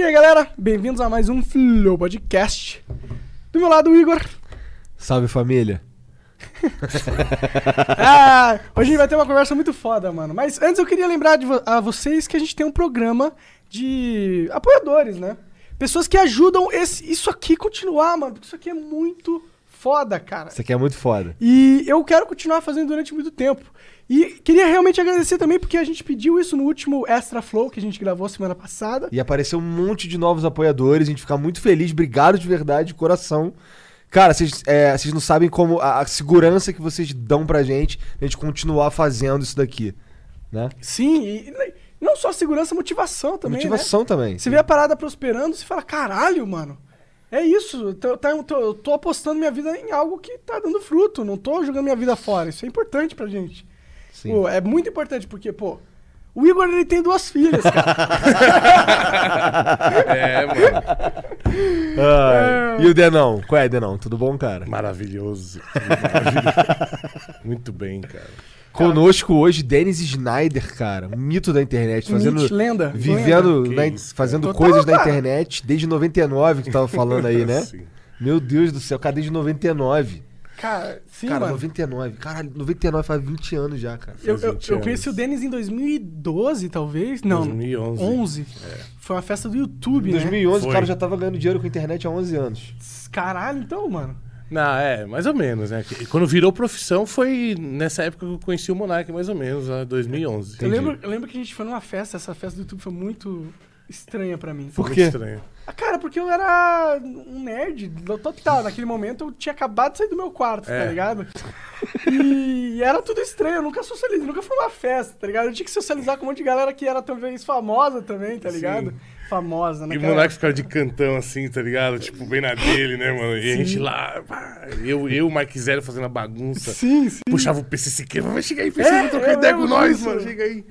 E aí, galera, bem-vindos a mais um Flow Podcast. Do meu lado, o Igor. Salve família. Ah, hoje a gente vai ter uma conversa muito foda, mano. Mas antes eu queria lembrar vo- a vocês que a gente tem um programa de apoiadores, né? Pessoas que ajudam esse, isso aqui continuar, mano. Porque isso aqui é muito foda, cara. Isso aqui é muito foda. E eu quero continuar fazendo durante muito tempo. E queria realmente agradecer também, porque a gente pediu isso no último Extra Flow que a gente gravou semana passada. E apareceu um monte de novos apoiadores, a gente fica muito feliz, obrigado de verdade, de coração. Cara, vocês é, não sabem como a, a segurança que vocês dão pra gente, a gente continuar fazendo isso daqui, né? Sim, e não só segurança, motivação também. né? Motivação também. Você vê a parada prosperando, você fala, caralho, mano. É isso, tá- eu tô- eu tô apostando minha vida em algo que tá dando fruto, não tô jogando minha vida fora. Isso é importante pra gente. Sim. Pô, é muito importante, porque, pô, o Igor ele tem duas filhas, cara. É, mano. Ai, E o Denão? Qual é, Denão? Tudo bom, cara? Maravilhoso. Maravilhoso. Muito bem, cara. Conosco hoje, Dennis Snyder, cara, um mito da internet, fazendo, Mito, lenda, vivendo, lenda. na- fazendo Total, coisas na cara. internet desde 99 que tu tava falando aí, né? Sim. Meu Deus do céu, cara, desde 99. Cara, sim, cara, mano. 99. Caralho, 99 faz 20 anos já, cara. Eu, eu, 20 eu conheci o Denis em 2012, talvez. Não, 2011. 11. Foi uma festa do YouTube, Em né? 2011 o Foi. cara já tava ganhando dinheiro com a internet há 11 anos. Caralho, então, mano. Não, é, mais ou menos, né? Quando virou profissão foi nessa época que eu conheci o Monark, mais ou menos, lá 2011. Eu lembro, eu lembro que a gente foi numa festa, essa festa do YouTube foi muito estranha pra mim. Por quê? estranho. Ah, cara, porque eu era um nerd total. Naquele momento eu tinha acabado de sair do meu quarto, tá É. ligado? E era tudo estranho, eu nunca socializei, nunca fui numa festa, tá ligado? Eu tinha que socializar com um monte de galera que era talvez famosa também, tá ligado? Famosa, E né? o Monark ficava de cantão assim, tá ligado? Tipo, bem na dele, né, mano? E a gente lá, pá, eu, eu o Mike Zero fazendo a bagunça. Sim, sim. Puxava o PC Siqueira, vai chegar aí, PC, É, vai trocar eu ideia com nós, mano. Chega aí.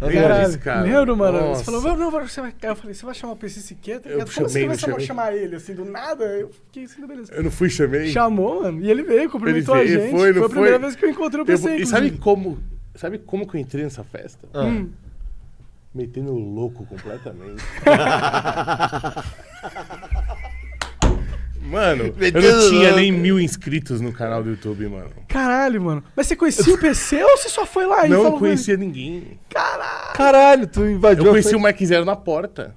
Disso, cara? lembro, mano. Você Nossa. falou, não, não, você vai. Eu falei, você vai chamar o PC Siqueta? Eu Como chamei, você eu vai chamei. chamar ele, assim, do nada? Eu fiquei assim, beleza. Eu não fui, chamei. Chamou, mano. E ele veio, cumprimentou Ele veio, a gente. foi, Foi, a primeira foi? vez que eu encontrei o Eu PC, vou- e sabe como, sabe como que eu entrei nessa festa? Ah. Hum. Metendo louco completamente. Mano, eu não tinha louco. nem mil inscritos no canal do YouTube, mano. Caralho, mano. Mas você conhecia o PC ou você só foi lá e Não falou ele? conhecia ninguém. Caralho, Caralho, tu invadiu Eu a conheci frente- o Mike Zero na porta.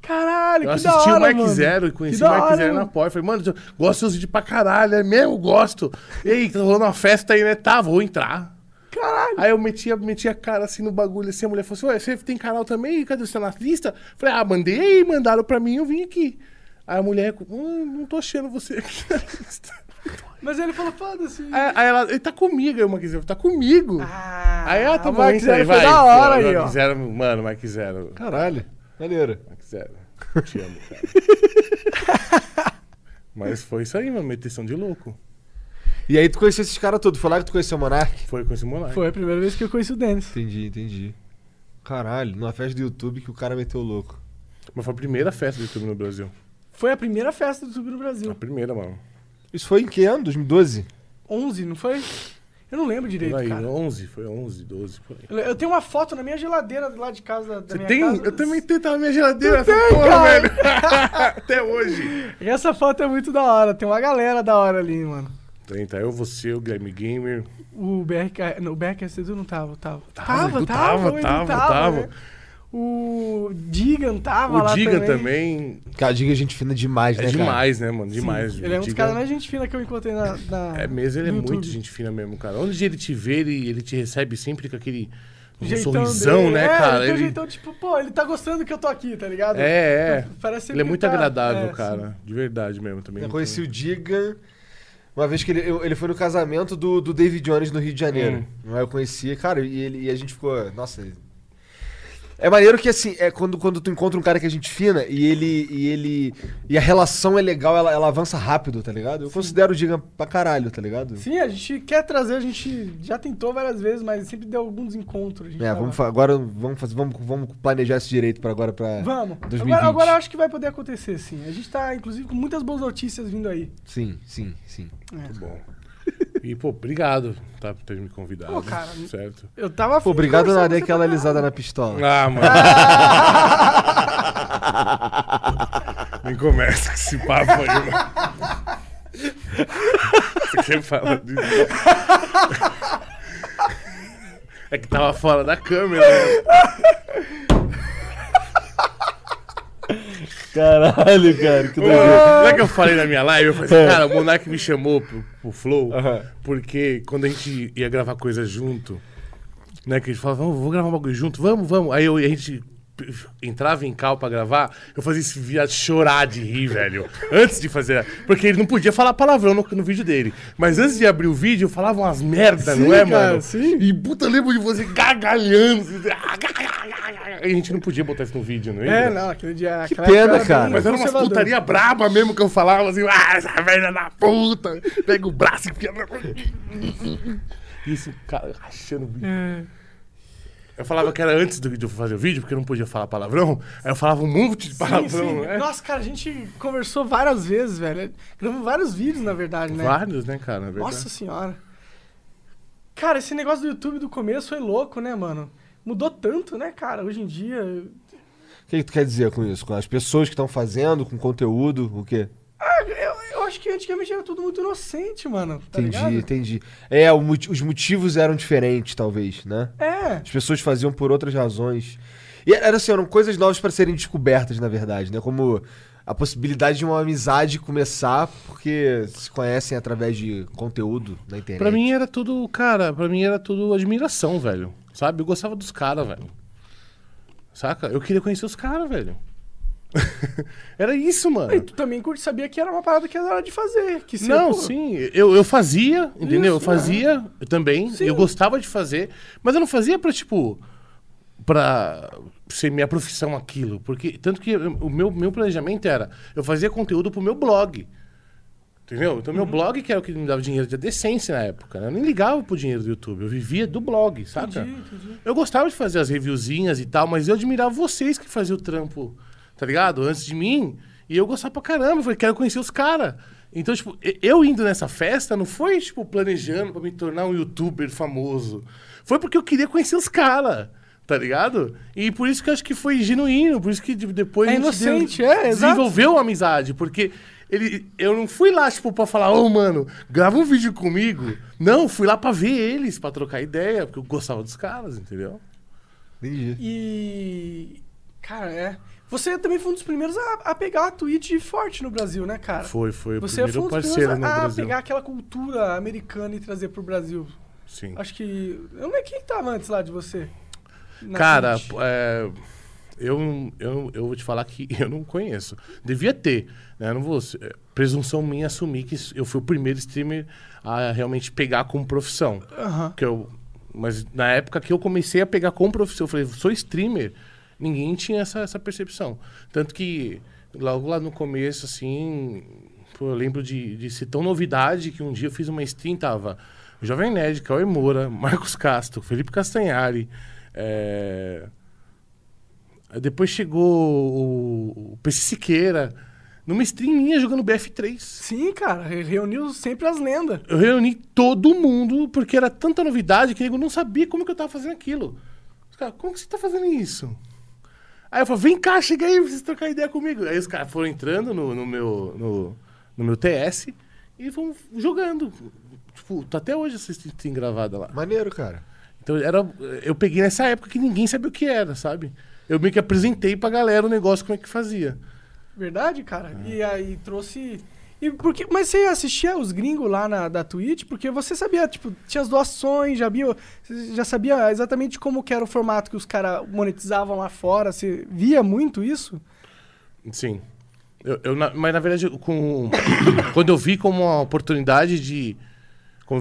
caralho, Eu que da assisti hora, o Mike mano. Zero e Que conheci da o Mike Zero na mano. porta. Falei, mano, eu gosto dos seus vídeos pra caralho, é mesmo? Gosto. E aí, tá rolando uma festa aí, né? Tá, vou entrar. Caralho. Aí eu meti, a- meti a cara assim no bagulho, assim, a mulher falou assim, ué, você tem canal também? Cadê você tá na lista? Falei, ah, mandei aí, mandaram pra mim, eu vim aqui. Aí a mulher, hum, não tô achando você aqui na lista. Mas ele falou, foda-se. Aí, aí ela, ele tá comigo, aí o Mike Zero, tá comigo. Ah, aí ela tá o bom, aí, Zero foi vai. da hora aí, ó. Mike Zero, mano, Mike Zero, Caralho, maneiro. Mike Zero, te amo, cara. Mas foi isso aí, mano, meteção de louco. E aí tu conheceu esses caras todos, foi lá que tu conheceu o Monark? Foi com esse moleque. Foi a primeira vez que eu conheci o Dennis. Entendi, entendi. Caralho, numa festa do YouTube que o cara meteu o louco. Mas foi a primeira festa do YouTube no Brasil. Foi a primeira festa do YouTube no A Brasil. primeira, mano. Isso foi em que ano? 2012? 11, não foi? Eu não lembro direito, Por aí, cara. 11, foi 11, 12, por aí. Eu- Eu tenho uma foto na minha geladeira lá de casa. Da Você minha tem? casa. Eu também tenho, tá na minha geladeira essa tem, porra, cara? velho. Até hoje. E essa foto é muito da hora. Tem uma galera da hora ali, mano. Tem, tá eu, você, o Game Gamer. O BRK. Não, o BRK não tava, tava. Tava, Edu tava, tava, o Edu tava, tava. né? O Digan tava lá o Diga também. também. Cara, Diga é gente fina demais, É né, cara? demais, né, mano? Sim, Demais. Ele é um dos caras mais gente fina que eu encontrei na. na- É mesmo, ele é no muito YouTube. gente fina mesmo, cara. Onde ele te vê, ele, ele te recebe sempre com aquele um Jeitão sorrisão, dele. né, é, cara? Ele jeitão, tipo, pô, ele tá gostando que eu tô aqui, tá ligado? É, é. Parece Ele é muito tá- agradável, é, cara. sim. De verdade mesmo também. Eu conheci o Diga uma vez que ele, ele foi no casamento do, do David Jones no Rio de Janeiro. Hum. Eu conheci, cara, e, ele, e a gente ficou. Nossa. É maneiro que, assim, é quando, quando tu encontra um cara que é gente fina e ele. E ele. E a relação é legal, ela, ela avança rápido, tá ligado? Eu considero o Giga pra caralho, tá ligado? Sim, a gente quer trazer, a gente já tentou várias vezes, mas sempre deu algum desencontro. A gente É, tava- vamos, agora vamos, fazer, vamos, vamos planejar esse direito pra agora pra. Vamos. 2020. Agora, agora eu acho que vai poder acontecer, sim. A gente tá, inclusive, com muitas boas notícias vindo aí. Sim, sim, sim. Muito bom. E, pô, obrigado tá, por ter me convidado. Pô, cara, Certo. Eu tava. Pô, obrigado, com você aquela alisada na pistola. Ah, mano. Nem começa com esse papo aí, mano. Você quer falar disso? É que tava fora da câmera, né? Caralho, cara, que doideira. Não é que eu falei na minha live? Eu falei assim, cara, o Monark me chamou pro, pro Flow, Aham. porque quando a gente ia gravar coisa junto, né, que a gente falava, vamos, vamos gravar um bagulho junto, vamos, vamos. Aí eu, a gente p- entrava em cal pra gravar, eu fazia esse viado chorar de rir, velho. Antes de fazer. Porque ele não podia falar palavrão no, no vídeo dele. Mas antes de abrir o vídeo, eu falava umas merda, não é, cara, mano? sim. E puta, eu lembro de você gargalhando. A gente não podia botar isso no vídeo, não É, é? não, aquele dia. Que pena, cara. Mas era uma putaria braba mesmo que eu falava assim, ah, essa velha da puta, pega o braço e na... Isso, cara, rachando o bico. É. Eu falava que era antes do- de eu fazer o vídeo, porque eu não podia falar palavrão, aí eu falava um monte de Sim, palavrão, sim. né? Nossa, cara, a gente conversou várias vezes, velho. Gravamos vários vídeos, na verdade, né? Vários, né, cara, na verdade. Nossa senhora. Cara, esse negócio do YouTube do começo foi louco, né, mano? Mudou tanto, né, cara? Hoje em dia. O que, que tu quer dizer com isso? Com as pessoas que estão fazendo, com conteúdo, o quê? Ah, eu, eu acho que antigamente era tudo muito inocente, mano. Tá entendi, ligado? entendi. É, o os motivos eram diferentes, talvez, né? É. As pessoas faziam por outras razões. E era assim, eram coisas novas para serem descobertas, na verdade, né? Como a possibilidade de uma amizade começar porque se conhecem através de conteúdo na internet. Pra mim era tudo, cara, pra mim era tudo admiração, velho. Sabe? Eu gostava dos caras, velho. Saca? Eu queria conhecer os caras, velho. era isso, mano. E tu também sabia que era uma parada que era hora de fazer. Que Não, pô, sim, eu, eu fazia, entendeu? eu Isso, fazia eu também, Sim. eu gostava de fazer, mas eu não fazia pra, tipo, pra ser minha profissão aquilo, porque, tanto que eu- o meu, meu planejamento era, eu fazia conteúdo pro meu blog, entendeu? Então, Uhum. meu blog que era o que me dava dinheiro de decência na época, né? eu nem ligava pro dinheiro do YouTube, eu vivia do blog, saca? Entendi, entendi. Eu gostava de fazer as reviewzinhas e tal, mas eu admirava vocês que faziam o trampo, tá ligado? Antes de mim. E eu gostava pra caramba. Eu falei, quero conhecer os caras. Então, tipo, eu indo nessa festa não foi, tipo, planejando pra me tornar um youtuber famoso. Foi porque eu queria conhecer os caras. Tá ligado? E por isso que eu acho que foi genuíno, por isso que de- depois É a inocente, é, exato. desenvolveu uma amizade, porque ele, eu não fui lá, tipo, pra falar, ô, mano, grava um vídeo comigo. Não, fui lá pra ver eles, pra trocar ideia, porque eu gostava dos caras, entendeu? Entendi. E. Cara, é. Você também foi um dos primeiros a, a pegar a Twitch forte no Brasil, né, cara? Foi, foi o Você primeiro foi um dos parceiro primeiros no a, a Brasil. pegar aquela cultura americana e trazer pro Brasil. Sim. Acho que. Eu não lembro quem tava antes lá de você. Cara, Twitch. é, eu, eu, eu vou te falar que eu não conheço. Devia ter, né? Eu não vou. é, Presunção minha assumir que eu fui o primeiro streamer a realmente pegar como profissão. Aham. Que eu, mas na época que eu comecei a pegar como profissão, eu falei, sou streamer. Ninguém tinha essa, essa percepção. Tanto que logo lá no começo, assim, eu lembro de, de ser tão novidade que um dia eu fiz uma stream, tava Jovem Nerd, Cauê Moura, Marcos Castro, Felipe Castanhari. é, aí Depois chegou o, o PC Siqueira. Numa stream minha jogando BF3. Sim, cara. re- Reuniu sempre as lendas. Eu reuni todo mundo, porque era tanta novidade que eu não sabia como que eu tava fazendo aquilo. Os caras, como que você tá fazendo isso? Aí eu falei, vem cá, chega aí, vocês trocar ideia comigo. Aí os caras foram entrando no, no meu, no, no meu TS e vão jogando. Tipo, tá até hoje essa stream gravada lá. Maneiro, cara. Então era, eu peguei nessa época que ninguém sabia o que era, sabe? Eu meio que apresentei pra galera o negócio, como é que fazia. Verdade, cara. E aí trouxe. E porque, mas você assistia os gringos lá na, da Twitch? Porque você sabia, tipo, tinha as doações, já, via, você já sabia exatamente como que era o formato que os caras monetizavam lá fora. Você via muito isso? Sim. Eu, eu mas na verdade, com, quando eu vi como uma oportunidade de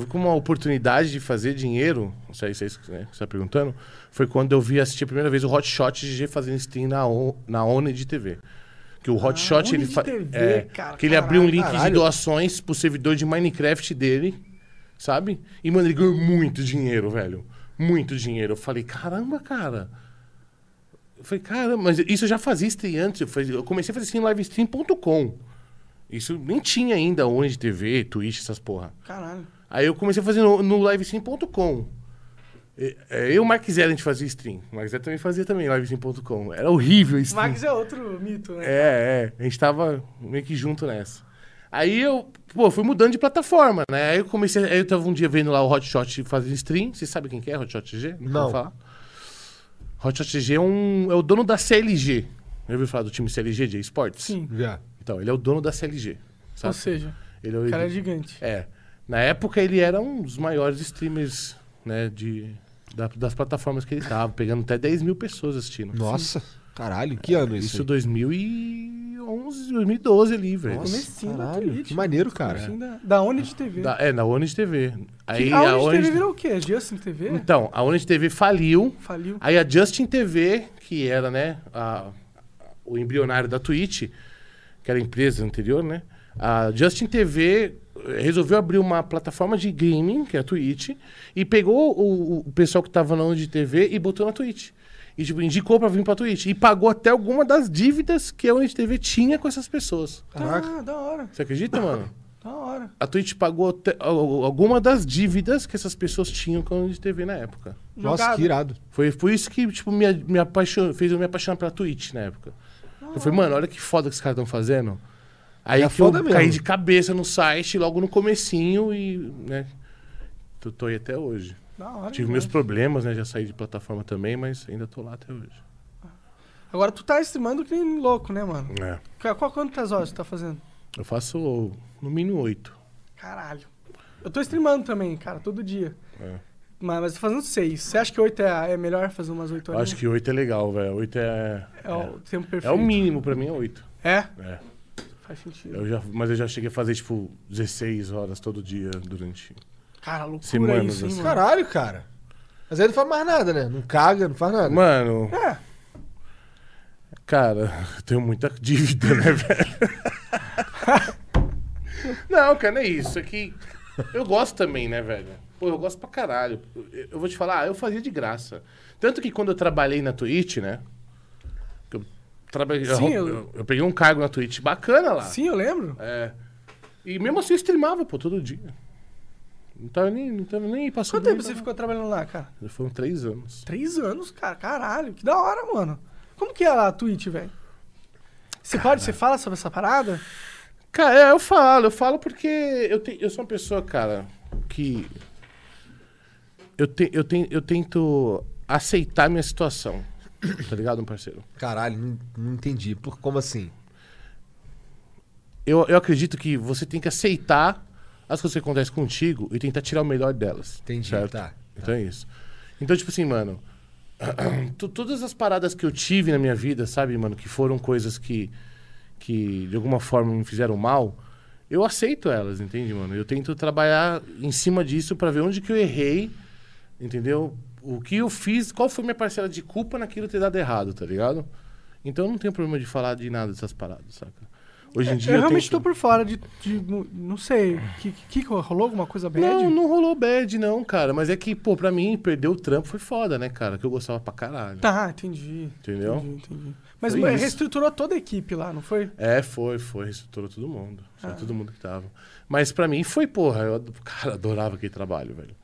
como uma oportunidade de fazer dinheiro, não sei se é isso né, que você tá perguntando, foi quando eu vi assistir a primeira vez o Hot Shot GG fazendo stream na, On- na One de TV. Que o Hot Shot, One ele de é, cara, que ele abriu um caralho. link de Caralho. doações pro servidor de Minecraft dele, sabe? E, mano, ele ganhou muito dinheiro, velho. Muito dinheiro. Eu falei, caramba, cara. Eu falei, caramba, mas isso eu já fazia stream antes. Eu, fazia- eu comecei a fazer stream em livestream.com. Isso nem tinha ainda One de TV, Twitch, essas porra. Caralho. Aí eu comecei a fazer no, no livestream.com. É, Eu e o Mark Zé, a gente fazia stream. O Mark Zé também fazia também livestream.com. Era horrível O isso. Max é outro mito, né? É, é. A gente tava meio que junto nessa. Aí eu, pô, fui mudando de plataforma, né? Aí eu comecei. Aí eu tava um dia vendo lá o Hotshot fazendo stream. Você sabe quem que é Hotshot GG? Não. vou falar. Hotshot GG é, um, é o dono da CLG. Já ouviu falar do time CLG de esportes? Sim. Já. Então, ele é o dono da CLG. Sabe? Ou seja, ele é o o cara é gigante. é. Na época ele era um dos maiores streamers, né, de, da- das plataformas que ele tava, pegando até 10 mil pessoas assistindo. Nossa, caralho, que ano isso? Isso 2011, 2012 ali, velho. Nossa, Comecinho da caralho, Twitch. que maneiro, cara. Comecinho da, da Oni de TV. Da- é, na Orange TV. Aí Que- a Oni de TV virou o quê? Justin TV? Então, a Orange TV faliu. Faliu. Aí a Justin TV, que era, né, a- o embrionário da Twitch, que era a empresa anterior, né? A Justin TV resolveu abrir uma plataforma de gaming, que é a Twitch, e pegou o, o pessoal que tava na Orange TV e botou na Twitch. E, tipo, indicou pra vir pra Twitch. E pagou até alguma das dívidas que a TV tinha com essas pessoas. Ah, da hora. Você acredita, mano? Da hora. A Twitch pagou até, al- alguma das dívidas que essas pessoas tinham com a TV na época. Nossa, Jogado. que irado. Foi por isso que, tipo, me, me apaixon... fez eu me apaixonar pela Twitch na época. Eu falei, mano, olha que foda que os caras estão fazendo. Aí É que eu mesmo. caí de cabeça no site logo no comecinho e, né, tô, tô aí até hoje. Hora. Tive demais. meus problemas, né, já saí de plataforma também, mas ainda tô lá até hoje. Agora tu tá streamando que nem louco, né, mano? É. Qual, qual quantas horas tu tá fazendo? Eu faço no mínimo oito. Caralho. Eu tô streamando também, cara, todo dia. É. Mas, mas tô fazendo seis. Você acha que oito é, é melhor fazer umas oito Eu horas? acho que oito é legal, velho. Oito é, É o tempo é, perfeito. o mínimo pra mim, é oito. É? É. Faz sentido. Eu já, mas eu já cheguei a fazer, tipo, 16 horas todo dia durante... Cara, loucura Semanas, isso, hein, assim. Caralho, cara. Mas aí não faz mais nada, né? Não caga, não faz nada. Mano, É. Cara, eu tenho muita dívida, né, velho? não, cara, não é isso. É que eu gosto também, né, velho? Pô, eu gosto pra caralho. Eu- Eu vou te falar, eu fazia de graça. Tanto que quando eu trabalhei na Twitch, né? Trabalhei, Sim, eu, eu- eu peguei um cargo na Twitch bacana lá. Sim, eu lembro. É. E mesmo assim eu streamava, pô, todo dia. Não tava nem, não tava nem passando. Quanto tempo você ficou trabalhando lá, cara? Foram três anos. Três anos, cara. Caralho, que da hora, mano. Como que é lá a Twitch, velho? Você pode, você fala sobre essa parada? Cara, é, eu falo, eu falo porque eu, te, eu sou uma pessoa, cara, que. Eu, te, eu, te, eu tento aceitar minha situação. Tá ligado, meu parceiro? Caralho, não, não entendi. Por, como assim? Eu, eu acredito que você tem que aceitar as coisas que acontecem contigo e tentar tirar o melhor delas. Entendi, certo? tá. Então é isso. Então, tipo assim, mano. todas as paradas que eu tive na minha vida, sabe, mano, que foram coisas que, que de alguma forma me fizeram mal, eu aceito elas, entende, mano? Eu tento trabalhar em cima disso pra ver onde que eu errei, entendeu? O que eu fiz, qual foi minha parcela de culpa naquilo ter dado errado, tá ligado? Então eu não tenho problema de falar de nada dessas paradas, saca? Hoje em dia eu eu, realmente tento... tô por fora de. de- não- não sei. Que, que, que rolou alguma coisa bad? Não, não rolou bad, não, cara. Mas é que, pô, pra mim, perder o trampo foi foda, né, cara? Que eu gostava pra caralho. Tá, entendi. Entendeu? Entendi, entendi. Mas Foi mas isso. reestruturou toda a equipe lá, não foi? É, foi, foi. Reestruturou todo mundo. Foi Ah. todo mundo que tava. Mas pra mim foi, porra. Eu, cara, adorava aquele trabalho, velho.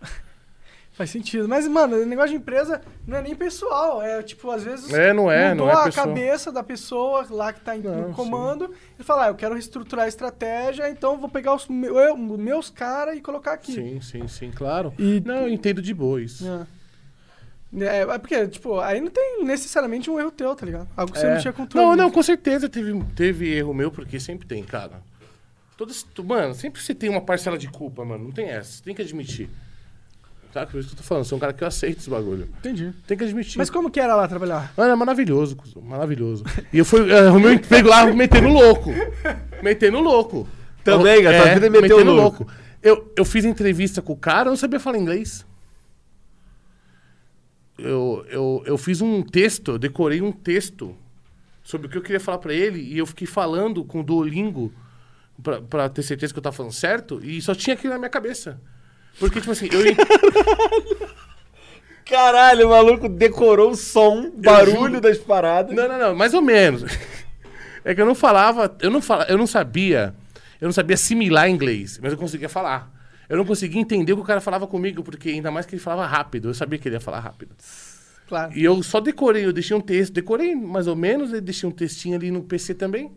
Faz sentido. Mas, mano, o negócio de empresa não é nem pessoal. É tipo, às vezes. É, não é, mudou não é a pessoal. cabeça da pessoa lá que tá em- Não, no comando e fala: ah, eu quero reestruturar a estratégia, então vou pegar os meu- eu- meus caras e colocar aqui. Sim, sim, sim, claro. E- Não, eu entendo de boa isso. É. É, é porque, tipo, aí não tem necessariamente um erro teu, tá ligado? Algo que você É. não tinha controle. Não, não, com certeza teve, teve erro meu, porque sempre tem, cara. Todas, mano, sempre você tem uma parcela de culpa, mano. Não tem essa. Você tem que admitir. Tá? Por isso que eu tô falando. Sou um cara que eu aceito esse bagulho. Entendi. Tem que admitir. Mas como que era lá trabalhar? Mano, é maravilhoso, cuzão, maravilhoso. E eu fui, eh, arrumei um emprego lá metendo louco. Metendo louco. Também, cara, tua vida é meter o louco. Eu, eu fiz entrevista com o cara, eu não sabia falar inglês. Eu, eu, eu fiz um texto, eu decorei um texto sobre o que eu queria falar pra ele e eu fiquei falando com o Duolingo pra, pra ter certeza que eu tava falando certo e só tinha aquilo na minha cabeça. Porque, tipo assim, eu, Caralho, o maluco decorou o som, barulho das paradas. Não, não, não, mais ou menos. É que eu não falava, eu não, fala, eu não sabia, eu não sabia assimilar inglês, mas eu conseguia falar. Eu não conseguia entender o que o cara falava comigo, porque ainda mais que ele falava rápido, eu sabia que ele ia falar rápido. Claro. E eu só decorei, eu deixei um texto, decorei mais ou menos, eu deixei um textinho ali no PC também.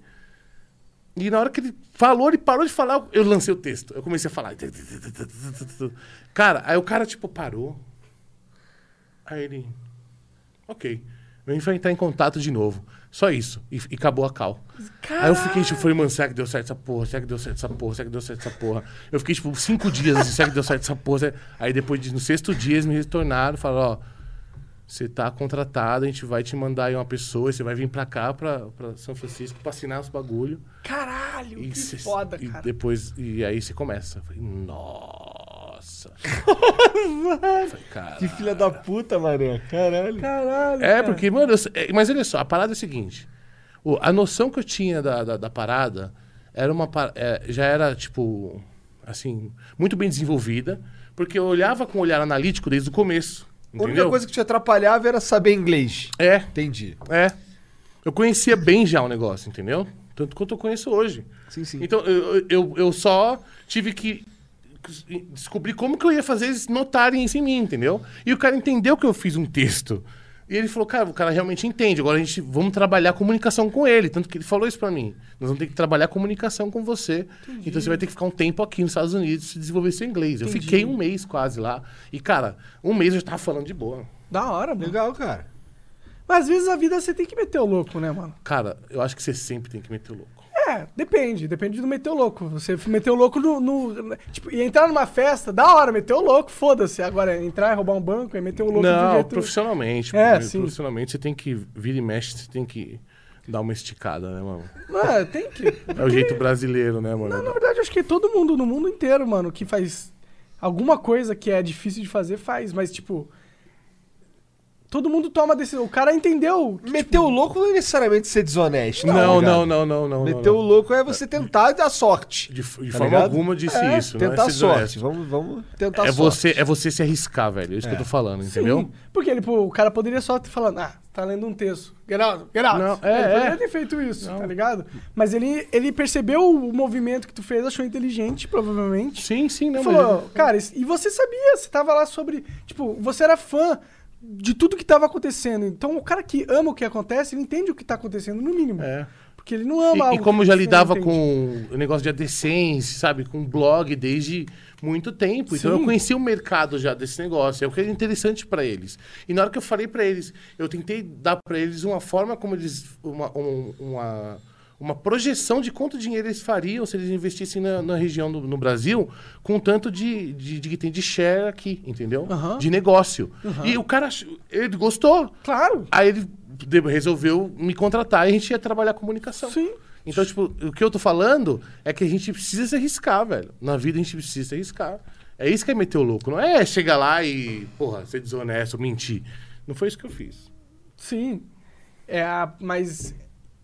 E na hora que ele falou, ele parou de falar, eu lancei o texto. Eu comecei a falar. Cara, aí o cara, tipo, parou. Aí ele. Ok. Gente vai entrar em contato de novo. Só isso. E, e acabou a cal. Aí eu fiquei, tipo, falei, mano, será que deu certo essa porra? Será que deu certo essa porra? Será que deu certo essa porra? Eu fiquei, tipo, cinco dias assim, será que deu certo essa porra? Aí depois, de, no sexto dia, eles me retornaram falaram, ó, você tá contratado, a gente vai te mandar aí uma pessoa, você vai vir pra cá, pra, pra São Francisco, pra assinar os bagulho. Caralho, E que cê- foda, e cara. depois, e aí você começa. Eu falei, nossa. Falei, cara. Que filha da puta, mané. Caralho. Caralho. É, cara. porque, mano, eu- é, mas olha só, a parada é a seguinte. O- a noção que eu tinha da, da, da parada era uma é, já era, tipo, assim, muito bem desenvolvida, porque eu olhava com um olhar analítico desde o começo. A única Entendeu? coisa que te atrapalhava era saber inglês. É, Entendi. é. Eu conhecia bem já o negócio, entendeu? Tanto quanto eu conheço hoje. Sim, sim. Então, eu, eu, eu só tive que descobrir como que eu ia fazer eles notarem isso em mim, entendeu? E o cara entendeu que eu fiz um texto. E ele falou, cara, o cara realmente entende. Agora a gente vamos trabalhar comunicação com ele. Tanto que ele falou isso pra mim. Nós vamos ter que trabalhar comunicação com você. Então você vai ter que ficar um tempo aqui nos Estados Unidos e desenvolver seu inglês. Eu fiquei um mês quase lá. E, cara, um mês eu já tava falando de boa. Da hora, mano. Legal, cara. Mas às vezes a vida você tem que meter o louco, né, mano? Cara, eu acho que você sempre tem que meter o louco. É, depende. Depende do meter o louco. Você meter o louco no, no- Tipo, e entrar numa festa, da hora, meter o louco, foda-se. Agora, entrar e roubar um banco e meter o louco Não, jeito... profissionalmente. É, sim. Profissionalmente você tem que vira e mexe, você tem que dar uma esticada, né, mano? Mano, tem que. É o jeito brasileiro, né, mano? Não, na verdade, acho que todo mundo, no mundo inteiro, mano, que faz alguma coisa que é difícil de fazer, faz. Mas, tipo. Todo mundo toma decisão. O cara entendeu. que, Meter o louco não é necessariamente ser desonesto. Não, tá não, ligado? não, não, não. Meter não. o louco é você tentar dar sorte. De, de Tá forma ligado? alguma eu disse É, isso. não tentar é sorte. Vamos, vamos tentar É sorte. você, é você se arriscar, velho. É isso que eu tô falando, Sim, entendeu? Porque ele, pô, o cara poderia só ter falado, ah, tá lendo um texto. Get out. Não, ele é, poderia é. ter feito isso, Não. tá ligado? Mas ele, ele percebeu o movimento que tu fez, achou inteligente, provavelmente. Sim, sim, não, E mas... falou, cara, e você sabia, você tava lá sobre. Tipo, você era fã de tudo que tava acontecendo. Então, o cara que ama o que acontece, ele entende o que tá acontecendo, no mínimo. É. Porque ele não ama E, e como já lidava com o negócio de AdSense, sabe? Com blog desde muito tempo. Então Sim. eu conhecia o mercado já desse negócio. É o que era interessante pra eles. E na hora que eu falei pra eles, eu tentei dar pra eles uma forma como eles. Uma, um- uma, uma projeção de quanto dinheiro eles fariam se eles investissem na, na região do, no Brasil com o tanto de, de, de que tem de share aqui, entendeu? Aham. De negócio. E o cara, ele gostou. Claro. Aí ele resolveu me contratar e a gente ia trabalhar comunicação. Sim. Então, tipo, o que eu tô falando é que a gente precisa se arriscar, velho. Na vida a gente precisa se arriscar. É isso que é meter o louco. Não é chegar lá e, porra, ser desonesto, mentir. Não foi isso que eu fiz. Sim. É a. Mas.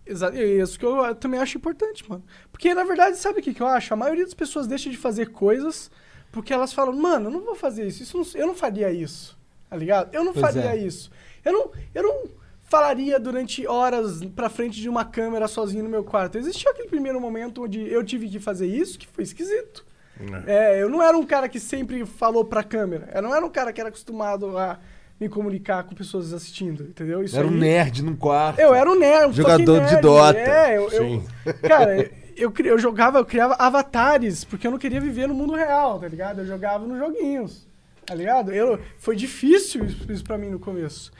Exa- É isso que eu também acho importante, mano. Porque, na verdade, sabe o que, que eu acho? A maioria das pessoas deixa de fazer coisas porque elas falam, mano, eu não vou fazer isso. isso não- eu não faria isso. Tá ligado? Eu não Pois faria é. isso. Eu não, eu não falaria durante horas pra frente de uma câmera sozinho no meu quarto. Existiu aquele primeiro momento onde eu tive que fazer isso, que foi esquisito. É, eu não era um cara que sempre falou pra câmera. Eu não era um cara que era acostumado a me comunicar com pessoas assistindo, entendeu? Isso Era um aí- nerd num quarto. eu era um nerd, um Jogador fucking de nerd. Dota. É, eu, eu- Sim. cara, eu, eu jogava, eu criava avatares, porque eu não queria viver no mundo real, tá ligado? Eu jogava nos joguinhos, tá ligado? Eu, foi difícil isso, isso pra mim no começo.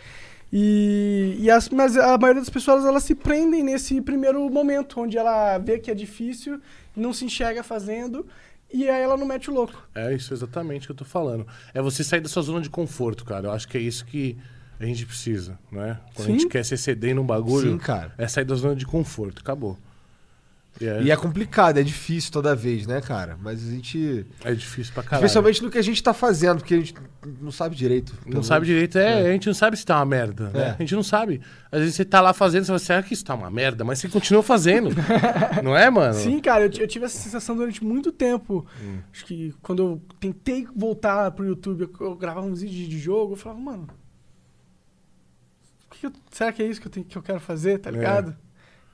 E, e as, mas a maioria das pessoas, elas se prendem nesse primeiro momento, onde ela vê que é difícil, não se enxerga fazendo, e aí ela não mete o louco. É isso exatamente que eu tô falando. É você sair da sua zona de conforto, cara. Eu acho que é isso que a gente precisa, não é? Quando a Sim. gente quer se exceder num bagulho, Sim, cara. é sair da zona de conforto. Acabou. É. E é complicado, é difícil toda vez, né, cara? Mas a gente. É difícil pra caralho. Especialmente no que a gente tá fazendo, porque a gente não sabe direito. Não sabe direito, é, a gente não sabe se tá uma merda. né? É. A gente não sabe. Às vezes você tá lá fazendo, você fala, será que isso tá uma merda? Mas você continua fazendo. não é, mano? Sim, cara, eu, eu tive essa sensação durante muito tempo. Hum. Acho que quando eu tentei voltar pro YouTube, eu, eu gravava uns vídeos de jogo, eu falava, mano. que que eu- será que é isso que eu, tenho, que eu quero fazer, tá ligado?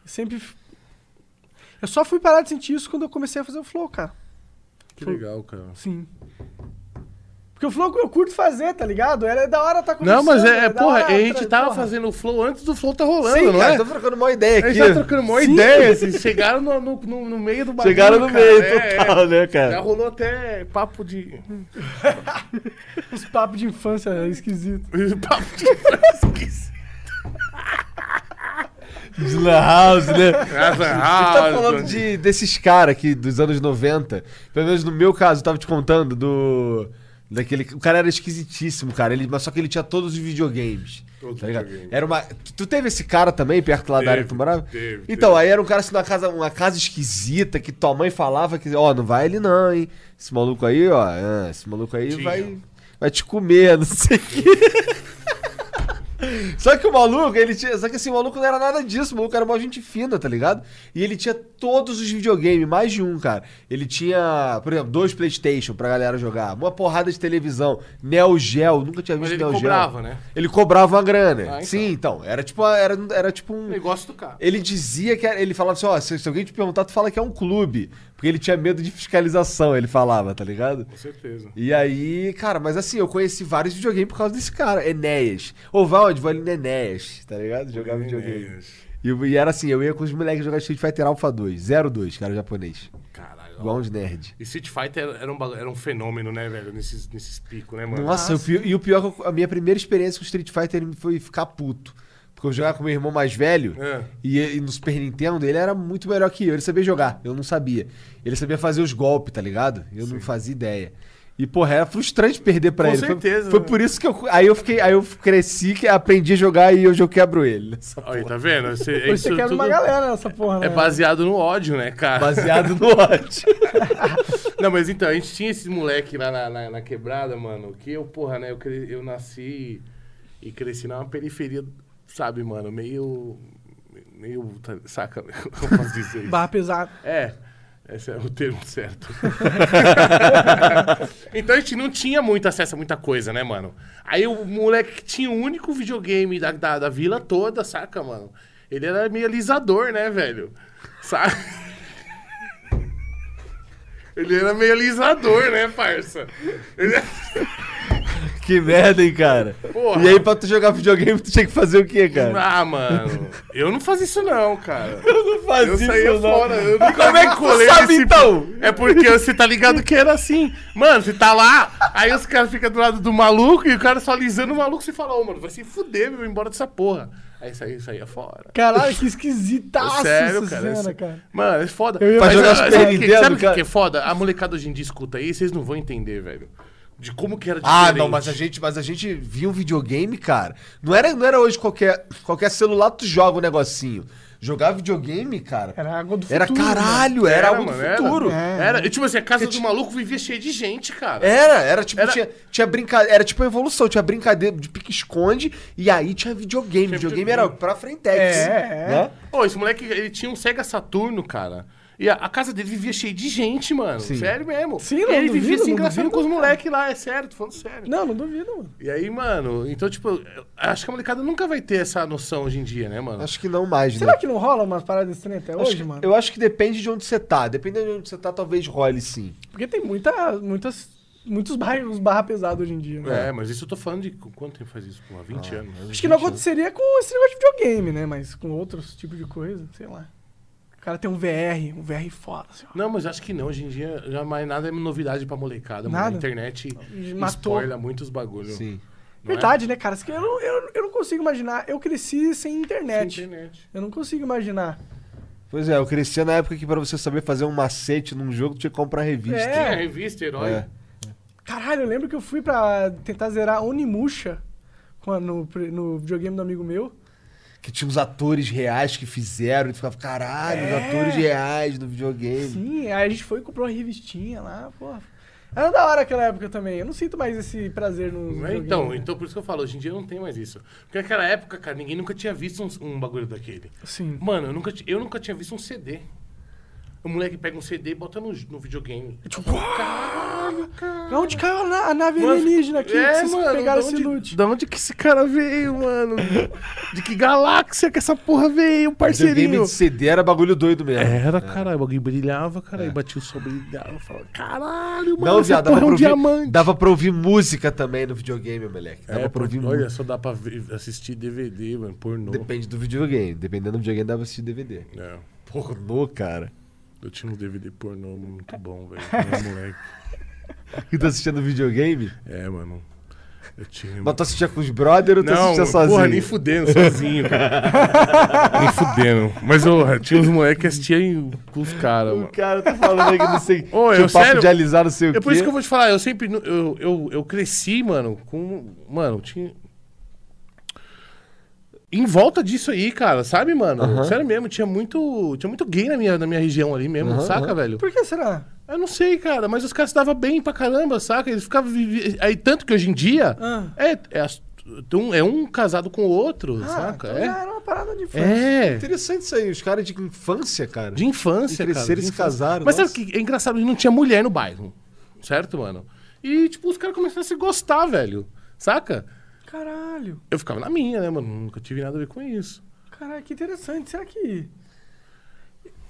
Eu sempre. Eu só fui parar de sentir isso quando eu comecei a fazer o Flow, cara. Que legal, cara. Sim. Porque o Flow eu curto fazer, tá ligado? Era da hora tá começando. Não, mas é, da porra, hora a gente tava porra. fazendo o flow antes do flow tá rolando, Sim, não cara, é? tô trocando uma ideia A aqui. gente tá trocando uma ideia, assim, chegaram no, no, no- no meio do bagulho, Chegaram no cara, meio é, total, é. né, Já cara? rolou até papo de... Os papos de infância esquisitos. papo de... De Lan House, né? A gente Ah, tá falando de, desses caras aqui dos anos 90. Pelo menos no meu caso, eu tava te contando do. Daquele, o cara era esquisitíssimo, cara. Ele, mas só que ele tinha todos os videogames. Todos os tá ligado? videogames. Era uma. Tu, teve esse cara também, perto lá da área que tu morava? teve, Então, aí era um cara assim, numa casa, uma casa esquisita, que tua mãe falava que, ó, não vai ele não, hein? Esse maluco aí, ó, ah, esse maluco aí Tinha. vai. Vai te comer, não sei o quê. Só que o maluco, ele tinha. Só que assim, o maluco não era nada disso, o maluco era uma gente fina, tá ligado? E ele tinha todos os videogames, mais de um, cara. Ele tinha, por exemplo, dois Playstation pra galera jogar, uma porrada de televisão, Neo Geo, nunca tinha Mas visto ele Neo cobrava, Geo. né? Ele cobrava uma grana. Ah, então. Sim, então. Era tipo, era, era tipo um. Negócio do cara. Ele dizia que era- ele falava assim, ó, se, se alguém te perguntar, tu fala que é um clube. Porque ele tinha medo de fiscalização, ele falava, tá ligado? Com certeza. E aí, cara, mas assim, eu conheci vários videogames por causa desse cara, Enéas. Ou vai onde? Vou ali no Enéas, tá ligado? Jogava videogame. E, eu- e era assim, eu ia com os moleques jogar Street Fighter Alpha 2, 02, cara, japonês. Caralho. Igual uns nerd. E Street Fighter era, um, era um fenômeno, né, velho? Nesses, nesses picos, né, mano? Nossa, o pior- e o pior é que eu- a minha primeira experiência com Street Fighter foi ficar puto. Porque eu jogava com meu irmão mais velho É. e, e no Super Nintendo ele era muito melhor que eu. Ele sabia jogar, eu não sabia. Ele sabia fazer os golpes, tá ligado? Eu não fazia ideia. E, porra, era frustrante perder pra Com ele. Foi- certeza, Foi, né? por isso que eu. Aí eu fiquei. Aí eu cresci, aprendi a jogar e hoje eu quebro ele. Aí, tá vendo? Você, Hoje isso você quer tudo uma galera nessa porra, né? É baseado no ódio, né, cara? Baseado no ódio. Não, mas então, a gente tinha esses moleque lá na, na, na quebrada, mano, que eu, porra, né, eu, eu nasci e cresci numa periferia, sabe, mano, meio. meio. tá- saca? Como posso dizer isso? Barra pesada. É, esse é o termo certo. então a gente não tinha muito acesso a muita coisa, né, mano? Aí o moleque que tinha o único videogame da, da, da vila toda, saca, mano? Ele era meio alisador, né, velho? Saca? Ele era meio alisador, né, parça? Ele... que merda, hein, cara. Porra. E aí, pra tu jogar videogame, tu tinha que fazer o quê, cara? Ah, mano, eu não fazia isso não, cara. Eu não fazia Eu saía fora. Eu nunca Como é que tu sabe, nesse- então? É porque você tá ligado que era assim. Mano, você tá lá, aí os caras ficam do lado do maluco e o cara só alisando o maluco. Você fala, ô, mano, vai se fuder, meu, embora dessa porra. Aí saía, saía fora. Caralho, que esquisitaço Sério, cara. cena, esse- cara. Mano, é foda. Eu ia- Mas, jogar Super sabe o que- que é foda? A molecada hoje em dia escuta aí, vocês não vão entender, velho. De como que era Ah, diferente. não, mas a gente, mas a gente via um videogame, cara. Não era, não era hoje qualquer, qualquer celular tu joga um negocinho. Jogar videogame, cara. Era água do futuro. Era caralho, era, algo do mano, era. futuro. É. Era, e, tipo assim, a casa do maluco vivia cheia de gente, cara. Era, era tipo, Era- tinha, tinha brincadeira, era tipo a evolução, tinha brincadeira de pique-esconde e aí tinha videogame. Tinha videogame videogame. era pra frentex. É, é. Né? Ô, esse moleque, ele tinha um Sega Saturno, cara. E a, a casa dele vivia cheia de gente, mano. Sim. Sério mesmo. Sim, não ele duvido, vivia se não engraçando duvido, com os moleques lá, é sério, tô falando sério. Não, não duvido, mano. E aí, mano, então, tipo, eu acho que a molecada nunca vai ter essa noção hoje em dia, né, mano? Acho que não mais, Será né? que não rola umas paradas estranhas até Acho hoje, que- mano? Eu acho que depende de onde você tá. Dependendo de onde você tá, talvez role sim. Porque tem muita, muitas, muitos bairros barra pesado hoje em dia, né? É, mas isso eu tô falando de qu- quanto tempo faz isso? Pô, há 20 anos. Acho que não aconteceria com esse negócio de videogame, né? Mas com outros tipos de coisa, sei lá. O cara tem um VR, um VR foda, assim, ó. Não, mas acho que não. Hoje em dia, já mais nada é novidade pra molecada. Mano. Nada? A internet Matou. spoiler muitos bagulhos. Sim. não é? Verdade, né, cara? Eu não, eu, eu não consigo imaginar. Eu cresci sem internet. Sem internet. Eu não consigo imaginar. Pois é, eu crescia na época que pra você saber fazer um macete num jogo, tinha que comprar revista. É. Tinha revista, herói. É. Caralho, eu lembro que eu fui pra tentar zerar Onimusha no, no videogame do amigo meu. Que tinha uns atores reais que fizeram, e ficava, caralho, os É. atores reais no videogame. Sim, aí a gente foi e comprou uma revistinha lá, porra. Era da hora aquela época também. Eu não sinto mais esse prazer no. É? Então, então por isso que eu falo, hoje em dia não tem mais isso. Porque naquela época, cara, ninguém nunca tinha visto um, um bagulho daquele. Sim. Mano, eu nunca, eu nunca tinha visto um CD. O moleque pega um CD e bota no, no videogame. Tipo, Onde caiu a, na- a nave Mano, alienígena aqui? é, que vocês mano, pegaram da esse onde- loot. Da onde que esse cara veio, mano? De que galáxia que essa porra veio, Videogame parceirinho? de CD era bagulho doido mesmo. Era, caralho, o bagulho brilhava, cara, e batia o sol, brilhava, falava, caralho, mano, Não, essa viado, dava porra é um ouvir, diamante. dava pra ouvir música também no videogame, moleque. Dava É, pra ouvir olha, só dá pra ver- assistir DVD, mano, pornô. Depende do videogame. Dependendo do videogame, dava pra assistir DVD. É, Pornô, cara. eu tinha uns DVD pornô muito bom, velho, moleque. E tu assistindo videogame? É, mano, eu tinha... Mas tu assistia com os brothers ou tu Não, assistia sozinho? porra, nem fudendo, sozinho, cara. nem fudendo. Mas eu tinha uns moleques que assistiam com os caras, O mano. cara tá falando aí que não sei. Ô, eu, um papo sério? de alisar, não sei o É quê. por isso que eu vou te falar, eu sempre. Eu, eu, eu cresci, mano, com. Mano, tinha. Em volta disso aí, cara, sabe, mano? Aham. Sério mesmo, tinha muito. Tinha muito gay na minha, na minha região ali mesmo, Aham, saca, aham. velho? Por que será? Eu não sei, cara, mas os caras se davam bem pra caramba, saca? Eles ficavam. vivi- Aí, tanto que hoje em dia. Ah. É, é, um, é um casado com o outro, Ah, saca? então já É. era uma parada de infância. É. Interessante isso aí, os caras de infância, cara. De infância, E cresceram cara. e de se casaram, Mas sabe nossa. que é engraçado? Não tinha mulher no bairro, certo, mano? E, tipo, os caras começaram a se gostar, velho. Saca? Caralho. Eu ficava na minha, né, mano? Nunca tive nada a ver com isso. Caralho, que interessante. Será que.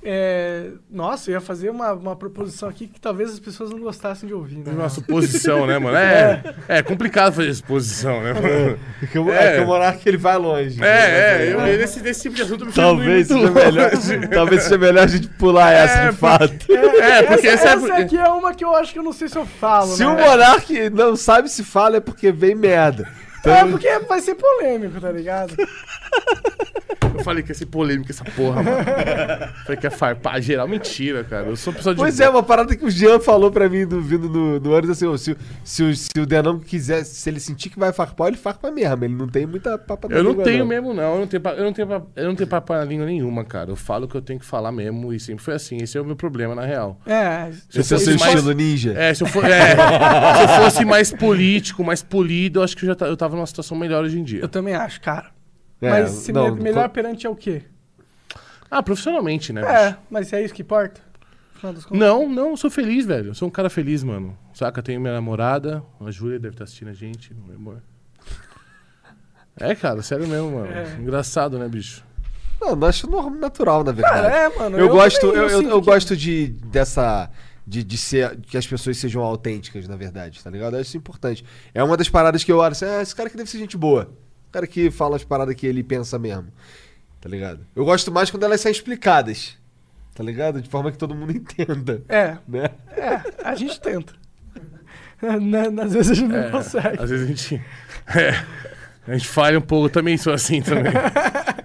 É... Nossa, eu ia fazer uma, uma proposição aqui que talvez as pessoas não gostassem de ouvir, né? Uma suposição, né, mano? É, é complicado fazer suposição, né, mano? Porque o- É. é que o Monark ele vai longe. É, é, eu, nesse, nesse tipo de assunto eu prefiro Talvez seja, melhor, talvez seja melhor a gente pular essa É, de fato. É, porque essa, essa, essa aqui é uma que eu acho que eu não sei se eu falo, Se né? o Monark não sabe se fala é porque vem merda. Então, É porque vai ser polêmico, tá ligado? Eu falei que ia ser polêmica essa porra, mano. falei que ia farpar geral. Mentira, cara. Eu sou pessoa de. Pois é, uma parada que o Jean falou pra mim do, vindo no ônibus assim, ó, se, o- se, se o Denão quiser, se ele sentir que vai farpar, ele farpa mesmo. Ele não tem muita papa na Eu não língua, tenho mesmo, não. Eu não tenho, eu não tenho, eu não tenho papo na língua nenhuma, cara. Eu falo o que eu tenho que falar mesmo e sempre foi assim. Esse é o meu problema, na real. É. Esse é o seu mais- estilo ninja. É, se eu, for, é, se eu fosse mais político, mais polido, eu acho que eu já ta- eu tava numa situação melhor hoje em dia. Eu também acho, cara. É, mas se não, me- melhor perante é o quê? Ah, profissionalmente, né? É, bicho? mas é isso que importa? Não, não, eu sou feliz, velho. Eu sou um cara feliz, mano. Saca? Tenho minha namorada, a Júlia deve estar assistindo a gente, meu amor. É, cara, sério mesmo, mano. É. Engraçado, né, bicho? Não, eu acho normal, natural, na verdade. Cara, é, mano. eu, gosto, também, eu, eu, eu que- gosto de dessa de, de ser que as pessoas sejam autênticas, na verdade, tá ligado? Eu acho isso importante. É uma das paradas que eu olho assim, ah, esse cara aqui deve ser gente boa. O cara que fala as paradas que ele pensa mesmo. Tá ligado? Eu gosto mais quando elas são explicadas. Tá ligado? De forma que todo mundo entenda, É, né? é, a gente tenta. Na- Às vezes a gente não É, consegue. Às vezes a gente. É, a gente falha um pouco, eu também sou assim também.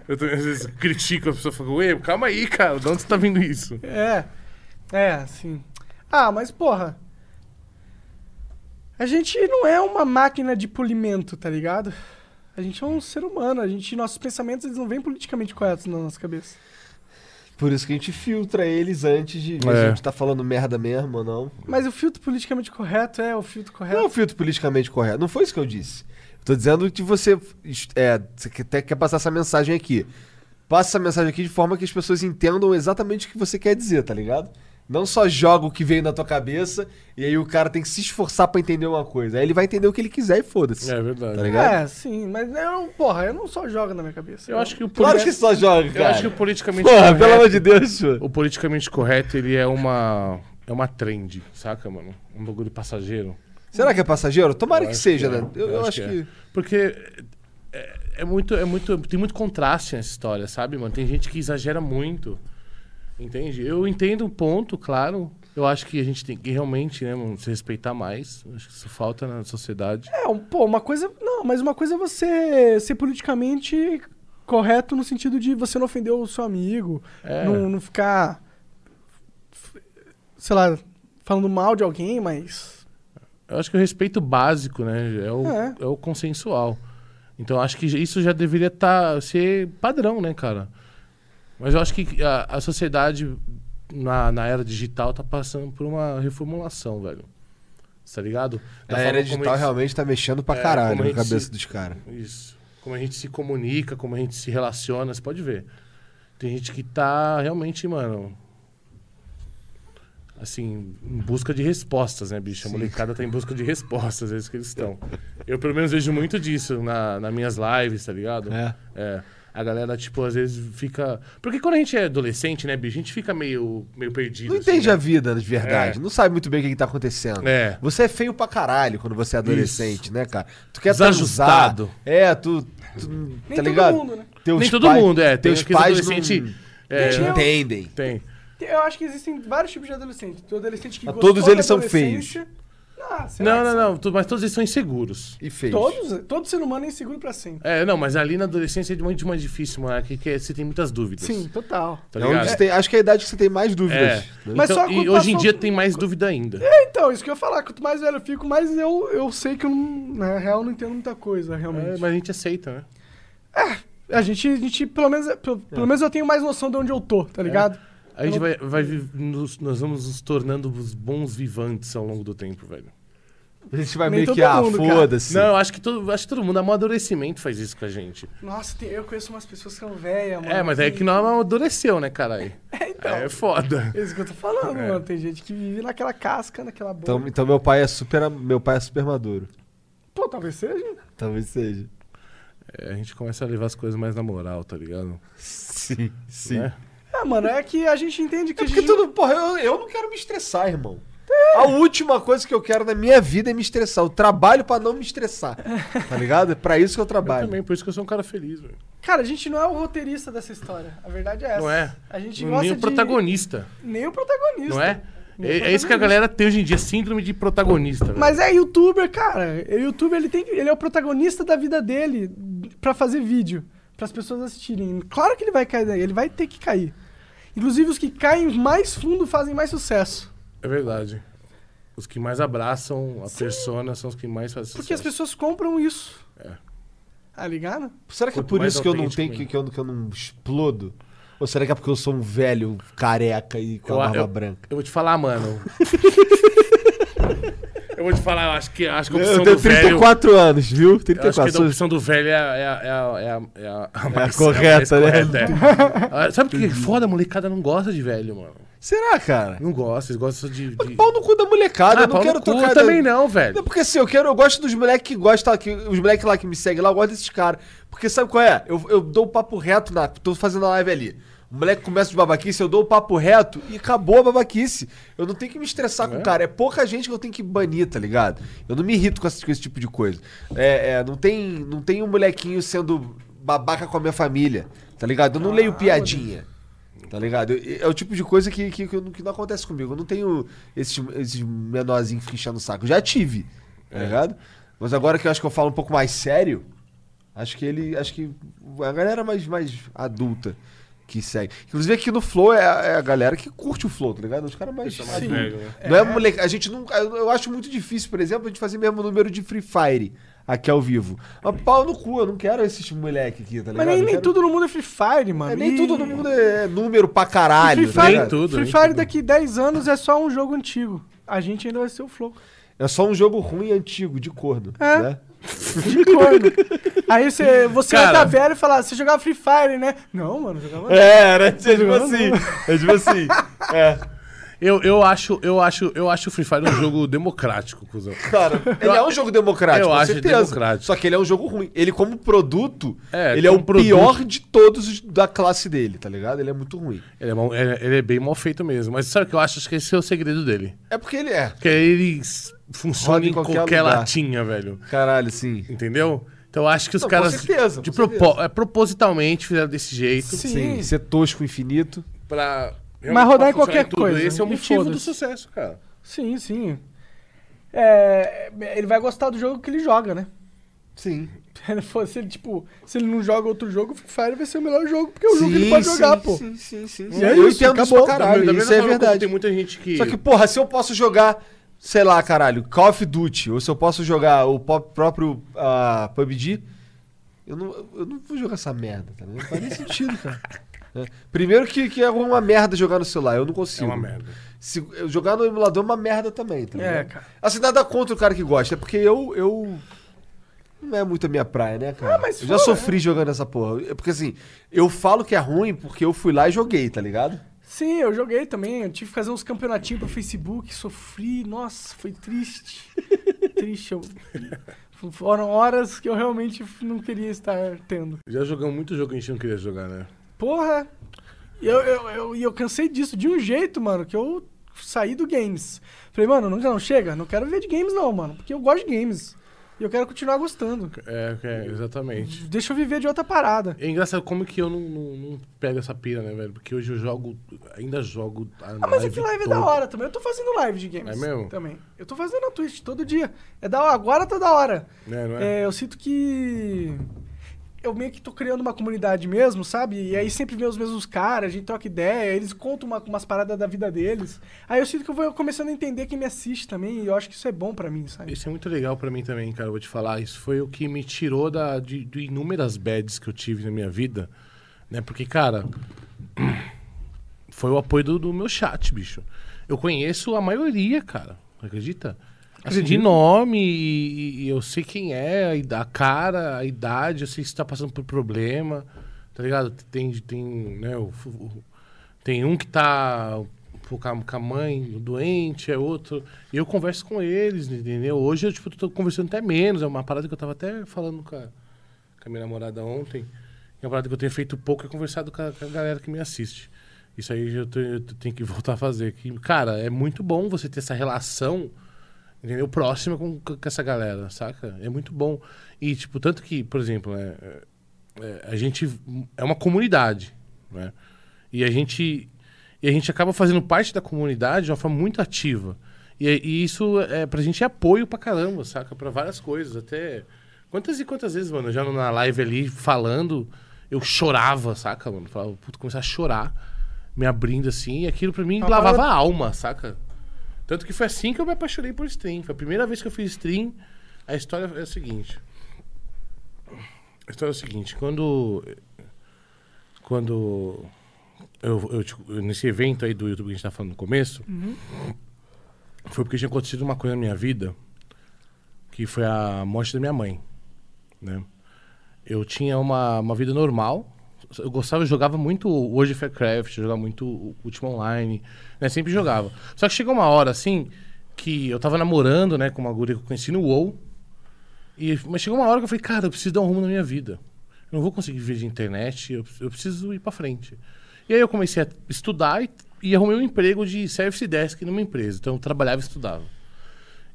Eu também, às vezes critico, a pessoa fala, ué, calma aí, cara, de onde você tá vendo isso? É, é, assim. Ah, mas porra. A gente não é uma máquina de polimento, tá ligado? A gente é um ser humano, a gente, nossos pensamentos eles não vêm politicamente corretos na nossa cabeça. Por isso que a gente filtra eles antes de ver se É. a gente tá falando merda mesmo ou não. Mas o filtro politicamente correto é o filtro Não é correto. um filtro politicamente correto. Não foi isso que eu disse. Eu tô dizendo que você, é, você quer- até quer passar essa mensagem aqui. Passa essa mensagem aqui de forma que as pessoas entendam exatamente o que você quer dizer, tá ligado? Não só joga o que veio na tua cabeça e aí o cara tem que se esforçar pra entender uma coisa. Aí ele vai entender o que ele quiser e foda-se. É verdade. Tá ligado? É, sim, mas eu, porra, eu não só jogo na minha cabeça. Eu acho que o Claro que só joga, Eu cara. acho que o politicamente Porra, correto. pelo amor de Deus. O politicamente correto, ele é uma. É uma trend, saca, mano? Um bagulho passageiro. Será que é passageiro? Tomara Eu que acho seja, que é. né? Eu, eu acho que. é. Porque é, é muito, é muito. Tem muito contraste nessa história, sabe, mano? Tem gente que exagera muito. Entende? Eu entendo o ponto, claro. Eu acho que a gente tem que realmente, né, mano, se respeitar mais. Acho que isso falta na sociedade. É, um- pô, uma coisa. Não, mas uma coisa é você ser politicamente correto no sentido de você não ofender o seu amigo, É. não, não ficar. Sei lá, falando mal de alguém, mas. Eu acho que o respeito básico, né, é o, É. é o consensual. Então acho que isso já deveria tá, ser padrão, né, cara? Mas eu acho que a, a sociedade na, na era digital tá passando por uma reformulação, velho. Tá ligado? Da A era digital eles- realmente tá mexendo pra É, caralho na gente cabeça se- dos caras. Isso. Como a gente se comunica, como a gente se relaciona, você pode ver. Tem gente que tá realmente, mano. Assim, em busca de respostas, né, bicho? A molecada tá em busca de respostas, é isso que eles estão. Eu, pelo menos, vejo muito disso na, nas minhas lives, tá ligado? É. É. A galera, tipo, às vezes fica. Porque quando a gente é adolescente, né, bicho? A gente fica meio, meio perdido. Não assim, entende né? a vida de verdade. É. Não sabe muito bem o que, que tá acontecendo. É. Você é feio pra caralho quando você é adolescente, né, cara? Tu quer Desajustado. transar. É, tu. tu Nem tá todo ligado? mundo, né? Teus Nem todo mundo, é. Tem Teus aqueles pais adolescente. não É, te entendem. tem. Eu acho que existem vários tipos de adolescente. Tem adolescente que todos eles são adolescência. Ah, será Não, que não, não. tu- Mas todos eles são inseguros. E feios. Todos, todo ser humano é inseguro pra sempre. É, não, mas ali na adolescência é muito mais difícil, mano. Que, que é- você tem muitas dúvidas. Sim, total. Tá É onde ligado? você tem- acho que é a idade que você tem mais dúvidas. É. né? Mas Então, só e quando hoje em passou- dia tem mais dúvida ainda. Então, isso que eu ia falar. Quanto mais velho eu fico, mais eu, eu sei que eu, não, na real, não entendo muita coisa, realmente. É, mas a gente aceita, né? A gente, a gente pelo, menos, pelo, É. pelo menos eu tenho mais noção de onde eu tô, tá ligado? A gente vai, vai vi- nos- nós vamos nos tornando os bons vivantes ao longo do tempo, velho. A gente vai Nem meio que, todo ah, mundo, cara. foda-se. Não, eu acho que todo, acho que todo mundo, amadurecimento faz isso com a gente. Nossa, tem- eu conheço umas pessoas que são velhas, mano. É, mas é que não amadureceu, né, caralho? É, então. É foda. É isso que eu tô falando, É. mano. Tem gente que vive naquela casca, naquela boca. Então, então meu pai é super. Meu pai é super maduro. Pô, talvez seja. Talvez seja. É, a gente começa a levar as coisas mais na moral, tá ligado? Sim, sim. Né? É, mano, é que a gente entende que É a porque gente... tudo. Porra, eu, eu não quero me estressar, irmão. A última coisa que eu quero na minha vida é me estressar. Eu trabalho pra não me estressar. Tá ligado? É pra isso que eu Eu trabalho. também, por isso que eu sou um cara feliz, velho. Cara, a gente não é o roteirista dessa história. A verdade é essa. Não é? A gente Nem gosta o de... protagonista, Nem o protagonista. não é? Nem o É, é isso que a galera tem hoje em dia, síndrome de protagonista, velho. Mas é youtuber, cara. O youtuber, ele, tem, ele é o protagonista da vida dele pra fazer vídeo. Para as pessoas assistirem. Claro que ele vai cair daí. Ele vai ter que cair. Inclusive, os que caem mais fundo fazem mais sucesso. É verdade. Os que mais abraçam a persona são os que mais fazem Porque as sucesso. pessoas compram isso. É. Tá ligado? Será que é Quanto por mais isso que eu não tenho que, que, eu, que eu não explodo? Ou será que é porque eu sou um velho careca e com Eu- a barba eu- branca? Eu vou te falar, mano. eu vou te falar, eu acho que, acho que a Eu opção tenho do velho. 34 anos, viu? Eu acho que 34. a opção do velho é, a- é, é, a- é, a- é, mais- correta, é né? correta, é. Ah, Sabe o que é foda? A molecada não gosta de velho, mano. Será, cara? Não gosta, eles gostam de. de... Pau no cu da molecada, Ah, eu não quero tocar. também da- não, velho. Não, porque assim, eu quero, eu gosto dos moleques que gostam, que, os moleques lá que me seguem lá, eu gosto desses caras. Porque sabe qual é? Eu, eu dou o papo reto na. Tô fazendo a live ali. O moleque começa de babaquice, eu dou o papo reto e acabou a babaquice. Eu não tenho que me estressar com o É? cara. É pouca gente que eu tenho que banir, tá ligado? Eu não me irrito com esse, com esse tipo de coisa. É, é, não, tem, não tem um molequinho sendo babaca com a minha família, tá ligado? Eu não leio piadinha. Tá ligado? É o tipo de coisa que, que, que não- acontece comigo. Eu não tenho esses, esses menorzinhos que ficam enchendo o saco. Já tive, tá ligado? Mas agora que eu acho que eu falo um pouco mais sério, acho que ele. Acho que a galera mais, mais adulta que segue. Inclusive aqui no Flow é a, é a galera que curte o Flow, tá ligado? Os caras mais. mais adultos. velho, né? Não é moleque. A gente não. Eu eu acho muito difícil, por exemplo, a gente fazer mesmo número de Free Fire aqui ao vivo. Mas pau no cu, eu não quero esses moleque aqui, tá ligado? Mas nem, nem quero- tudo no mundo é Free Fire, mano. é, nem E- tudo no mundo é número pra caralho. Free tá Fire, tudo, Free Fire daqui 10 anos é só um jogo antigo. A gente ainda vai ser o Flow. É só um jogo ruim e antigo, de corno. É. Né? De corno. Aí você, você vai Cara. estar velho e falar, você jogava Free Fire, né? Não, mano, eu jogava. É, né? É tipo assim. É tipo assim. É. Eu, eu, acho, eu, acho, eu acho o Free Fire um jogo democrático, cuzão. Cara, ele é um jogo democrático, Eu com acho certeza. democrático. Só que ele é um jogo ruim. Ele, como produto, É, ele é como o produto. pior de todos os da classe dele, tá ligado? Ele é muito ruim. Ele é, mal- é- ele é bem mal feito mesmo. Mas sabe o que eu acho? Acho que esse é o segredo dele. É porque ele é. Porque ele s- funciona Roda em em qualquer qualquer, lugar. latinha, velho. Caralho, sim. Entendeu? Então eu acho que os Não, com caras certeza, de com propo- certeza. é, propositalmente fizeram desse jeito Sim. Sim. Ser tosco infinito. pra. Mas rodar em qualquer tudo. coisa, Esse é o motivo do sucesso, cara. Sim, sim. É, ele vai gostar do jogo que ele joga, né? Sim. Se ele, tipo, se ele não joga outro jogo, o Free Fire vai ser o melhor jogo, porque é o jogo que ele pode jogar, pô. Sim, sim, sim. E é eu isso, entendo isso acabou. pra caralho. Da isso é verdade. Tem muita gente que. Só que, porra, se eu posso jogar, sei lá, caralho, Call of Duty, ou se eu posso jogar o próprio ah, PUBG, Eu não, eu não vou jogar essa merda, tá ligado? Não faz nem sentido, cara. É. Primeiro que, que é uma merda jogar no celular, eu não É consigo. uma merda. Se, jogar no emulador é uma merda também, tá É, cara. Assim, nada contra o cara que gosta, é porque eu. eu... Não é muito a minha praia, né, cara? Ah, mas eu já foi, sofri jogando essa porra. É Porque assim, eu falo que é ruim porque eu fui lá e joguei, tá ligado? Sim, eu joguei também. Eu tive que fazer uns campeonatinhos pro Facebook, sofri. Nossa, foi triste. triste. Eu... Foram horas que eu realmente não queria estar tendo. Já jogamos muito jogo que a gente não queria jogar, né? Porra! E eu, eu, eu, eu cansei disso de um jeito, mano, que eu saí do games. Falei, mano, não, não chega, não quero ver de games não, mano, porque eu gosto de games. E eu quero continuar gostando. É, é, exatamente. Deixa eu viver de outra parada. É engraçado como que eu não, não, não pego essa pira, né, velho? Porque hoje eu jogo, ainda jogo a Ah, mas é que live é da toda. hora também. Eu tô fazendo live de games. É mesmo? Também. Eu tô fazendo na Twitch todo dia. É da hora. Agora tá da hora. É, não é? É, eu sinto que. Eu meio que tô criando uma comunidade mesmo, sabe? E aí sempre vem os mesmos caras, a gente troca ideia, eles contam uma- umas paradas da vida deles. Aí eu sinto que eu vou começando a entender quem me assiste também, e eu acho que isso é bom pra mim, sabe? Isso é muito legal pra mim também, cara. Eu vou te falar. Isso foi o que me tirou da, de, de inúmeras bads que eu tive na minha vida. Né? Porque, cara, foi o apoio do, do meu chat, bicho. Eu conheço a maioria, cara. Acredita? Assim, de nome, e, e eu sei quem é, a cara, a idade, eu sei se tá passando por problema, tá ligado? Tem, tem, né, o, o- tem um que tá pô, com a mãe doente, é outro. E eu converso com eles, entendeu? Hoje eu tipo, tô conversando até menos. É uma parada que eu tava até falando com a, com a minha namorada ontem. É uma parada que eu tenho feito pouco é conversado com a, com a galera que me assiste. Isso aí eu, te- eu tenho que voltar a fazer. Que, cara, é muito bom você ter essa relação, entendeu? Próxima com, com essa galera, saca? É muito bom. E, tipo, tanto que, por exemplo, né, é, a gente é uma comunidade, né? E a gente e a gente acaba fazendo parte da comunidade de uma forma muito ativa. E, e isso é pra gente é apoio pra caramba, saca? Pra várias coisas, até quantas e quantas vezes, mano, eu já na live ali falando, eu chorava, saca, mano? Falava, puto, começar a chorar, me abrindo assim, e aquilo pra mim lavava parada- a alma, saca? Tanto que foi assim que eu me apaixonei por stream. Foi a primeira vez que eu fiz stream. A história é a seguinte. A história é o seguinte, quando. Quando. Eu, eu, tipo, nesse evento aí do YouTube que a gente tá falando no começo, foi porque tinha acontecido uma coisa na minha vida que foi a morte da minha mãe. Né? Eu tinha uma, uma vida normal. Eu gostava, eu jogava muito World of Warcraft, jogava muito Ultima Online, né? Sempre jogava. Só que chegou uma hora, assim, que eu tava namorando, né, com uma guria que eu conheci no WoW. E, mas chegou uma hora que eu falei, cara, eu preciso dar um rumo na minha vida. Eu não vou conseguir viver de internet, eu, eu preciso ir pra frente. E aí eu comecei a estudar e, e arrumei um emprego de service desk numa empresa. Então eu trabalhava e estudava.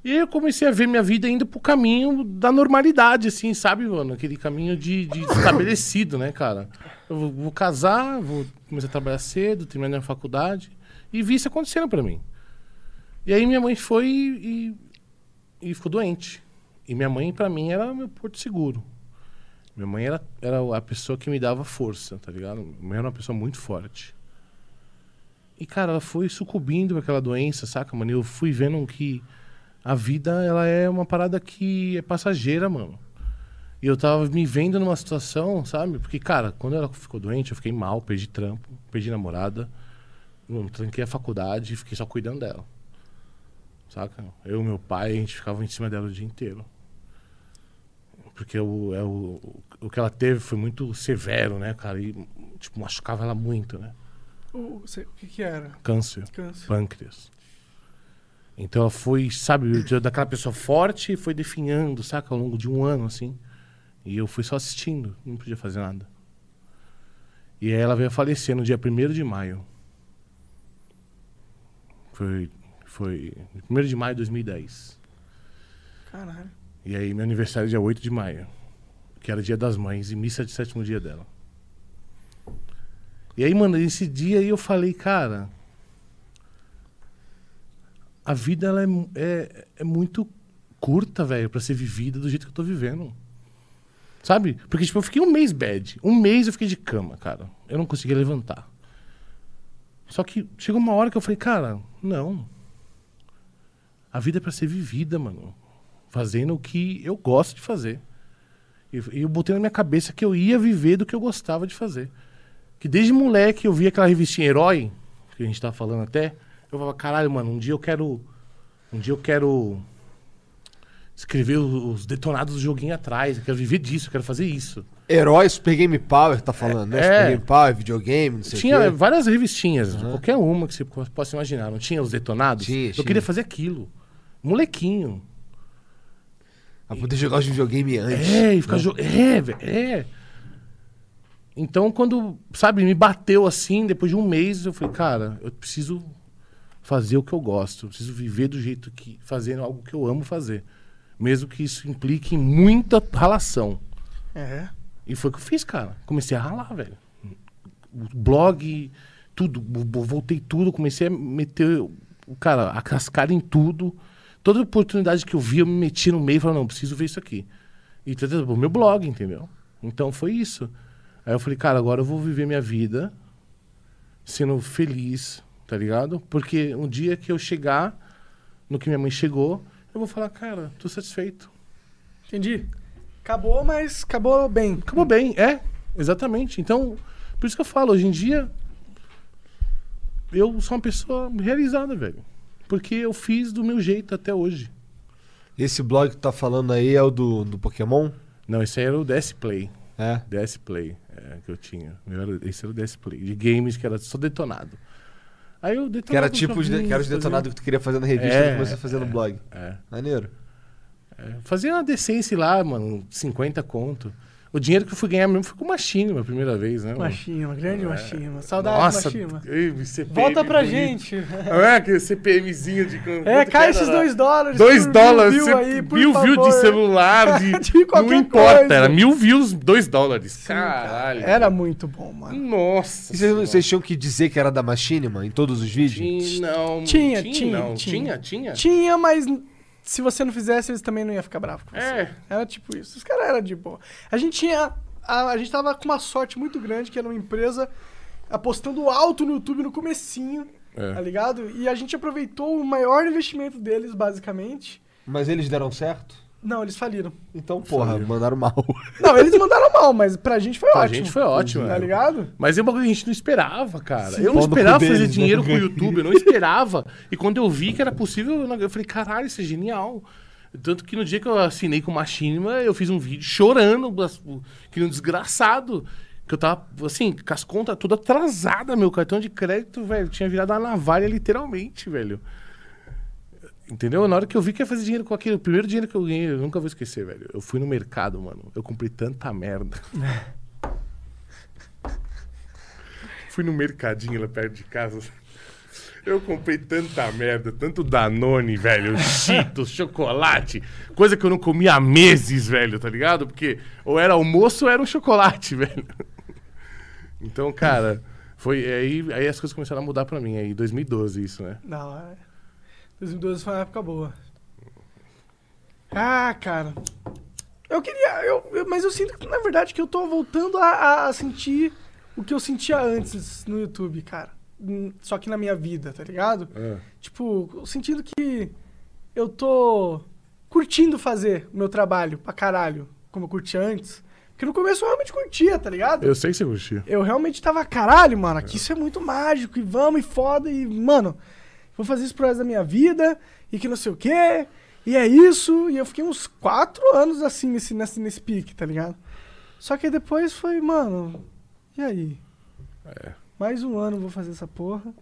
E eu comecei a ver minha vida indo pro caminho da normalidade, assim, sabe, mano? Aquele caminho de, de estabelecido, né, cara? Eu vou, vou casar, vou começar a trabalhar cedo, terminar minha faculdade. E vi isso acontecendo pra mim. E aí minha mãe foi e, e ficou doente. E minha mãe, pra mim, era meu porto seguro. Minha mãe era, era a pessoa que me dava força, tá ligado? Minha mãe era uma pessoa muito forte. E, cara, ela foi sucumbindo com aquela doença, saca, mano? Eu fui vendo que a vida, ela é uma parada que é passageira, mano. E eu tava me vendo numa situação, sabe? Porque, cara, quando ela ficou doente, eu fiquei mal, perdi trampo, perdi namorada, não tranquei a faculdade e fiquei só cuidando dela. Saca? Eu e meu pai, a gente ficava em cima dela o dia inteiro. Porque o, é o, o que ela teve foi muito severo, né, cara? E, tipo, machucava ela muito, né? O, sei- o que que era? Câncer, Câncer. pâncreas. Então ela foi, sabe, daquela pessoa forte foi definhando, saca, ao longo de um ano, assim. E eu fui só assistindo, não podia fazer nada. E aí ela veio a falecer no dia 1 de maio. Foi, foi 1 de maio de 2010. Caralho. E aí meu aniversário é dia 8 de maio, que era dia das mães e missa de sétimo dia dela. E aí, mano, esse dia aí eu falei, cara, a vida ela é, é, é muito curta, velho, pra ser vivida do jeito que eu tô vivendo. Sabe? Porque, tipo, eu fiquei um mês bad. Um mês eu fiquei de cama, cara. Eu não conseguia levantar. Só que chegou uma hora que eu falei, cara, não. A vida é pra ser vivida, mano. Fazendo o que eu gosto de fazer. E e eu botei na minha cabeça que eu ia viver do que eu gostava de fazer. Que desde moleque eu via aquela revistinha Herói, que a gente tava falando até, eu falava, caralho, mano, um dia eu quero. Um dia eu quero escrever os os detonados do joguinho atrás. Eu quero viver disso, eu quero fazer isso. Herói Super Game Power, tá falando, né? É. Super Game Power, videogame, não sei o Tinha várias revistinhas, qualquer uma que você po- possa imaginar. Não tinha os detonados? Tinha, eu tinha. queria fazer aquilo. Molequinho. Pra poder jogar os videogame antes. É, e ficar jogando. É, velho. É. Então, quando, sabe, me bateu assim, depois de um mês, eu falei, cara, eu preciso fazer o que eu gosto. Eu preciso viver do jeito que. fazendo algo que eu amo fazer. Mesmo que isso implique muita ralação. É. E foi o que eu fiz, cara. Comecei a ralar, velho. O blog, tudo. Voltei tudo, comecei a meter, o cara, a cascar em tudo. Toda oportunidade que eu via, eu me meti no meio e falava, não, preciso ver isso aqui. E o meu blog, entendeu? Então foi isso. Aí eu falei, cara, agora eu vou viver minha vida sendo feliz, tá ligado? Porque um dia que eu chegar no que minha mãe chegou, eu vou falar, cara, tô satisfeito. Entendi. Acabou, mas acabou bem. Acabou bem, é, exatamente. Então, por isso que eu falo, hoje em dia, eu sou uma pessoa realizada, velho. Porque eu fiz do meu jeito até hoje. Esse blog que tu tá falando aí é o do, do Pokémon? Não, esse aí era o DS Play. É. DS Play é, que eu tinha. Esse era o DS Play. De games que era só detonado. Aí eu detonava. Que era tipo de- que era os detonados que tu queria fazer na revista É, e você fazia no blog. É. Maneiro. Fazia uma decência lá, mano, 50 conto. O dinheiro que eu fui ganhar mesmo foi com Machine, a primeira vez, né? mano? Machinima, grande machinima. Saudade Nossa, Machinima. ei, CPM Volta pra bonito. gente. Não é aquele CPMzinho de... É, cai esses dois dólares. Dois por dólares, mil aí, por mil views de celular, de, De não importa, coisa. era mil views, dois dólares. Caralho. Era muito bom, mano. Nossa. E vocês, tinham que dizer que era da Machinima em todos os vídeos? Tinha, não, Tinha, tinha, não. tinha. tinha, tinha. Tinha, mas se você não fizesse, eles também não iam ficar bravos com você. É. Era tipo isso. Os caras eram de boa. A gente tinha. A, a gente tava com uma sorte muito grande, que era uma empresa apostando alto no YouTube no comecinho, É. tá ligado? E a gente aproveitou o maior investimento deles, basicamente. Mas eles deram certo? Não, eles faliram. Então, porra, mandaram mal. Não, eles mandaram mal, mas pra gente foi Pra ótimo. gente foi ótimo, Tá né? ligado? Mas é uma coisa que a gente não esperava, cara. Sim, eu não pau no cu esperava fazer deles, né? dinheiro com o YouTube, eu não esperava. E quando eu vi que era possível, eu falei, caralho, isso é genial. Tanto que no dia que eu assinei com o Machinima, eu fiz um vídeo chorando, as- que um desgraçado. Que eu tava, assim, com as contas toda atrasada, meu cartão de crédito, velho, tinha virado uma navalha literalmente, velho. Entendeu? Na hora que eu vi que ia fazer dinheiro com aquele, o primeiro dinheiro que eu ganhei, eu nunca vou esquecer, velho. Eu fui no mercado, mano. Eu comprei tanta merda. fui no mercadinho lá perto de casa. Eu comprei tanta merda, tanto Danone, velho, Cheetos, chocolate, coisa que eu não comia há meses, velho, tá ligado? Porque ou era almoço ou era um chocolate, velho. Então, cara, foi aí, aí as coisas começaram a mudar pra mim, aí 2012 isso, né? Não, é. 2012 foi uma época boa. Ah, cara. Eu queria. Eu, eu- mas eu sinto que, na verdade, que eu tô voltando a, a- sentir o que eu sentia antes no YouTube, cara. Hum, Só que na minha vida, tá ligado? Tipo, sentindo que eu tô curtindo fazer o meu trabalho pra caralho, como eu curtia antes. Porque no começo eu realmente curtia, tá ligado? Eu sei que você curtia. Eu realmente tava, caralho, mano, aqui isso é muito mágico, e vamos, e foda, e, mano, vou fazer isso pro resto da minha vida, e que não sei o quê, e é isso, e eu fiquei uns quatro anos assim, nesse, nesse, nesse pique, tá ligado? Só que depois foi, mano, e aí? Mais um ano vou fazer essa porra.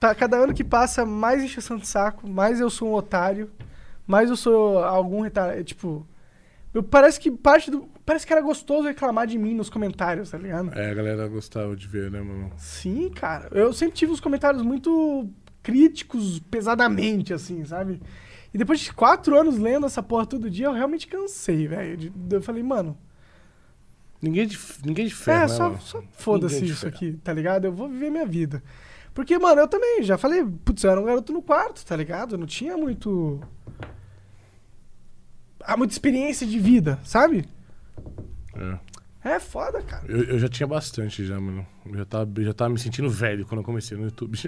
Tá, cada ano que passa, mais encheção de saco, mais eu sou um otário, mais eu sou algum retardado, tipo... Eu, parece que parte do... Parece que era gostoso reclamar de mim nos comentários, tá ligado? É, a galera gostava de ver, né, mano? Sim, cara. Eu sempre tive uns comentários muito críticos, pesadamente, assim, sabe? E depois de quatro anos lendo essa porra todo dia, eu realmente cansei, velho. Eu falei, mano, Ninguém de, ninguém de ferro, é, né, só, só foda-se isso ferro. aqui, tá ligado? Eu vou viver minha vida. Porque, mano, eu também já falei, putz, eu era um garoto no quarto, tá ligado? Eu não tinha muito. Ah, muita experiência de vida, sabe? É. É foda, cara. Eu, eu já tinha bastante já, mano. Eu já tava, já tava me sentindo velho quando eu comecei no YouTube.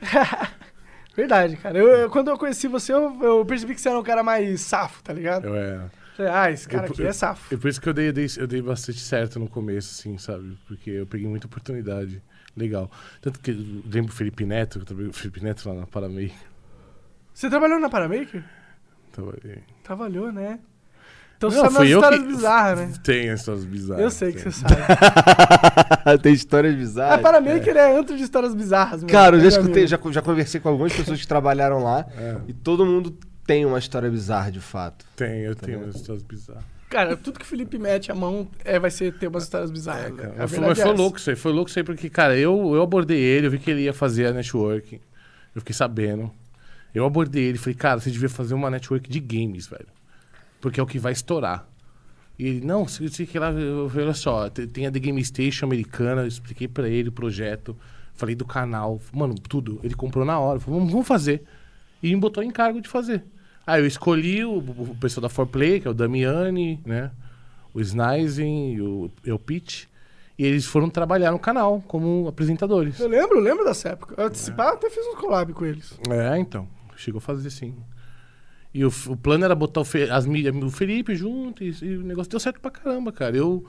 Verdade, cara. Eu, eu- quando eu conheci você, eu, eu percebi que você era um cara mais safo, tá ligado? Eu, é, Ah, esse cara aqui é safo. E por isso que eu dei, eu dei, eu dei bastante certo no começo, assim, sabe? Porque eu peguei muita oportunidade. Legal. Tanto que eu lembro o Felipe Neto, que eu trabalhei com o Felipe Neto lá na Paramei. Você trabalhou na Paramaker? Trabalhei. Trabalhou, né? Então você Não, sabe fui umas eu histórias que- bizarras, né? Tem histórias bizarras. Eu sei que tem. você sabe. Tem histórias bizarras. Paramaker é antro de histórias bizarras, mesmo. Cara, eu já Meu escutei, já, já conversei com algumas pessoas que trabalharam lá É. e todo mundo tem uma história bizarra de fato. Tem, eu tenho umas histórias bizarras. Cara, tudo que o Felipe mete a mão é, vai ser ter umas histórias bizarras. É, cara. Mas foi, mas é foi louco isso aí. Foi louco isso aí porque, cara, eu, eu abordei ele, eu vi que ele ia fazer a network. Eu fiquei sabendo. Eu abordei ele, falei, cara, você devia fazer uma network de games, velho. Porque é o que vai estourar. E ele, não, sei, sei que lá, olha só, te- tem a The Game Station americana, eu expliquei pra ele o projeto, falei do canal, mano, tudo. Ele comprou na hora, falou, vamos, fazer. E me botou em cargo de fazer. Aí eu escolhi o, o pessoal da 4Play, que é o Damiani, né? O Snizen e o, e o Pete. E eles foram trabalhar no canal como apresentadores. Eu lembro, eu lembro dessa época. Eu antecipar, eu até fiz um collab com eles. É, então. Chegou a fazer sim. E o, o plano era botar o, Fe- as, o Felipe junto e, e o negócio deu certo pra caramba, cara. Eu,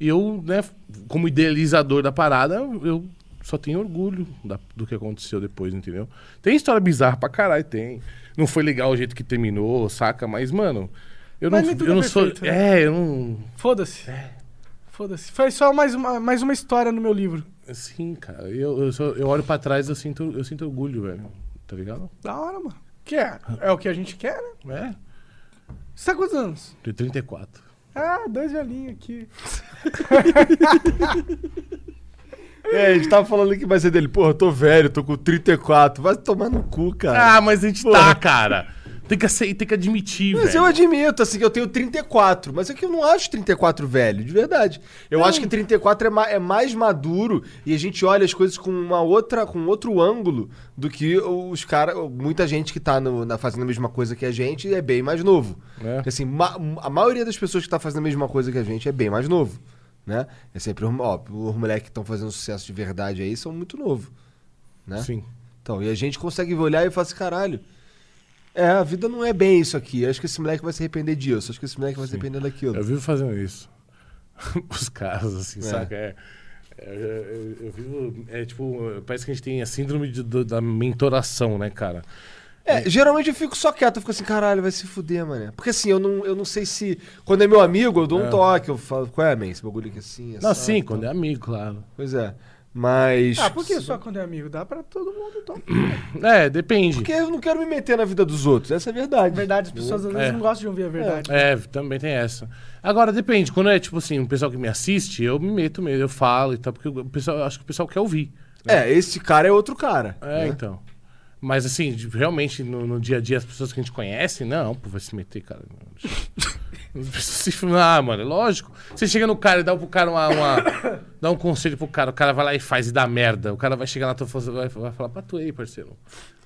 eu né, como idealizador da parada, eu só tenho orgulho da- do que aconteceu depois, entendeu? Tem história bizarra pra caralho, tem. Não foi legal o jeito que terminou, saca? Mas, mano, eu Mas não, eu é não sou. perfeito, né? É, eu não. Foda-se. Foda-se. Foi só mais uma, mais uma história no meu livro. Sim, cara. Eu, eu, sou- eu olho pra trás e eu sinto, eu sinto orgulho, velho. Tá ligado? Da hora, mano. Que é? É o que a gente quer, né? É. Você tá quantos anos? Tenho 34. Ah, dois velhinhos aqui. É, a gente tava falando aqui mais cedo dele, porra, eu tô velho, tô com 34. Vai tomar no cu, cara. Ah, mas a gente Porra. tá, cara. Tem que, acei- tem que admitir, Mas velho. eu admito, assim, que eu tenho 34, mas é que eu não acho 34 velho, de verdade. Eu acho que 34 é, ma- é mais maduro e a gente olha as coisas com uma outra, com outro ângulo do que os caras, muita gente que tá no- na, fazendo a mesma coisa que a gente é bem mais novo. É. Porque, Assim, ma- a maioria das pessoas que tá fazendo a mesma coisa que a gente é bem mais novo, né? É sempre, os- ó, os moleques que estão fazendo sucesso de verdade aí são muito novos, né? Sim. Então, e a gente consegue olhar e falar assim, caralho, é, a vida não é bem isso aqui. Acho que esse moleque vai se arrepender disso. Acho que esse moleque vai se arrepender daquilo. Eu vivo fazendo isso. Os caras, assim, É. saca? É, é, eu, eu vivo. É tipo, parece que a gente tem a síndrome de- do- da mentoração, né, cara? É, geralmente eu fico só quieto, eu fico assim, caralho, vai se fuder, mano. Porque assim, eu não, eu não sei se. Quando é meu amigo, eu dou um É. toque, eu falo, qual é, man? Esse bagulho aqui assim. Não, assado, sim, tal." quando é amigo, claro. Pois é. Mas. Ah, por que só quando é amigo? Dá pra todo mundo, então. É, depende. Porque eu não quero me meter na vida dos outros, essa é a verdade. Na verdade, as pessoas às vezes É. não gostam de ouvir a verdade. É, também tem essa. Agora, depende. Quando é, tipo assim, um pessoal que me assiste, eu me meto mesmo, eu falo e tal, porque o pessoal, eu acho que o pessoal quer ouvir. É, esse cara é outro cara. É, né? então. Mas assim, realmente, no, no dia a dia, as pessoas que a gente conhece, não, pô, vai se meter, cara. Ah, mano, lógico. Você chega no cara e dá pro cara uma, uma- dá um conselho pro cara, o cara vai lá e faz e dá merda. O cara vai chegar tua força vai, vai falar pra tu aí, parceiro.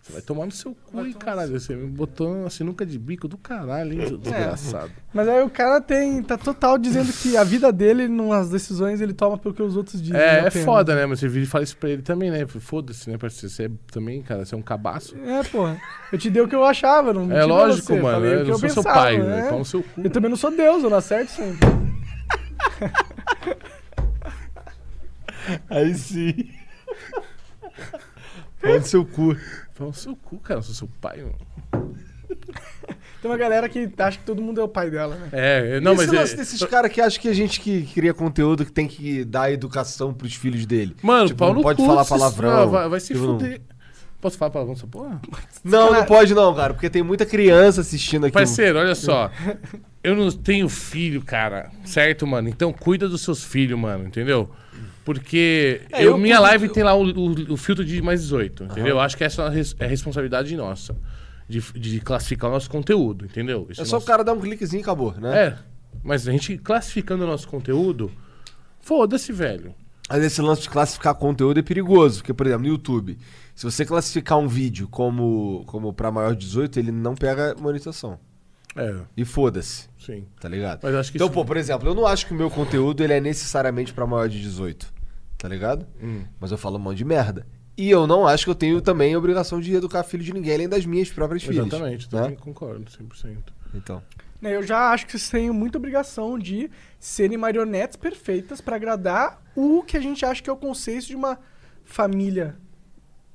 Você vai tomar no seu cu, hein, caralho. Você me botou uma sinuca de bico do caralho, hein, seu desgraçado. Mas aí o cara tem. tá total dizendo que a vida dele, nas decisões, ele toma pelo que os outros dizem. É, é apenas. foda, né? Mas você vira e fala isso pra ele também, né? Foda-se, né, parceiro? Você é também, cara, você é um cabaço. É, porra. Eu te dei o que eu achava, não É lógico, você, mano. falei o Eu não sou seu pensava, pai, né? Pau no seu cu. Eu também não sou Deus, eu não acerto sempre. Aí sim. No seu cu. Pau no seu cu, cara. Eu sou seu pai, mano. Tem uma galera que acha que todo mundo é o pai dela, né? É, não, Esse mas. lance É, desses caras que acham que a gente que cria conteúdo que tem que dar educação pros filhos dele. Mano, tipo, pau não pode cu, falar se- palavrão. não, vai, vai se Tipo, não- fuder. Posso falar palavrão nessa porra? Não, não pode não, cara, porque tem muita criança assistindo aqui. Parceiro, olha só. Eu não tenho filho, cara. Certo, mano? Então cuida dos seus filhos, mano, entendeu? Porque É, eu, eu minha cuido- live tem lá o, o- o filtro de mais 18, entendeu? Acho que essa é a é responsabilidade nossa. De, de classificar o nosso conteúdo, entendeu? Esse É só nosso- o cara dar um cliquezinho e acabou, né? É. Mas a gente classificando o nosso conteúdo, foda-se, velho. Mas esse lance de classificar conteúdo é perigoso, porque, por exemplo, no YouTube, se você classificar um vídeo como, como pra maior de 18, ele não pega monetização. É, E foda-se, sim. tá ligado? Mas acho que Então, isso- pô, por exemplo, eu não acho que o meu conteúdo ele é necessariamente pra maior de 18, tá ligado? Hum. Mas eu falo um monte de merda. E eu não acho que eu tenho também a obrigação de educar filho de ninguém, além das minhas próprias filhas. Exatamente, né? também concordo, 100%. Então. Né, Eu já acho que vocês têm muita obrigação de serem marionetes perfeitas pra agradar o que a gente acha que é o conceito de uma família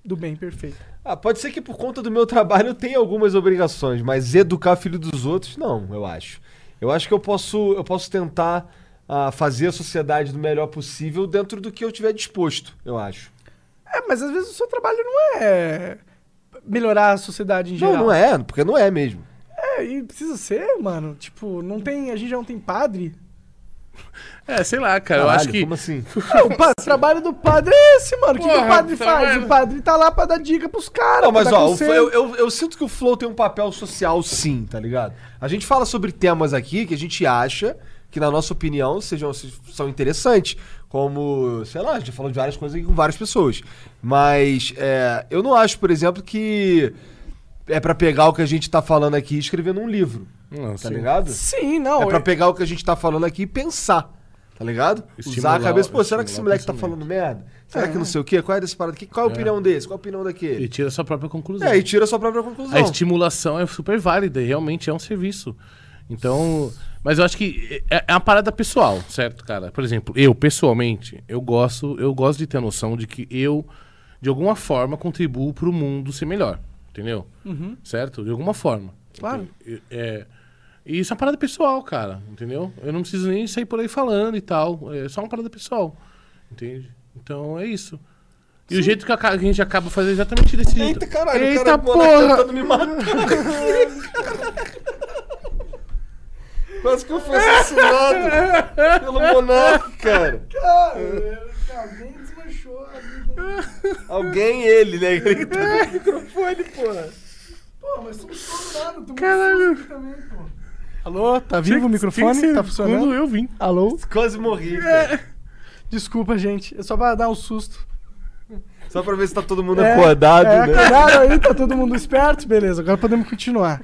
do bem perfeita. Ah, pode ser que por conta do meu trabalho eu tenha algumas obrigações, mas educar filho dos outros, não, eu acho. Eu acho que eu posso, eu posso tentar ah, fazer a sociedade do melhor possível dentro do que eu tiver disposto, eu acho. É, mas às vezes o seu trabalho não é melhorar a sociedade em Não, geral. não é, porque não é mesmo. É, e precisa ser, mano. Tipo, não tem. A gente já não tem padre. É, sei lá, cara. eu Caralho, acho que. Como assim? É, o, pa- trabalho do padre é esse, mano. O que, que o padre tá faz? vendo? O padre tá lá pra dar dica pros caras. Não, mas ó, eu, eu, eu sinto que o Flow tem um papel social sim, tá ligado? A gente fala sobre temas aqui que a gente acha que, na nossa opinião, sejam, são interessantes. Como, sei lá, a gente já falou de várias coisas aqui com várias pessoas. Mas é, eu não acho, por exemplo, que é pra pegar o que a gente tá falando aqui e escrever num livro. Não, Tá sim. ligado? Sim, não. É pra eu- pegar o que a gente tá falando aqui e pensar. Tá ligado? Usar Estimular a cabeça. Pô, será que esse moleque tá falando merda? Será que não sei o quê? Qual é desse parada aqui? Qual é a opinião desse? Qual é a opinião daquele? E tira a sua própria conclusão. É, e tira a sua própria conclusão. A estimulação é super válida e realmente é um serviço. Então, mas eu acho que é, é uma parada pessoal, certo, cara? Por exemplo, eu pessoalmente, eu gosto, eu gosto de ter a noção de que eu de alguma forma contribuo para o mundo ser melhor, entendeu? Certo? De alguma forma. Claro. É, e isso é uma parada pessoal, cara, entendeu? Eu não preciso nem sair por aí falando e tal, é só uma parada pessoal, entende? Então é isso. E o jeito que a gente acaba fazendo é exatamente desse jeito. Eita caralho, Eita o cara porra! porra. tentando me matar. Quase que eu fui assassinado pelo Monark, cara. Alguém desmanchou a vida. Alguém, ele, né? Ele que tá com o microfone, porra. Pô, mas estamos todos nada. Caralho. também, pô. Alô, tá vivo o microfone? Tá funcionando? Quando eu vim. Alô? Quase morri, cara. Desculpa, gente. É só pra dar um susto. Só pra ver se tá todo mundo É, acordado, é, né? acordaram aí, tá todo mundo esperto? Beleza, agora podemos continuar.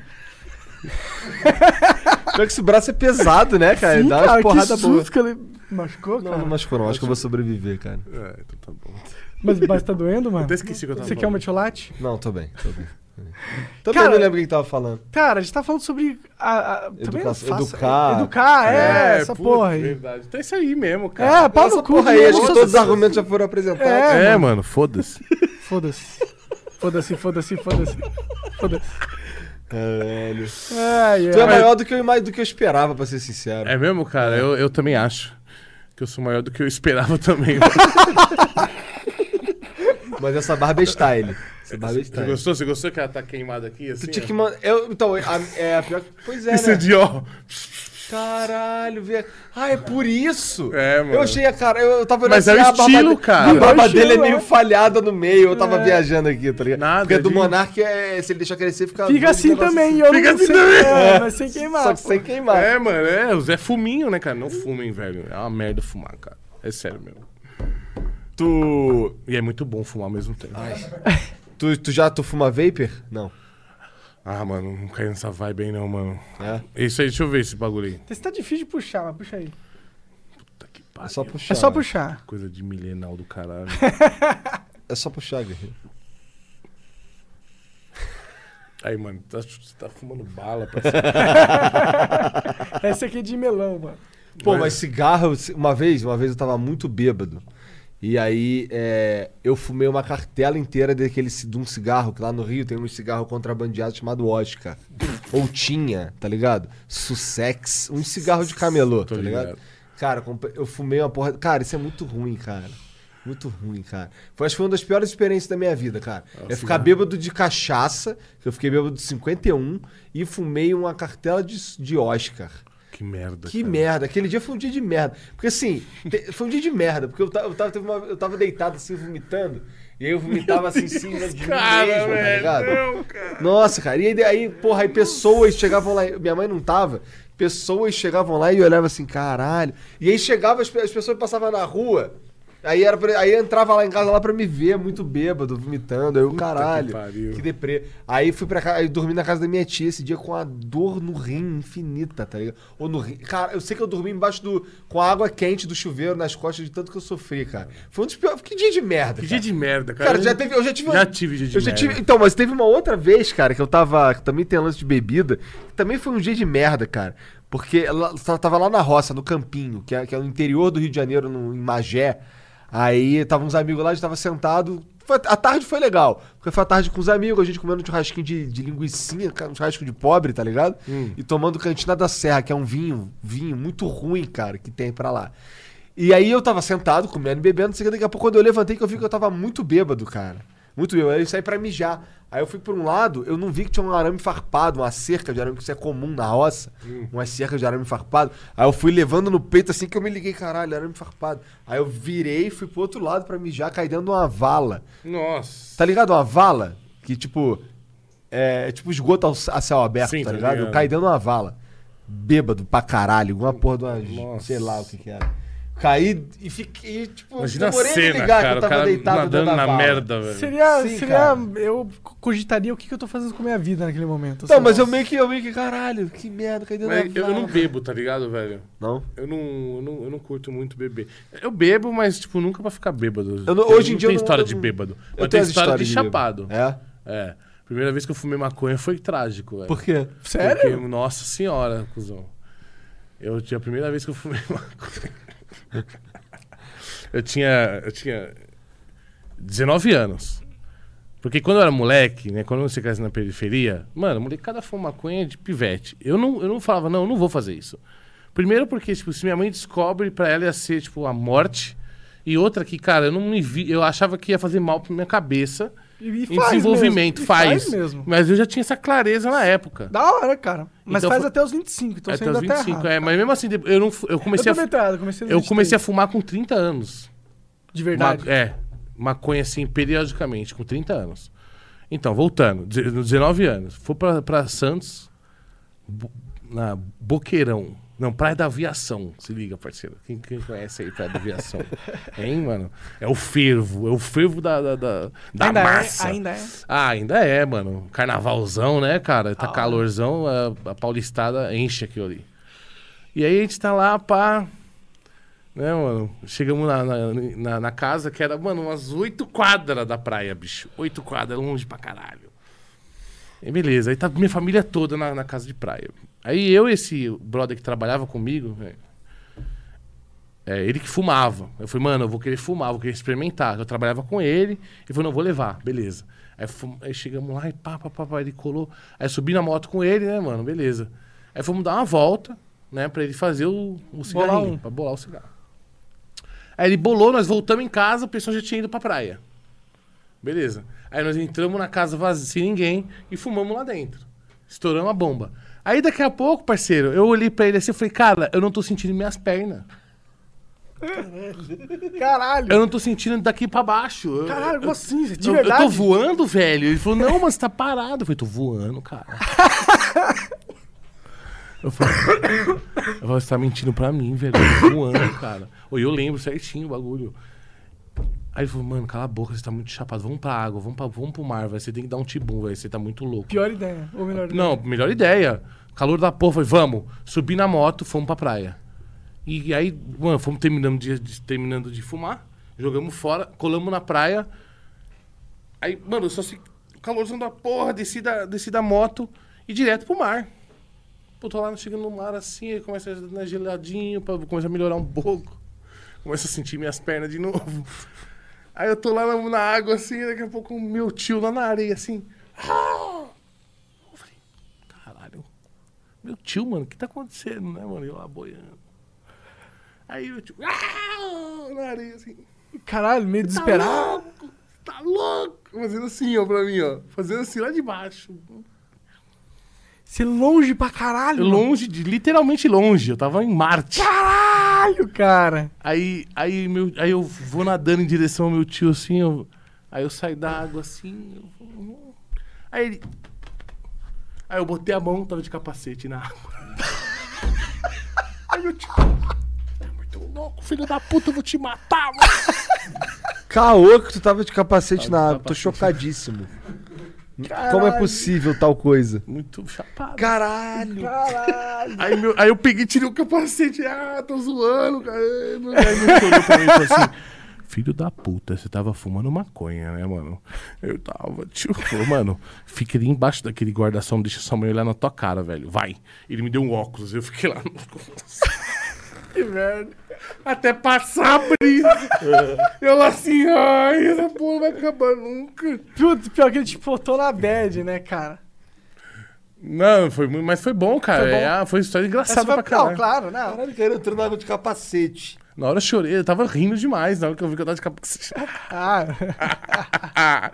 Pior que esse braço é pesado, né, cara? Sim, Dá cara, umas que porradas boas. susto que ele machucou, Não, cara. não machucou não. Acho que eu vou sobreviver, cara. É, então tá bom. Mas, mas tá doendo, mano? Até esqueci que eu tava Você quer um metiolate? Não, tô bem, tô bem. Também Cara, não lembro o que tava falando. Cara, a gente tá falando sobre. A, a, faça- educar. Educar, é, essa puta, porra aí. Verdade. Então é isso aí mesmo, É, cara. pau Essa no cu aí, acho que todos os argumentos já foram apresentados. É, É, mano. foda-se. Foda-se. Foda-se, foda-se, foda-se. Foda-se. Caralho. Ai, Tu é ai. maior do que, eu, do que eu esperava, pra ser sincero. É mesmo, cara? Eu, eu também acho. Que eu sou maior do que eu esperava também. Mas essa barba é style. Barba é Você gostou? Você gostou que ela tá queimada aqui? Assim, Tu tinha ó? que mandar. Eu, então, a, é a pior. Pois é, Isso né? de ó. Caralho, velho. Ah, é por isso? É, mano. Eu achei a cara. Eu, eu tava olhando Mas é o assim, a barba estilo, cara. A barba É o dele é meio é. falhada no meio. Eu tava viajando aqui, tá ligado? Nada, Porque do de- Monark é. Se ele deixar crescer, fica. Fica assim também, eu Fica não assim também. É, mas sem queimar. Só que pô. sem queimar. É, mano, é. O Zé Fuminho, né, cara? Não fumem, velho. É uma merda fumar, cara. É sério mesmo. Tu. E é muito bom fumar ao mesmo tempo. Tu, tu já tu fuma vapor? Não. Ah, mano, não cai nessa vibe aí não, mano. É? Isso aí, deixa eu ver esse bagulho aí. Esse tá difícil de puxar, mas puxa aí. Puta que É pariu. só puxar. É só né? puxar. Coisa de milenal do caralho. É só puxar, guerreiro. Aí, mano, tá- você tá fumando bala, parceiro. Esse aqui é de melão, mano. Pô, mas cigarro, uma vez, uma vez eu tava muito bêbado. E aí é, eu fumei uma cartela inteira daquele, de um cigarro, que lá no Rio tem um cigarro contrabandeado chamado Oscar. Ou tinha, tá ligado? Sussex, um cigarro de camelô, Tô tá ligado? ligado. Cara, eu fumei uma porra. Cara, isso é muito ruim, cara. Muito ruim, cara. Foi, acho que foi uma das piores experiências da minha vida, cara. é ficar cigarro. bêbado de cachaça, que eu fiquei bêbado de 51, e fumei uma cartela de, de Oscar. Que merda. Que cara. merda, aquele dia foi um dia de merda. Porque assim, foi um dia de merda, porque eu tava, eu tava, uma- eu tava deitado assim, vomitando, e aí eu vomitava assim em cima de mim Cara, mesmo, tá velho, ligado? não, cara. Nossa, cara, e aí, aí, porra, aí pessoas chegavam lá, minha mãe não tava, pessoas chegavam lá e olhavam assim, caralho. E aí chegava, as, as pessoas passavam na rua, Aí, era pra- aí entrava lá em casa lá pra me ver, muito bêbado, vomitando. Aí eu, caralho, que pariu. que deprê. Aí fui pra casa, aí dormi na casa da minha tia esse dia com a dor no rim infinita, tá ligado? Ou no rim. Cara, eu sei que eu dormi embaixo do. com a água quente do chuveiro nas costas de tanto que eu sofri, cara. Foi um dos piores. Que dia de merda. Que cara. dia de merda, cara. Cara, já teve, eu já tive. Já tive dia de eu já merda. tive, Então, mas teve uma outra vez, cara, que eu tava. Que também tem lance de bebida. Que também foi um dia de merda, cara. Porque ela ela tava lá na roça, no Campinho, que é, que é no interior do Rio de Janeiro, no, em Magé. Aí tava uns amigos lá, a gente tava sentado. Foi- a tarde foi legal. Porque foi a tarde com os amigos, a gente comendo um churrasquinho de, de linguiçinha, um churrasco de pobre, tá ligado? E tomando Cantina da Serra, que é um vinho, vinho muito ruim, cara, que tem pra lá. E aí eu tava sentado, comendo e bebendo, daqui a pouco quando eu levantei que eu vi que eu tava muito bêbado, cara. Muito bêbado. Aí eu saí pra mijar. Aí eu fui por um lado, eu não vi que tinha um arame farpado, uma cerca de arame, que isso é comum na roça. Uma cerca de arame farpado. Aí eu fui levando no peito assim que eu me liguei, caralho, arame farpado. Aí eu virei, fui pro outro lado pra mijar, caí dentro de uma vala. Nossa. Tá ligado? Uma vala que, tipo, é tipo esgoto ao- a céu aberto, Sim, tá ligado? Eu ligado. caí dentro de uma vala. Bêbado pra caralho, alguma porra de uma. Nossa. Sei lá o que que era. Caí e fiquei, tipo, Imagina demorei a cena, ligar cara. que eu tava cara deitado dentro nadando da na vala. merda, velho. Seria. Sim, seria cara. eu cogitaria o que, que eu tô fazendo com a minha vida naquele momento. Não, assim, mas eu meio que, eu meio que, caralho, que merda, caí dentro Mas da eu, eu não bebo, tá ligado, velho? Não? Eu não, eu, não, eu não curto muito beber. Eu bebo, mas, tipo, nunca pra ficar bêbado. Eu não- hoje em dia eu tem não- história eu de não- bêbado. Eu Mas tem história de bêbado. chapado. É? É. Primeira vez que eu fumei maconha foi trágico, velho. Por quê? Sério? Porque, nossa senhora, cuzão. Eu tinha a primeira vez que eu fumei maconha. Eu tinha. Eu tinha 19 anos. Porque quando eu era moleque, né? Quando você cresce na periferia, mano, molecada fuma maconha de pivete. Eu não, eu não falava, não, eu não vou fazer isso. Primeiro porque, tipo, se minha mãe descobre, pra ela ia ser, tipo, a morte. E outra que, cara, eu não me vi. Eu achava que ia fazer mal pra minha cabeça. E- e em faz desenvolvimento, mesmo, faz. faz mesmo. Mas eu já tinha essa clareza na época. Da hora, cara. Mas Então faz foi- até os 25, então você Até os ainda tá 25, errado. é. Mas mesmo assim, eu, não, eu comecei eu a. meio errado, comecei Eu comecei a 23, fumar com 30 anos. De verdade. Ma- é, maconha assim, periodicamente, com 30 anos. Então, voltando, deze- 19 anos. Fui pra, pra Santos, na Boqueirão. Não, Praia da Aviação. Se liga, parceiro. Quem, quem conhece aí Praia da Aviação? hein, mano? É o fervo. É o fervo da, da, da, da ainda massa. é, ainda é. Ah, ainda é, mano. Carnavalzão, né, cara? Tá calorzão, a, a paulistada enche aquilo ali. E aí a gente tá lá, pá. Né, mano? Chegamos na, na, na- na casa que era, mano, umas oito quadras da praia, bicho. Oito quadras, longe pra caralho. E beleza, aí tá minha família toda na, na casa de praia. Aí eu e esse brother que trabalhava comigo, é, ele que fumava. Eu falei, mano, eu vou querer fumar, vou querer experimentar. Eu trabalhava com ele, ele falou, não, vou levar, beleza. Aí, fum- aí chegamos lá e pá, pá, pá, pá, ele colou. Aí subi na moto com ele, né, mano, beleza. Aí fomos dar uma volta, né, pra ele fazer o, o cigarrinho, um. pra bolar o cigarro. Aí ele bolou, nós voltamos em casa, o pessoal já tinha ido pra praia. Beleza. Aí nós entramos na casa vazia, sem ninguém, e fumamos lá dentro. Estouramos a bomba. Aí daqui a pouco, parceiro, eu olhei pra ele assim e falei, cara, eu não tô sentindo minhas pernas. Caralho. Eu não tô sentindo daqui pra baixo. Eu- Caralho, eu, como assim? De eu, eu verdade? tô voando, velho. Ele falou, não, mas você tá parado. Eu falei, tô voando, cara. eu falei, eu falei, você tá mentindo pra mim, velho. Eu tô voando, cara. Ou eu lembro certinho o bagulho. Aí ele falou, mano, cala a boca, você tá muito chapado. Vamos pra água, vamos, pra, vamos pro mar, velho. Você tem que dar um tibum, velho. Você tá muito louco. Pior ideia. Ou melhor ideia. Não, melhor ideia. Calor da porra, falei, vamos. Subi na moto, fomos pra praia. E aí, mano, fomos terminando de, de- terminando de fumar, jogamos fora, colamos na praia. Aí, mano, só se. Calorzão da porra, desci da, desci da moto e direto pro mar. Pô, tô lá chegando no mar assim, aí começa a dar geladinho, pra começar a melhorar um pouco. Começo a sentir minhas pernas de novo. Aí eu tô lá na, na água assim, daqui a pouco meu tio lá na areia assim. "Ah!" Eu falei, caralho. Meu tio, mano, o que tá acontecendo, né, mano? Eu lá boiando. Aí o tio, ah! na areia assim. Caralho, meio Tá desesperado. louco, tá louco. Fazendo assim, ó, pra mim, ó. Fazendo assim lá de baixo. Ser longe pra caralho. Longe, de, literalmente longe. Eu tava em Marte. Caralho, cara. Aí, aí, meu, aí eu vou nadando em direção ao meu tio assim, eu, aí eu saio da água assim. eu vou- aí ele. Aí eu botei a mão, tava de capacete na água. aí meu tio. "Tá muito louco, filho da puta, eu vou te matar, mano. Caô que tu tava de capacete Tava na água. Tô capacete. Chocadíssimo. Como é Caralho. possível tal coisa? Muito chapado. Caralho! Caralho. Aí, meu- aí eu peguei, tirei o capacete. Ah, tô zoando, cara. Aí meu olhou pra mim e falou assim: Filho da puta, você tava fumando maconha, né, mano? Eu tava, tio. Falou, mano, fica ali embaixo daquele guarda-sol, não deixa sua mãe olhar na tua cara, velho. Vai. Ele me deu um óculos, eu fiquei lá. que merda. Até passar a brisa. eu lá assim, ai, essa porra vai acabar nunca. Putz, pior que ele te botou na bad, né, cara? Não, foi muito, mas foi bom, cara. Foi bom. É, ah, foi história engraçada Essa foi... pra caralho. Não, claro, não. Caralho, cara, entrando na água de capacete. Na hora eu chorei, eu tava rindo demais na hora que eu vi que eu tava de capacete. Ah,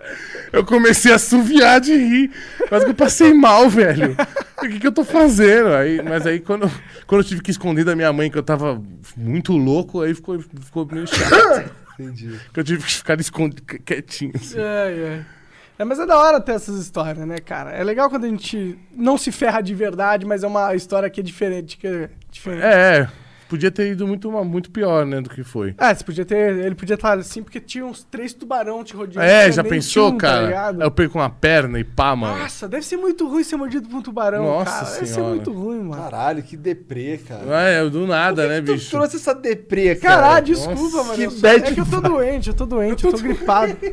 eu comecei a assoviar de rir. Quase que eu passei mal, velho. O que, que eu tô fazendo? Aí, mas aí quando, quando eu tive que esconder da minha mãe que eu tava muito louco, aí ficou, ficou meio chato. Entendi. Que eu tive que ficar escondido, quietinho. Assim. é, é. É, mas é da hora ter essas histórias, né, cara? É legal quando a gente não se ferra de verdade, mas é uma história que é diferente. Que é diferente. É, podia ter ido muito, muito pior, né, do que foi. É, você podia ter. Ele podia estar assim, porque tinha uns três tubarão te rodeando. É, já pensou, tinha um, tá cara? ligado? eu perco uma perna e pá, mano. Nossa, deve ser muito ruim ser mordido por um tubarão, Nossa cara. Deve ser Senhora. muito ruim, mano. Caralho, que deprê, cara. É, do nada, né, tu bicho? trouxe essa deprê, cara? Caralho, desculpa, Nossa, mano. que eu sou- bad é que eu tô doente, eu tô doente, eu tô gripado.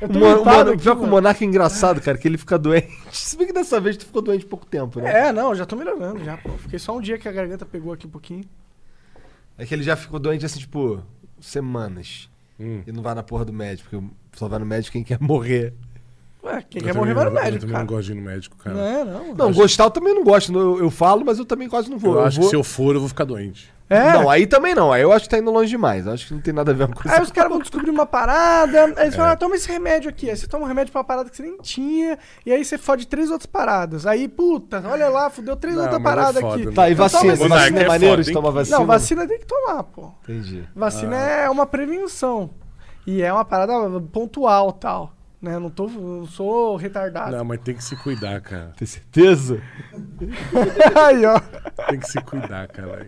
Eu tô Mano, gripado mano, aqui, pior que o. Monarca é engraçado, cara, que ele fica doente. Se bem que dessa vez tu ficou doente pouco tempo, né? É, não, já tô melhorando já, pô. Fiquei só um dia que a garganta pegou aqui um pouquinho. É que ele já ficou doente assim, tipo, semanas. Hum. E não vai na porra do médico, porque só vai no médico quem quer morrer. Ué, quem Eu quer morrer vai no não- Eu médico, também cara. não gosto de ir no médico, cara. Não é, não. Não, gostar eu também não gosto. Eu, eu falo, mas eu também quase não vou. Eu acho vou... que se eu for, eu vou ficar doente. É. Não, aí também não. Aí eu acho que tá indo longe demais. Eu acho que não tem nada a ver uma coisa. Aí os caras vão descobrir uma parada, aí É. eles falam, ah, toma esse remédio aqui. Aí você toma um remédio pra uma parada que você nem tinha, e aí você fode três outras paradas. Aí, puta, olha lá, fudeu três outras é paradas foda, aqui. né? Tá, e Então vacina? Monarca, Vacina é é maneiro de tomar vacina? Não, vacina tem que tomar, pô. Entendi. Vacina Ah. é uma prevenção. E é uma parada pontual tal. Né? Eu não, tô, não sou retardado. Não, mas tem que se cuidar, cara. Tem certeza? aí, ó. Tem que se cuidar, cara.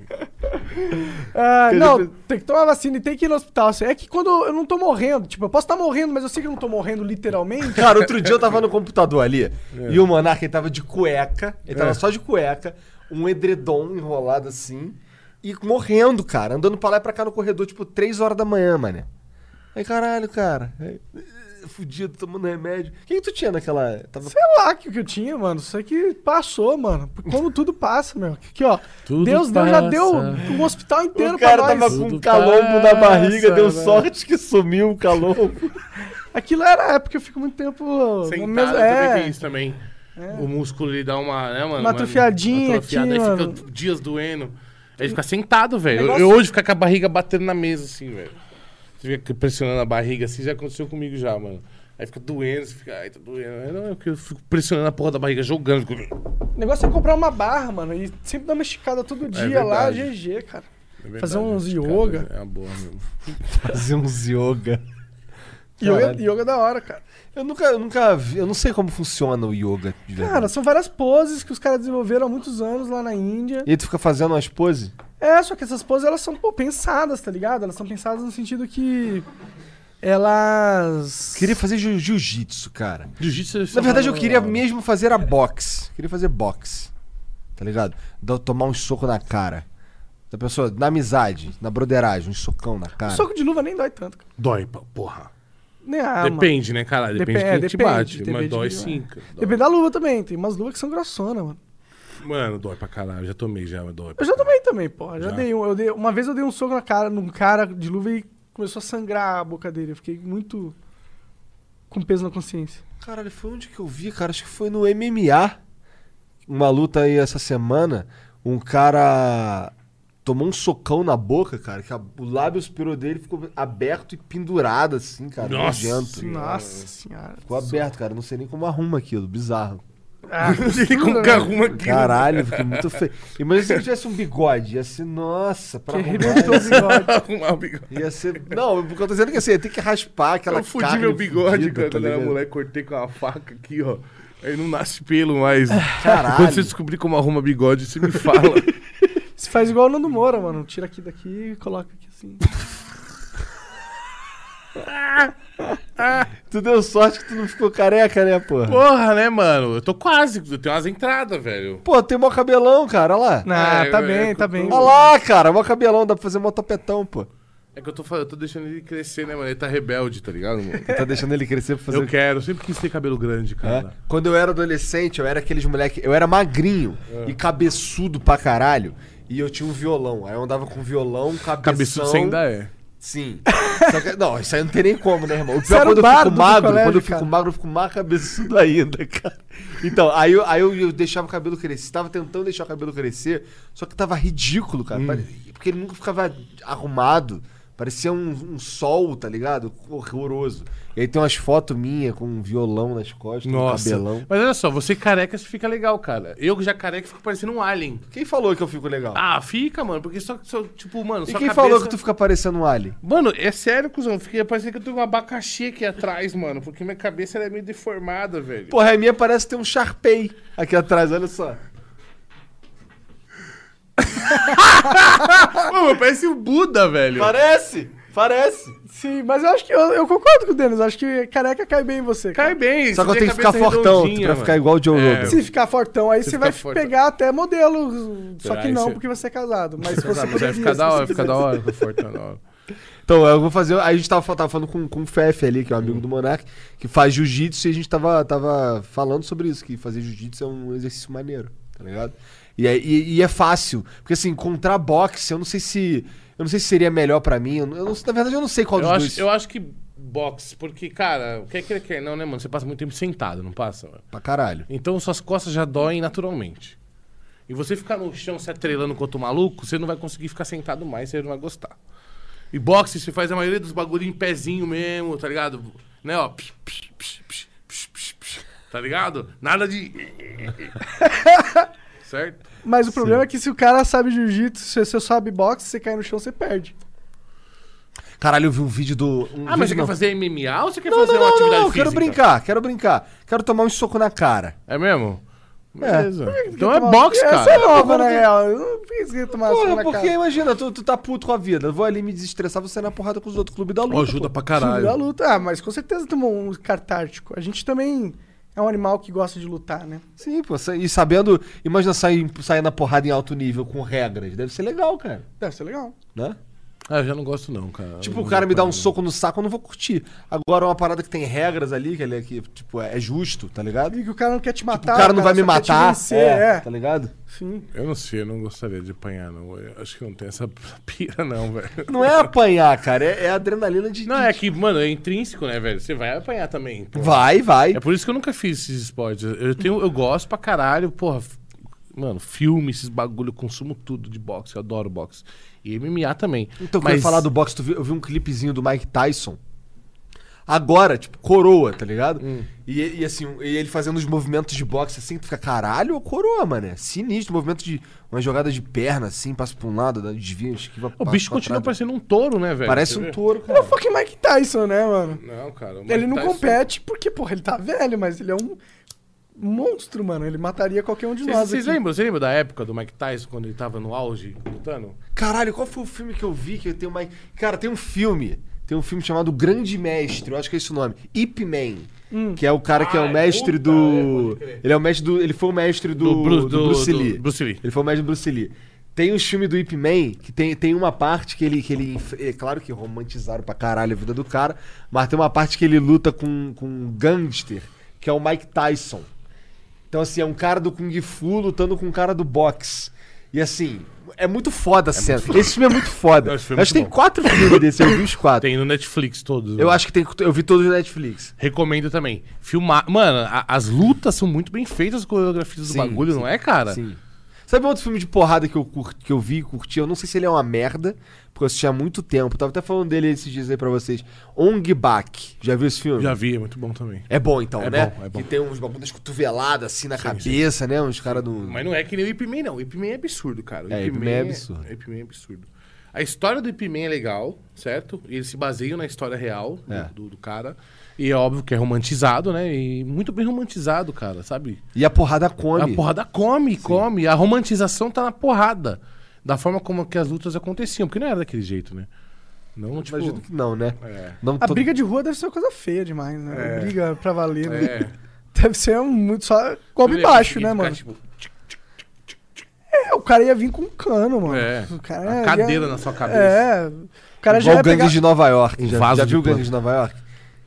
Ah, não, tem que tomar vacina e tem que ir no hospital. É que quando eu não tô morrendo, tipo, eu posso estar morrendo, mas eu sei que eu não tô morrendo literalmente. Cara, outro dia eu tava no computador ali e o Monarca ele tava de cueca, ele tava É. só de cueca, um edredom enrolado assim e morrendo, cara, andando pra lá e pra cá no corredor, tipo, 3 horas da manhã, mané. Aí, caralho, cara. Fudido, tomando remédio. O que, que tu tinha naquela. Tava... Sei lá o que, que eu tinha, mano. Isso que passou, mano. Como tudo passa, meu. Aqui, ó. Tudo Deus, Deus já passa. deu um hospital inteiro O cara pra nós. tava com um calombo na barriga, passa, deu né? sorte que sumiu o calombo. Aquilo era é porque eu fico muito tempo. Sentado também é, tem isso também. O músculo ele dá uma, né, mano? Uma atrofiadinha aqui, aí mano. fica dias doendo. Aí fica sentado, velho. Eu- Negócio- Eu hoje ficar com a barriga batendo na mesa, assim, velho. Você fica pressionando a barriga assim, já aconteceu comigo já, mano. Aí fica doendo, você fica, ai, tá doendo. Aí não, é porque eu fico pressionando a porra da barriga, jogando. O negócio é comprar uma barra, mano. E sempre dar uma esticada todo dia lá, verdade. GG, cara. É verdade, Fazer uns yoga. É uma boa mesmo. Fazer uns yoga. Yoga, Caralho. yoga é da hora, cara. Eu nunca, eu nunca vi, eu não sei como funciona o yoga de verdade. Cara, são várias poses que os caras desenvolveram há muitos anos lá na Índia. E aí tu fica fazendo umas poses? É, só que essas poses, elas são, pô, pensadas, tá ligado? Elas são pensadas no sentido que elas... Queria fazer jiu- jiu-jitsu, cara. Jiu-jitsu Na verdade, eu queria mesmo fazer a boxe. Queria fazer boxe. Tá ligado? Dar- tomar um soco na cara. Da pessoa, na amizade, na broderagem, um socão na cara. Soco de luva nem dói tanto, cara. Dói, pô, porra. Nem a arma. depende, né, cara? Depende Depe- de é, quem te depende, bate. depende Mas dói de- sim. cara. Depende da luva também. Tem umas luvas que são grossonas, mano. Mano, dói pra caralho. Já tomei já, mas dói. pra Eu já caralho. tomei também, pô. Já, Já? dei um. Eu dei, uma vez eu dei um soco na cara, num cara de luva e começou a sangrar a boca dele. Eu fiquei muito com peso na consciência. Caralho, foi onde que eu vi, cara? Acho que foi no MMA. Uma luta aí essa semana. Um cara tomou um socão na boca, cara. Que a- o lábio superior dele ficou aberto e pendurado, assim, cara. Nossa Nojento. Senhora. Nossa senhora. Ficou aberto, cara. Não sei nem como arruma aquilo. Bizarro. Ah, Ele com que arruma aquilo. Caralho, fiquei muito feio. Imagina se ele tivesse um bigode. Ia ser, nossa, pra que arrumar. bigode. Arrumar o bigode. Ia ser. Não, porque eu tô dizendo que assim, ia ter que raspar aquela Eu fudi meu bigode, fudida, cara. tá Quando eu era ligado? moleque, cortei com uma faca aqui, ó. Aí não nasce pelo mais. Caralho. Quando você descobrir como arruma bigode, você me fala. Você faz igual o Nando Moura, mano. Tira aqui daqui e coloca aqui assim. Tu deu sorte que tu não ficou careca, né, porra? Porra, né, mano? Eu tô quase. Eu tenho umas entradas, velho. Pô, tem mó cabelão, cara, olha lá. Ah, É, tá é, bem, é, tá eu bem. Olha lá, cara, mó cabelão, dá pra fazer mó topetão, pô. É que eu tô, eu tô deixando ele crescer, né, mano? Ele tá rebelde, tá ligado, mano? Tu tá deixando ele crescer pra fazer Eu quero, eu sempre quis ter cabelo grande, É. cara. Quando eu era adolescente, eu era aqueles moleque. Eu era magrinho É. e cabeçudo pra caralho. E eu tinha um violão. Aí eu andava com violão, cabeção. Cabeçudo você ainda é. Sim. Só que- não, isso aí não tem nem como, né, irmão? O pior era quando eu fico magro, colégio, quando eu fico cara. magro, eu fico mais cabeçudo ainda, cara. Então, aí eu, aí eu, eu deixava o cabelo crescer. Tava tentando deixar o cabelo crescer, só que tava ridículo, cara. Hum. Porque ele nunca ficava arrumado. Parecia um, um sol, tá ligado? Horroroso. E aí tem umas fotos minhas com um violão nas costas, um Nossa. cabelão. Mas olha só, você careca, você fica legal, cara. Eu já careca fico parecendo um alien. Quem falou que eu fico legal? Ah, fica, mano, porque só, só tipo, mano, e quem cabeça... falou que tu fica parecendo um alien? Mano, é sério, cuzão. Fiquei parecendo que eu tenho um abacaxi aqui atrás, mano. Porque minha cabeça é meio deformada, velho. Porra, a minha parece ter um Sharpei aqui atrás, olha só. Mano, parece o Buda, velho. Parece! Parece! Sim, mas eu acho que eu, eu concordo com o Denis. Acho que careca cai bem em você. Cai bem. Só que eu tenho que ficar fortão pra mano. ficar igual o Joe É. Rogan. Se ficar fortão, aí Você você vai fortão. pegar até modelo. Só que não, porque você é casado. Mas se Mas você vai ficar se da você hora, fica da hora, fica fortão da hora. Então, eu vou fazer. A gente tava, tava falando com, com o Fefe ali, que é um amigo do Monark, que faz jiu-jitsu, e a gente tava, tava falando sobre isso, que fazer jiu-jitsu é um exercício maneiro, tá ligado? E, é- e, e é fácil. Porque assim, contra boxe, eu não sei se. Eu não sei se seria melhor pra mim. Eu não, na verdade, eu não sei qual Eu dos acho, dois. eu acho que boxe, porque, cara, o que é que ele quer? Não, né, mano? Você passa muito tempo sentado, não passa? mano? Pra caralho. Então suas costas já doem naturalmente. E você ficar no chão se atrelando com outro maluco, você não vai conseguir ficar sentado mais, você não vai gostar. E boxe, você faz a maioria dos bagulho em pezinho mesmo, tá ligado? Né, ó. Psh, psh, psh, psh, psh, psh, tá ligado? Nada de. certo? Mas o problema é que se o cara sabe jiu-jitsu, se você sabe boxe, você cai no chão, você perde. Caralho, eu vi um vídeo do. Um Ah, mas você vídeo, quer fazer MMA ou você quer não, fazer não, uma não, atividade não, física? quero brincar, quero brincar. Quero tomar um soco na cara. É mesmo? É. Beleza. Então é Tomar- boxe, Essa é cara. nova, na real. Eu não fiz que tomar soco Porra, na porque cara. imagina, tu, tu tá puto com a vida. Eu vou ali me desestressar, você na porrada com os outros clubes da luta. Ó, ajuda pô. pra Time da caralho. luta. Ah, mas com certeza tomou um cartártico. A gente também é um animal que gosta de lutar, né? Sim, pô. E sabendo, imagina sair, sair na porrada em alto nível com regras. Deve ser legal, cara. Deve ser legal. Né? Ah, eu já não gosto não, cara. Tipo, o cara me dá um soco no saco, eu não vou curtir. Agora, uma parada que tem regras ali, que ele é que, tipo, é justo, tá ligado? E que o cara não quer te Tipo, matar. o cara não vai me só quer te matar. vencer, é, é. Tá ligado? Sim. Eu não sei, eu não gostaria de apanhar, não. Eu acho que não tem essa pira, não, velho. Não é apanhar, cara. É, é adrenalina de. Não, é que, mano, é intrínseco, né, velho? Você vai apanhar também. pô. Vai, vai. É por isso que eu nunca fiz esses esportes. Eu, tenho, eu gosto pra caralho, porra. f- Mano, filme, esses bagulho, eu consumo tudo de boxe, eu adoro boxe. E MMA também. Então, Mas eu falar do boxe, viu- eu vi um clipezinho do Mike Tyson. Agora, tipo, coroa, tá ligado? Hum. E, e assim, e ele fazendo os movimentos de boxe assim, tu fica, caralho, coroa, mano. É sinistro. Movimento de. Uma jogada de perna, assim, passa pra um lado, dá- desvia, esquiva O bicho continua trás. parecendo um touro, né, velho? Parece um touro, É o cara. fucking Mike Tyson, né, mano? Não, cara. o Ele não Tyson- compete porque, porra, ele tá velho, mas ele é um monstro, mano. Ele mataria qualquer um de nós vocês aqui. lembram? Você lembra da época do Mike Tyson, quando ele tava no auge, lutando? Caralho, qual foi o filme que eu vi que tem uma. Cara, tem um filme. Tem um filme chamado Grande Mestre, eu acho que é esse o nome. Ip Man. Que é o cara que é o mestre puta, é, do. pode crer. ele é o mestre do. Ele foi o mestre do, Do Bru- do do- Bruce do Lee. Bruce Lee. Ele foi o mestre do Bruce Lee. Tem um filme do Ip Man que tem, tem uma parte que ele, que ele. É claro que romantizaram pra caralho a vida do cara, mas tem uma parte que ele luta com, com um gangster, que é o Mike Tyson. Então, assim, é um cara do Kung Fu lutando com um cara do boxe. E assim, é muito foda a cena. Esse filme é muito foda. Não, esse filme é Acho que tem muito bom. quatro filmes desse, eu vi os quatro. Tem no Netflix todos. Eu né? acho que tem. Eu vi todos no Netflix. Recomendo também. Filmar. Mano, a- as lutas são muito bem feitas, as coreografias do Sim, bagulho, sim. não é, cara? Sim. Sabe outro filme de porrada que eu, curti, que eu vi e curti? Eu não sei se ele é uma merda, porque eu assisti há muito tempo. Tava até falando dele esses dias aí pra vocês. Ong Bak. Já viu esse filme? Já vi, é muito bom também. É bom então, É né? bom, é bom. Que tem uns bagulho das cotoveladas assim na cabeça, né? Uns caras do. Mas não é que nem o Ip Man, não. O Ip Man é absurdo, cara. O É, Ip Man é absurdo. O Ip Man é absurdo. A história do Ip Man é legal, certo? E eles se baseiam na história real do- É. do, do cara. E é óbvio que é romantizado, né? E muito bem romantizado, cara, sabe? E a porrada come. A porrada come, come. A romantização tá na porrada. Da forma como que as lutas aconteciam. Porque não era daquele jeito, né? Não, tipo. Imagino que não, né? É. Não A todo- briga de rua deve ser uma coisa feia demais, né? É. Briga pra valer, né? É. Deve ser um muito só golpe baixo, né, mano? tipo, É, o cara ia vir com um cano, mano. É, O cara a ia- cadeira na sua cabeça. É. O cara já Igual ia Gangues pegar... de Nova York. Um já já de viu planta. Gangues de Nova York?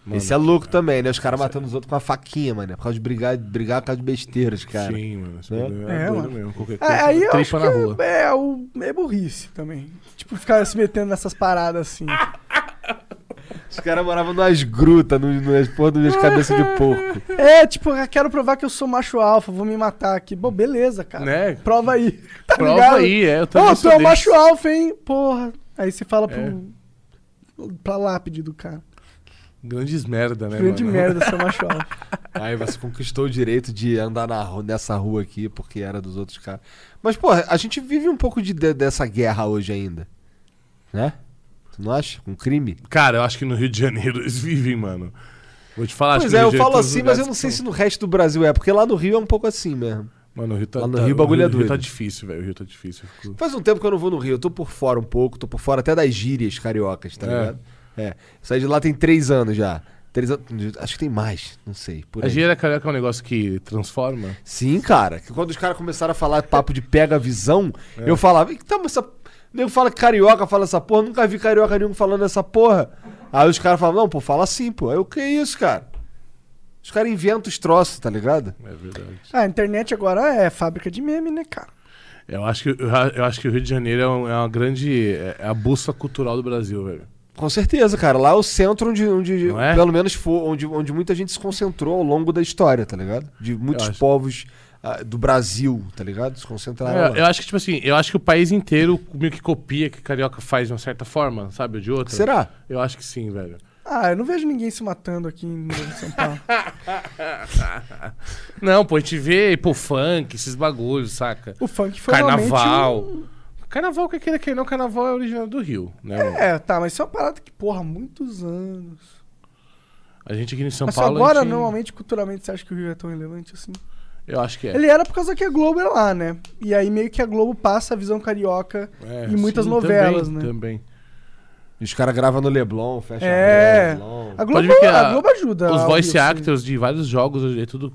Mano, Esse é louco também, né? Os caras matando os outros com a faquinha, mano. Por causa de brigar, brigar por causa de besteiras, cara. Sim, mano. Né? É, é, doido mano. mesmo. Qualquer É, coisa, aí eu acho na rua. que é, é, o, é burrice também. Tipo, ficar se metendo nessas paradas assim. Os caras moravam nas grutas, no- nas porra das cabeças de porco. É, tipo, eu quero provar que eu sou macho alfa, vou me matar aqui. Bom, beleza, cara. Né? Prova aí. Tá Prova ligado? aí, é. Eu Ô, também tu sou é macho alfa, hein? Porra. Aí você fala É. pro. pra lápide do cara. Grandes merda, né, Grande mano? merda, seu macho alfa. Aí você conquistou o direito de andar na, nessa rua aqui, porque era dos outros caras. Mas, porra, a gente vive um pouco de, de- dessa guerra hoje ainda. Né? Tu não acha? Com crime? Cara, eu acho que no Rio de Janeiro eles vivem, mano. Vou te falar. pois que é, eu Rio falo assim, mas eu não sei são- se no resto do Brasil é, porque lá no Rio é um pouco assim mesmo. Mano, o Rio tá. Lá no tá- Rio o bagulho é o Rio doido. tá difícil, velho. O Rio tá difícil. fico- Faz um tempo que eu não vou no Rio, eu tô por fora um pouco, tô por fora até das gírias cariocas, tá É. ligado? É. Saí de lá tem três anos já. Três anos, acho que tem mais, não sei. Por A aí. gíria carioca é um negócio que transforma. Sim, cara. Que quando os caras começaram a falar papo de pega a visão, É. eu falava, que tá, mas essa. O nego fala que carioca fala essa porra, nunca vi carioca nenhum falando essa porra. Aí os caras falam, não, pô, fala assim, pô. Aí o que é isso, cara? Os caras inventam os troços, tá ligado? É verdade. Ah, a internet agora é fábrica de meme, né, cara? Eu acho que, eu, eu acho que o Rio de Janeiro é, um- é uma grande. É a bússola cultural do Brasil, velho. Com certeza, cara. Lá é o centro onde, onde é? pelo menos, for, onde, onde muita gente se concentrou ao longo da história, tá ligado? De muitos acho. povos ah, do Brasil, tá ligado? Se concentraram Eu, lá. eu acho que, tipo assim, eu acho que o país inteiro meio que copia o que carioca faz de uma certa forma, sabe? Ou de outra. Será? Eu acho que sim, velho. Ah, eu não vejo ninguém se matando aqui em São Paulo. Não, pô, a gente vê, pô, funk, esses bagulhos, saca? O funk foi Carnaval. realmente um- Carnaval, que queira que não, carnaval é original do Rio, né? mano? É, tá, mas isso é uma parada que, porra, há muitos anos. A gente aqui em São mas Paulo. a agora, gente- normalmente, culturalmente, você acha que o Rio é tão relevante assim? Eu acho que é. Ele era por causa que a Globo é lá, né? E aí meio que a Globo passa a visão carioca É, em muitas sim, novelas, também, né? Também. E os caras gravam no Leblon, fecha É. no Leblon. A Globo, Pode ver que a a- Globo ajuda. Os ao voice Rio, assim. actors de vários jogos é tudo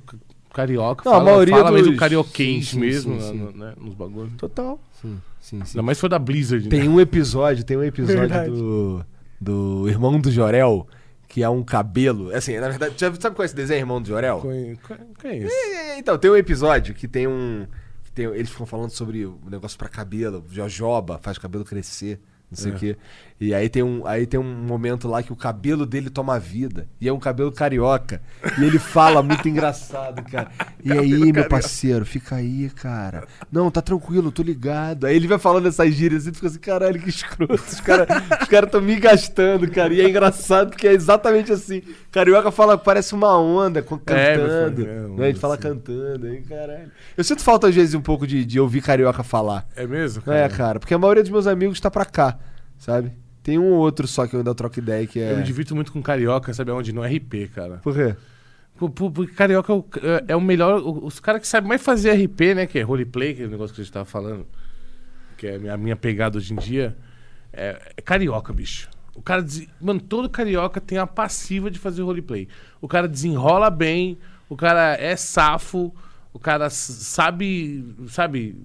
carioca. Não, a fala, maioria fala mesmo dos- carioquense sim, sim, mesmo, sim, né, sim. né, nos bagulhos. Total. Sim, sim, sim. Ainda mais for da Blizzard, Tem né? um episódio, tem um episódio Verdade. do, do Irmão do Jorel, que é um cabelo. Assim, na verdade, já sabe qual é esse desenho, Irmão do Jorel? Conhe- conhe- Conheço. É, Então, tem um episódio que tem um. que tem- eles ficam falando sobre o negócio pra cabelo, jojoba, faz cabelo crescer, não sei É. o quê. E aí tem, um, aí tem um momento lá que o cabelo dele toma vida. E é um cabelo carioca. E ele fala muito engraçado, cara. E aí, meu parceiro, fica aí, cara. Não, tá tranquilo, tô ligado. Aí ele vai falando essas gírias e tu fica assim, caralho, que escroto. Os caras os cara tão me gastando, cara. E é engraçado porque é exatamente assim. Carioca fala, parece uma onda É, cantando. é, né? Ele fala assim. cantando, aí, caralho. Eu sinto falta, às vezes, um pouco de, de ouvir carioca falar. É mesmo? É, cara, porque a maioria dos meus amigos tá pra cá, sabe? Tem um ou outro só que eu ainda troco ideia que é. Eu me divirto muito com carioca, sabe aonde? No RP, cara. Por quê? Porque carioca é o, é- é o melhor. Os caras que sabem mais fazer RP, né? Que é roleplay, que é o negócio que a gente tava falando. Que é a minha, pegada hoje em dia. É, é carioca, bicho. O cara. des- Mano, todo carioca tem a passiva de fazer roleplay. O cara desenrola bem, o cara é safo, o cara sabe. Sabe.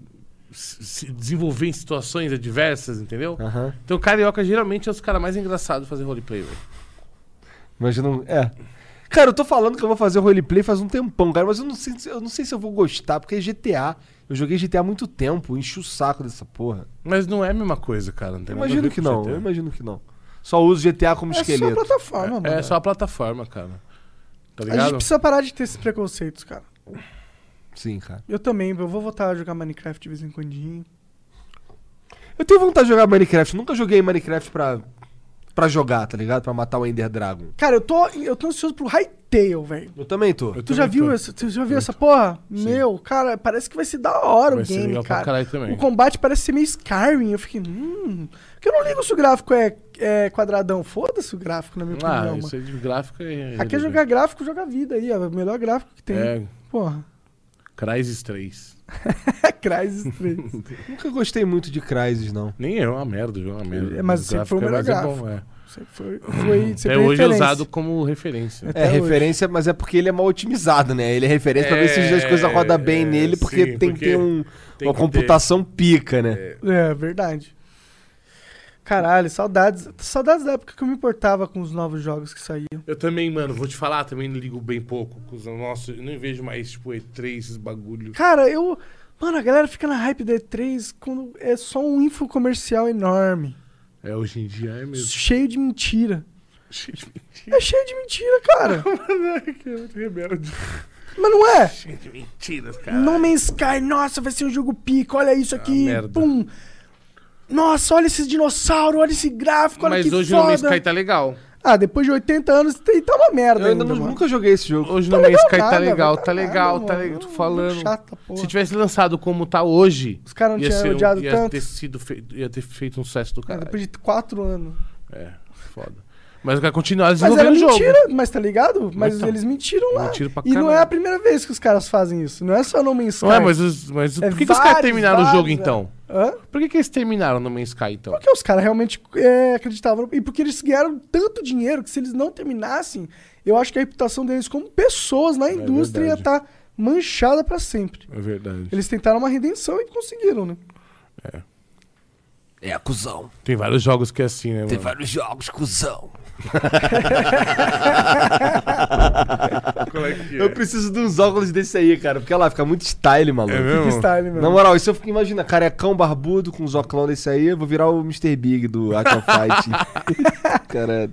Se desenvolver em situações adversas, entendeu? Aham. Então, carioca geralmente é os caras mais engraçados de fazer roleplay, velho. Imagina. um- É. Cara, eu tô falando que eu vou fazer roleplay faz um tempão, cara, mas eu não sei, se- eu não sei se eu vou gostar, porque é GTA. Eu joguei GTA há muito tempo, enchi o saco dessa porra. Mas não é a mesma coisa, cara. Não tem imagino que não, GTA. eu imagino que não. Só uso GTA como É só a esqueleto. plataforma, mano. É só a plataforma, cara. Tá A gente ligado? precisa parar de ter esses preconceitos, cara. Sim, cara. Eu também, eu vou voltar a jogar Minecraft de vez em quando. Eu tenho vontade de jogar Minecraft. Nunca joguei Minecraft pra, pra jogar, tá ligado? Pra matar o Ender Dragon. Cara, eu tô, eu tô ansioso pro Hytale, velho. Eu também tô. Eu Tu já viu essa, tu já viu essa porra? Meu, cara, parece que vai ser da hora Vai o ser game, legal pra cara. caralho também. O combate parece ser meio Skyrim. Eu fiquei, hum. Porque eu não ligo se o gráfico é, é quadradão. Foda-se o gráfico, na minha Ah, opinião, isso mano. aí de gráfico é. Aqui é jogar gráfico, joga vida aí. É o melhor gráfico que tem. É, Porra. Crysis 3. Crysis 3. Nunca gostei muito de Crysis, não. Nem eu, é uma merda, viu? Uma merda. É, mas O sempre foi o gráfico melhor é, mas é é. Sempre foi, foi sempre Até hoje é usado como referência. Até É hoje. referência, mas é porque ele é mal otimizado, né? Ele é referência pra ver se as coisas rodam bem é, nele, porque sim, tem porque que ter um- tem uma que computação pica, né? É, verdade. Caralho, saudades. Saudades da época que eu me importava com os novos jogos que saíam. Eu também, mano, vou te falar, também ligo bem pouco. com os- Nossa, eu nem vejo mais, tipo, E3, esses bagulho. Cara, eu. Mano, a galera fica na hype da E3 quando é só um info comercial enorme. É, hoje em dia é mesmo. Cheio de mentira. Cheio de mentira. É cheio de mentira, cara. que é muito rebelde. Mas não é? Cheio de mentiras, cara. No Man's Sky, nossa, vai ser um jogo pica, olha isso aqui, Ah, merda. pum. Nossa, olha esses dinossauros, olha esse gráfico, olha Mas que hoje foda. o No Man's Sky tá legal. Ah, depois de 80 anos, tem- tá uma merda Eu ainda ainda, não- nunca joguei esse jogo. Hoje Tá no Man's legal Sky tá nada, legal, velho, tá nada, legal, tá mano. legal. Tô falando. chata, porra. Se tivesse lançado como tá hoje, Os caras não ia, tinham um- odiado ia tanto. ter sido feito, ia ter feito um sucesso do É, cara. depois de 4 anos. É, foda. Mas eu quero continuar Mas desenvolvendo o jogo. mentira, mas tá ligado? Mas Então, eles mentiram lá. mentiram pra e não é a primeira vez que os caras fazem isso. Não é só No Man's Sky. Não é, mas, os, mas É por que, que os caras vários, terminaram o jogo vários, então? Hã? Por que, que eles terminaram no Man's Sky então? Porque os caras realmente é, acreditavam. E porque eles ganharam tanto dinheiro que se eles não terminassem, eu acho que a reputação deles como pessoas na indústria ia É verdade. estar manchada pra sempre. É verdade. Eles tentaram uma redenção e conseguiram, né? É, cuzão. Tem vários jogos que é assim, né, Tem mano? vários jogos, cuzão. Qual é que Eu preciso de uns óculos desse aí, cara, porque olha lá, fica muito style, maluco. É mesmo? Que style, meu. Na moral, se eu fico, imagina, carecão barbudo com uns óculos desse aí, eu vou virar o Mr. Big do of Fight. cara,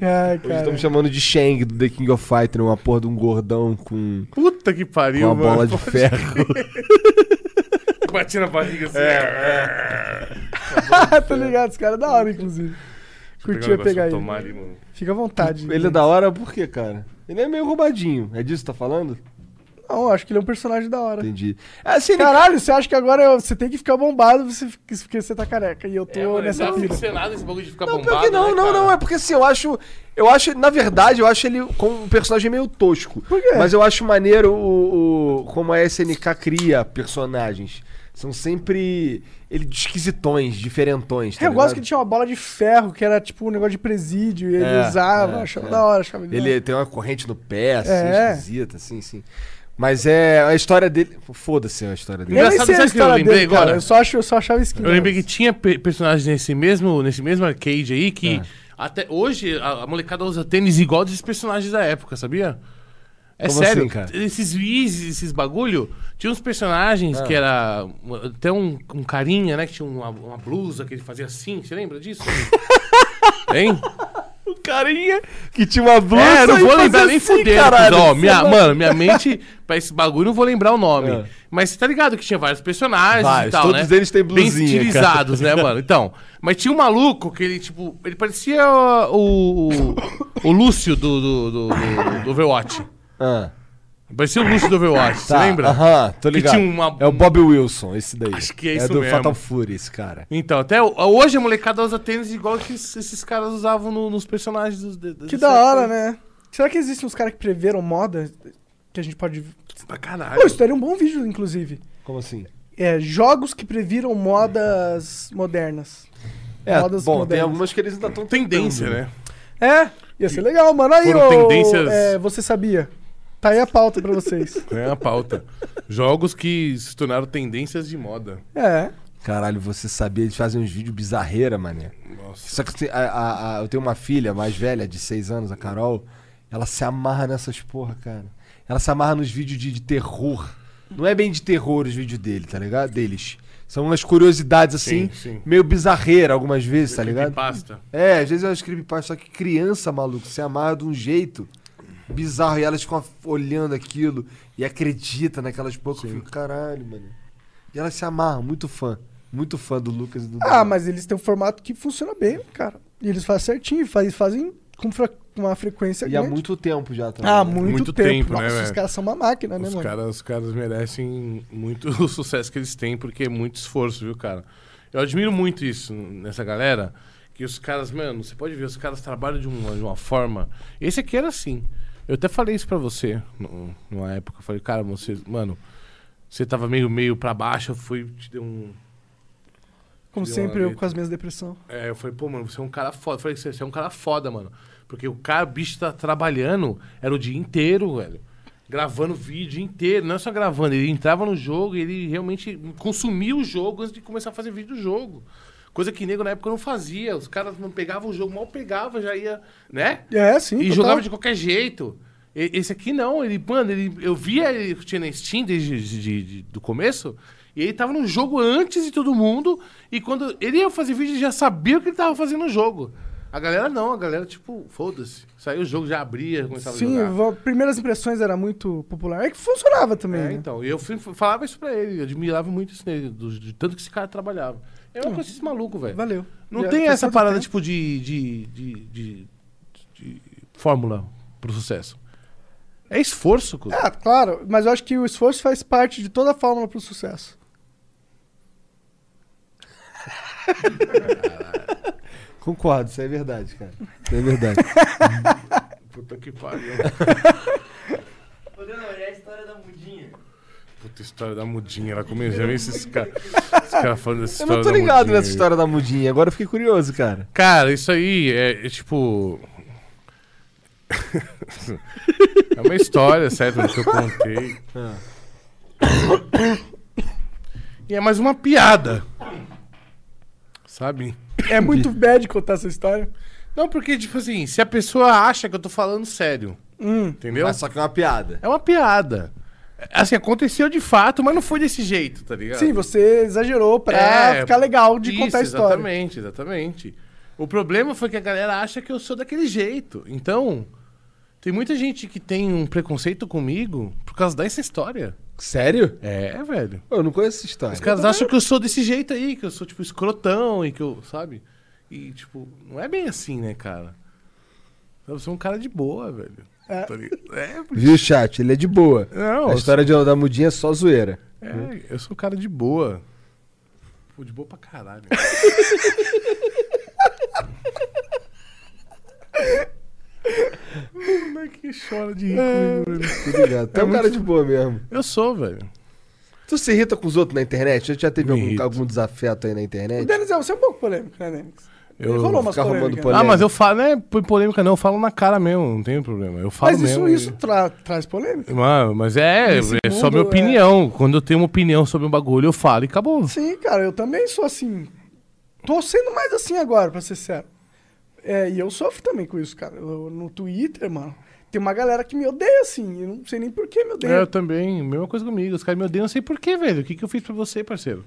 Ai, hoje estão me chamando de Shang do The King of Fighter, uma porra de um gordão com, Puta que com pariu, uma mano. bola de ferro. Bati na barriga assim. tá ligado? Os caras da hora, inclusive. Curtia pegar ele. Tomar ali, mano. Fica à vontade. Ele é da hora por quê, cara? Ele é meio roubadinho. É disso que tá falando? Não, acho que ele é um personagem da hora. Entendi. É assim, ele... Caralho, você acha que agora eu- você tem que ficar bombado você- porque você tá careca. E eu tô É, mano, nessa tá pira. ficcionado esse bagulho de ficar Não, bombado, pior que não, né, não, cara? não. É porque assim, eu acho. Eu acho, na verdade, eu acho ele como um personagem meio tosco. Por quê? Mas eu acho maneiro o, o- como a SNK cria personagens. São sempre ele esquisitões, diferentões. tá eu gosto que ligado? ele tinha uma bola de ferro, que era tipo um negócio de presídio, e ele É, usava, é, achava é. da hora, achava Ele tem uma corrente no pé, assim, É. esquisita, assim, sim. Mas é a história dele. Foda-se a história dele. Eu Engraçado, sabe o que eu lembrei dele, agora? Eu só, acho, eu só achava skin. Eu lembrei que tinha pe- personagens nesse mesmo, nesse mesmo arcade aí que É. até hoje a, a molecada usa tênis igual desses personagens da época, sabia? É Como sério, assim, cara? esses Wiz, esses bagulho, tinha uns personagens Ah. que era até um, um carinha, né, que tinha uma, uma blusa que ele fazia assim, você lembra disso? Hein? O carinha que tinha uma blusa. É, não vou lembrar nem assim, fudendo. caralho. Ó, minha, vai- mano, minha mente, pra esse bagulho, não vou lembrar o nome. É. Mas você tá ligado que tinha vários personagens Vários, e tal, todos né? eles têm Bem blusinha, estilizados, né, mano? Então, mas tinha um maluco que ele, tipo, ele parecia o, o, o Lúcio do, do, do, do- do Overwatch. Ah, Parecia o Lúcio do Overwatch, você tá. lembra? Aham, tô Que ligado. tinha uma- É o Bob Wilson, esse daí. Acho que é É isso do mesmo. Fatal Fury, esse cara. Então, até hoje a molecada usa tênis igual que esses caras usavam no- nos personagens dos. Que da hora, né? Será que existem uns caras que preveram moda que a gente pode. Pra Pô, caralho. isso daria um bom vídeo, inclusive. Como assim? É, jogos que previram modas modernas. É, Modas bom, tem modernas. algumas que eles ainda estão Tendência, né? É, ia ser legal, mano. Aí, Foram ô, tendências- é, você sabia? Tá aí a pauta pra vocês. É a pauta. Jogos que se tornaram tendências de moda. É. Caralho, você sabia, eles fazem uns vídeos bizarreira, mané. Nossa. Só que a- a- a- eu tenho uma filha mais velha, de 6 anos, a Carol. Ela se amarra nessas porra, cara. Ela se amarra nos vídeos de, de terror. Não é bem de terror os vídeos dele, tá ligado? Deles. São umas curiosidades assim, Sim, sim. meio bizarreira algumas vezes, tá ligado? Pasta. É, às vezes eu escrevo só que criança, maluco, se amarra de um jeito bizarro e elas ficam olhando aquilo e acredita naquelas poucas. Eu fico, caralho, mano. E elas se amarram, muito fã. Muito fã do Lucas e do Ah, Daniel. mas eles têm um formato que funciona bem, cara. E eles fazem certinho, faz- fazem com fra- uma frequência E há grande. muito tempo já também. Ah, né? muito, Muito tempo. tempo, né, Nossa, os velho? caras são uma máquina, né, Os mano? caras, os caras merecem muito o sucesso que eles têm, porque é muito esforço, viu, cara? Eu admiro muito isso nessa galera. Que os caras, mano, você pode ver, os caras trabalham de uma, de uma forma. Esse aqui era assim. Eu até falei isso pra você no- numa época. Eu falei, cara, você, mano, você tava meio, meio pra baixo, eu fui te dei um. Como sempre, eu letra. com as minhas depressão. É, eu falei, pô, mano, você é um cara foda. Eu falei, você você é um cara foda, mano. Porque o cara, o bicho tá trabalhando, era o dia inteiro, velho. Gravando vídeo inteiro, não é só gravando, ele entrava no jogo e ele realmente consumia o jogo antes de começar a fazer vídeo do jogo. Coisa que nego na época não fazia. Os caras não pegavam o jogo, mal pegava, já ia, né? É, sim. E total. jogava de qualquer jeito. E- Esse aqui não, ele, mano, ele, eu via ele tinha na Steam desde de- de- de- do começo, e ele tava no jogo antes de todo mundo, e quando ele ia fazer vídeo, ele já sabia o que ele tava fazendo no jogo. A galera não, a galera, tipo, foda-se. Saiu o jogo, já abria, começava a Sim, jogar. vo- primeiras impressões era muito popular. É que funcionava também. É, né? então, e eu falava isso pra ele, eu admirava muito isso nele, do, de tanto que esse cara trabalhava. É uma coisa esse maluco, velho. Valeu. Não Já tem essa parada, tempo. tipo, de, de, de, de, de fórmula pro sucesso. É esforço, cuzão. É, claro, mas eu acho que o esforço faz parte de toda a fórmula pro sucesso. Concordo, isso é verdade, cara. Isso é verdade. Puta que pariu. Ô, Leonor, é a história da mudinha. Puta história da mudinha. Ela começou a ver esses caras cara falando dessa Eu história não tô da ligado mudinha nessa história da mudinha. Agora eu fiquei curioso, cara. Cara, isso aí é, é tipo. é uma história, certo? Que eu contei. Ah. E é mais uma piada. Sabe? É muito bad contar essa história. Não, porque, tipo assim, se a pessoa acha que eu tô falando sério, Hum. entendeu? Mas só que é uma piada. É uma piada. Assim, aconteceu de fato, mas não foi desse jeito, tá ligado? Sim, você exagerou pra É, ficar legal de Isso, contar a história. Exatamente, exatamente. O problema foi que a galera acha que eu sou daquele jeito. Então, tem muita gente que tem um preconceito comigo por causa dessa história. Sério? É, velho. Eu não conheço essa história. Os caras acham que eu sou desse jeito aí, que eu sou, tipo, escrotão e que eu, sabe? E, tipo, não é bem assim, né, cara? Eu sou um cara de boa, velho. É. É, Viu, chat? Ele é de boa. não, a história de- da mudinha é só zoeira. É, eu sou um cara de boa. Pô, de boa pra caralho. Como é que chora de rir comigo, velho? Tô ligado. Tu é um muito- cara de boa mesmo. Eu sou, velho. Tu se irrita com os outros na internet? Já, já teve algum, algum desafeto aí na O internet? Denis, é, você é um pouco polêmico, né, Denis? Eu Rolou umas polêmicas. polêmica. Ah, mas eu falo, não é por polêmica não, eu falo na cara mesmo, não tem problema. Eu falo Mas isso, mesmo. isso tra- traz polêmica? Mano, mas é, é só minha é- opinião. Quando eu tenho uma opinião sobre um bagulho, eu falo e acabou. Sim, cara, eu também sou assim. Tô sendo mais assim agora, pra ser sério. É, e eu sofro também com isso, cara. Eu- no Twitter, mano, tem uma galera que me odeia assim. Eu não sei nem por que me odeia. É, eu também, mesma coisa comigo. Os caras me odeiam, não sei porquê, velho. O que, que eu fiz pra você, parceiro?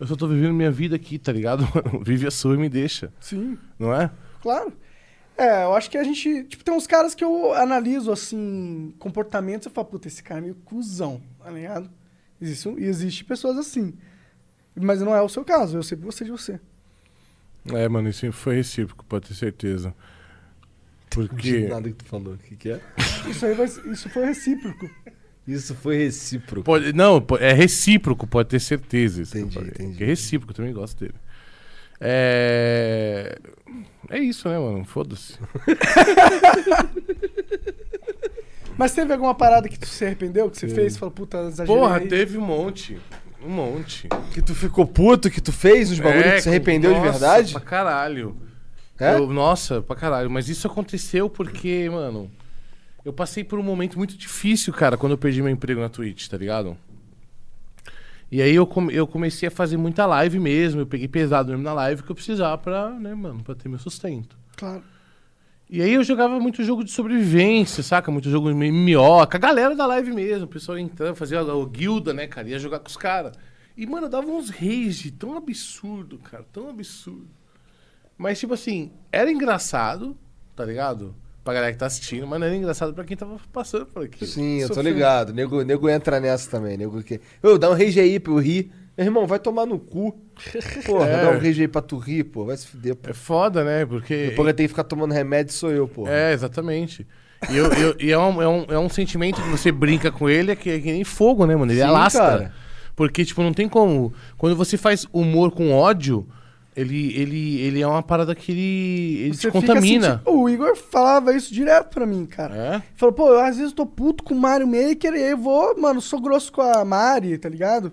Eu só tô vivendo minha vida aqui, tá ligado? Vive a sua e me deixa, Sim, não é? claro. É, eu acho que a gente. Tipo, tem uns caras que eu analiso assim, comportamentos e falo, puta, esse cara é meio cuzão, tá ligado? Existe, existe pessoas assim. Mas não é o seu caso, eu sei que você de você. É, mano, isso sempre foi recíproco, pode ter certeza. Não Porque. nada que tu falou. O que, que é? Isso aí vai, isso foi recíproco. Isso foi recíproco. Pode, não, é recíproco, pode ter certeza. Entendi, falei. entendi. Que é recíproco, eu também gosto dele. É. É isso, né, mano? Foda-se. Mas teve alguma parada que tu se arrependeu, que você fez? Falou, puta, exagerei. Porra, teve um monte. Um monte. Que tu ficou puto, que tu fez os bagulhos que tu se arrependeu de É, nossa, verdade? Pra caralho. É? Eu- nossa, pra caralho. Mas isso aconteceu porque, mano, eu passei por um momento muito difícil, cara, quando eu perdi meu emprego na Twitch, tá ligado? E aí eu, come- eu comecei a fazer muita live mesmo. Eu peguei pesado mesmo na live que eu precisava pra, né, mano, pra ter meu sustento. Claro. E aí eu jogava muito jogo de sobrevivência, saca? Muito jogo de MMO, com a galera da live mesmo. O pessoal entrando, fazia o guilda, né, cara? Ia jogar com os caras. E, mano, eu dava uns rage tão absurdo, cara, tão absurdo. Mas, tipo assim, era engraçado, tá ligado? Pra galera que tá assistindo, mas não era engraçado pra quem tava passando por aqui. Sim, eu tô ligado. Nego, nego entra nessa também. Nego que. Ô, dá um rage aí pra eu rir. Meu irmão, vai tomar no cu. Porra, É. dá um rage aí pra tu rir, pô. Vai se fuder, pô. É foda, né? Porque. Depois eu tenho que ficar tomando remédio, sou eu, pô. É, exatamente. E, eu, eu- e é, um, é, um, é um sentimento que você brinca com ele, é que, é que nem fogo, né, mano? Ele Sim, alastra. cara. Porque, tipo, não tem como. Quando você faz humor com ódio, ele, ele, ele é uma parada que ele, ele te contamina. O Igor falava isso direto pra mim, cara. É? Falou, pô, eu, às vezes eu tô puto com o Mario Maker e eu vou, mano, sou grosso com a Mari, tá ligado?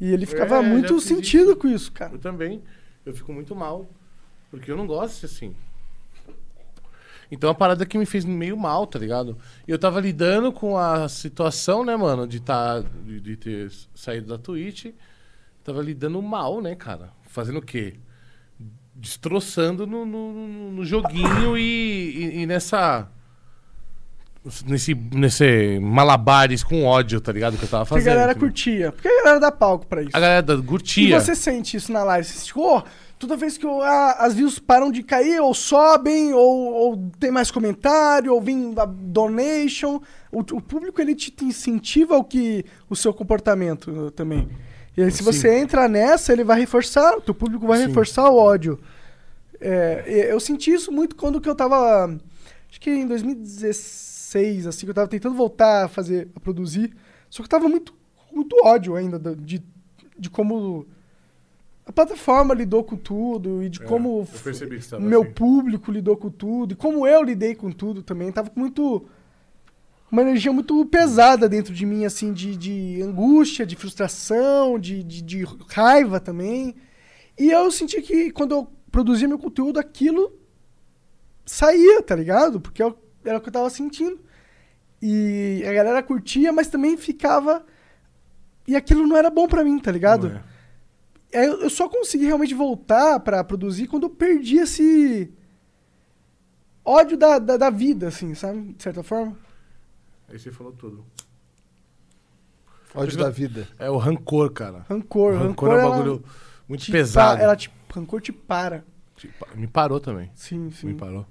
E ele ficava É, muito sentido isso. com isso, cara. Eu também. Eu fico muito mal. Porque eu não gosto assim. Então é uma parada que me fez meio mal, tá ligado? E eu tava lidando com a situação, né, mano, de, tá, de, de ter saído da Twitch. Tava lidando mal, né, cara? Fazendo o quê? Destroçando no, no, no- joguinho e, e- e nessa. Nesse, nesse malabares com ódio, tá ligado? Que eu tava Porque a fazendo. galera entendeu? curtia. Porque a galera dá palco pra isso. A galera da- E curtia. você sente isso na live? Você sente, oh, toda vez que eu- as views param de cair, ou sobem, ou, ou tem mais comentário, ou vem a donation. O, o público ele te, te incentiva ao que o seu comportamento também. E aí, se Sim. você entra nessa, ele vai reforçar, o teu público vai Sim. reforçar o ódio. É, eu senti isso muito quando que eu tava. Acho que em 2016, assim, que eu tava tentando voltar a fazer, a produzir. Só que eu tava muito, muito ódio ainda da- de, de como a plataforma lidou com tudo e de É, como meu assim. público lidou com tudo e como eu lidei com tudo também. Tava com muito. Uma energia muito pesada dentro de mim, assim, de, de angústia, de frustração, de, de, de raiva também. E eu senti que quando eu produzia meu conteúdo, aquilo saía, tá ligado? Porque eu- era o que eu tava sentindo. E a galera curtia, mas também ficava. E aquilo não era bom pra mim, tá ligado? É. Aí Eu eu só consegui realmente voltar pra produzir quando eu perdi esse ódio da, da, da vida, assim, sabe? De certa forma. Aí você falou tudo. Ódio da vida. É o rancor, cara. Rancor. O Rancor, rancor é um bagulho muito pesado. pa- ela te, rancor te para. Me parou também. Sim, Me sim. parou.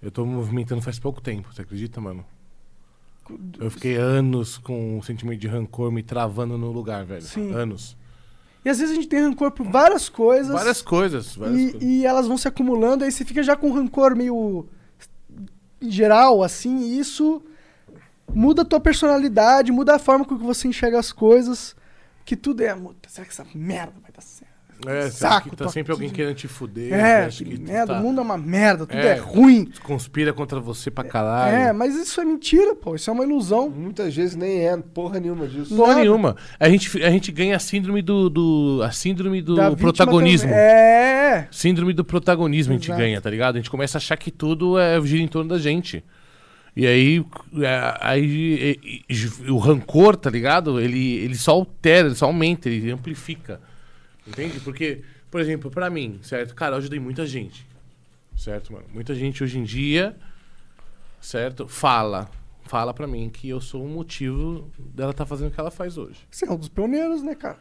Eu tô me movimentando faz pouco tempo, você acredita, mano? Eu fiquei anos com um sentimento de rancor me travando no lugar, velho. Sim. Anos. E às vezes a gente tem rancor por várias coisas. Várias coisas. Várias e, coisas. e elas vão se acumulando, aí você fica já com rancor meio geral, assim, e isso muda a tua personalidade, muda a forma com que você enxerga as coisas. Que tudo é, "Puta, será que essa merda vai dar certo? É, saco, que tá sempre aqui. alguém querendo te fuder. É, que tu merda, tá- o mundo é uma merda, tudo é, É. ruim. conspira contra você pra caralho. É, mas isso é mentira, pô, isso é uma ilusão. Muitas vezes nem é porra nenhuma disso. Porra Nada. nenhuma. A gente, a gente ganha a síndrome do, do- a síndrome do Da protagonismo. É. Síndrome do protagonismo a gente Exato. ganha, tá ligado? A gente começa a achar que tudo é, gira em torno da gente. E aí, é, aí o rancor, tá ligado? Ele, ele só altera, ele só aumenta, ele amplifica. Entende? Porque, por exemplo, pra mim, certo? Cara, eu ajudei muita gente. Certo, mano? Muita gente hoje em dia, certo? Fala. Fala pra mim que eu sou o motivo dela tá fazendo o que ela faz hoje. Você é um dos pioneiros, né, cara?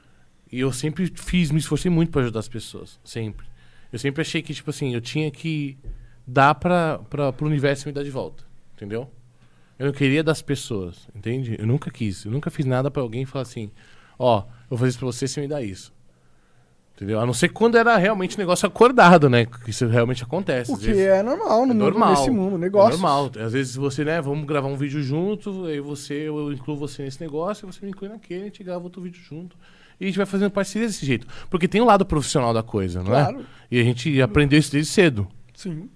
E eu sempre fiz, me esforcei muito pra ajudar as pessoas. Sempre. Eu sempre achei que, tipo assim, eu tinha que dar pra, pra, pro universo me dar de volta. Entendeu? Eu não queria das pessoas, entende? Eu nunca quis. Eu nunca fiz nada pra alguém falar assim: ó, eu vou fazer isso pra você, você me dá isso. Entendeu? A não ser quando era realmente negócio acordado, né? Que isso realmente acontece. O que vezes- é normal no é mundo, normal. nesse mundo, negócio. É normal. Às vezes você, né, vamos gravar um vídeo junto, aí você, eu incluo você nesse negócio, você me inclui naquele, a gente grava outro vídeo junto. E a gente vai fazendo parceria desse jeito. Porque tem o lado profissional da coisa, não Claro. é? E a gente aprendeu isso desde cedo. Sim.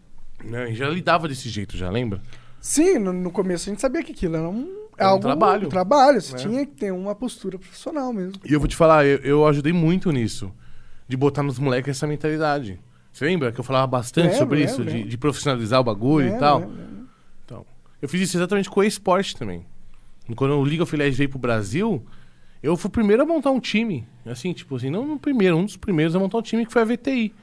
Né? A gente já lidava desse jeito, já lembra? Sim, no, no começo a gente sabia que aquilo era um, Era um algo, trabalho. Um trabalho, você É. tinha que ter uma postura profissional mesmo. E eu vou te falar, eu, eu ajudei muito nisso. De botar nos moleques essa mentalidade. Você lembra que eu falava bastante sobre isso? De, de profissionalizar o bagulho É, e tal. né, né. Então, eu fiz isso exatamente com o esporte também. Quando o League of Legends veio pro Brasil, eu fui o primeiro a montar um time. Assim, tipo assim, não o primeiro, um dos primeiros a montar um time que foi a VTI.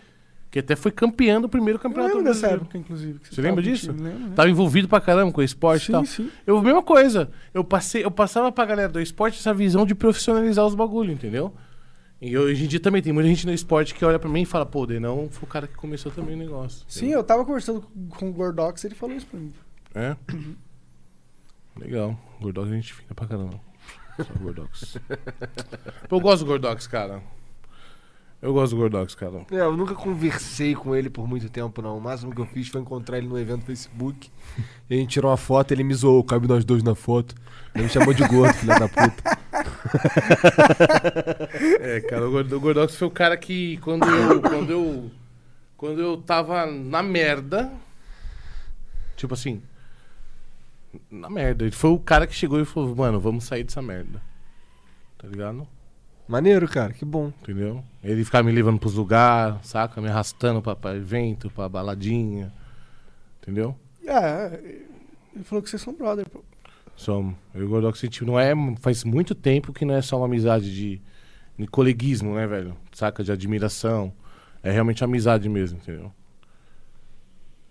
Que até foi campeão do primeiro Eu campeonato lembro dessa brasileiro. época, inclusive. Você tava lembra disso? time, lembro? Tava envolvido pra caramba com o esporte e Sim, tal. sim. Eu, mesma coisa. Eu, passei, eu passava pra galera do esporte essa visão de profissionalizar os bagulho, entendeu? E hoje em dia também tem muita gente no esporte que olha pra mim e fala, pô, o Denão foi o cara que começou também o negócio. Sim, eu tava conversando com- o Gordox e ele falou isso pra mim. É? Legal. Gordox a gente fina pra caramba. Só Gordox. Pô, eu gosto do Gordox, cara. Eu gosto do Gordox, cara. É, eu nunca conversei com ele por muito tempo, não. O máximo que eu fiz foi encontrar ele no evento do Facebook. E a gente tirou uma foto, ele me zoou, cabe nós dois na foto. Ele me chamou de gordo, filha da puta. É, cara, o Gord- o Gordox foi o cara que quando eu, quando eu quando eu tava na merda, tipo assim, na merda, ele foi o cara que chegou e falou: "Mano, vamos sair dessa merda". Tá ligado? Maneiro, cara, que bom. Entendeu? Ele ficava me levando pros lugares, saca? Me arrastando pra, pra evento, pra baladinha. Entendeu? É, ele falou que vocês são brother, pô. Somos. Eu e o Gordox, a gente não é. Faz muito tempo que não é só uma amizade de, de coleguismo, né, velho? Saca? De admiração. É realmente amizade mesmo, entendeu?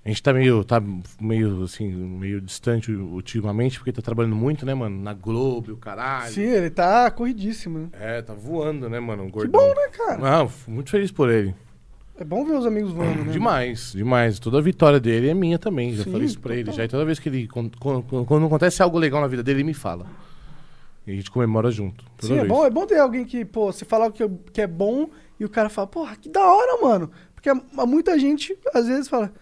A gente tá meio, tá meio, assim, meio distante ultimamente, porque tá trabalhando muito, né, mano? Na Globo, o caralho. Sim, ele tá corridíssimo, né? É, tá voando, né, mano? O Que gordão. bom, né, cara? Não, f- muito feliz por ele. É bom ver os amigos voando, né? Demais, demais. Toda a vitória dele é minha também. Já Sim, falei isso pra ele. Já e toda vez que ele. Quando, quando- acontece algo legal na vida dele, ele me fala. E a gente comemora junto. Sim, é vez. bom, é bom ter alguém que, pô, você falar que, que é bom e o cara fala, porra, que da hora, mano. Porque muita gente, às vezes, fala, ah,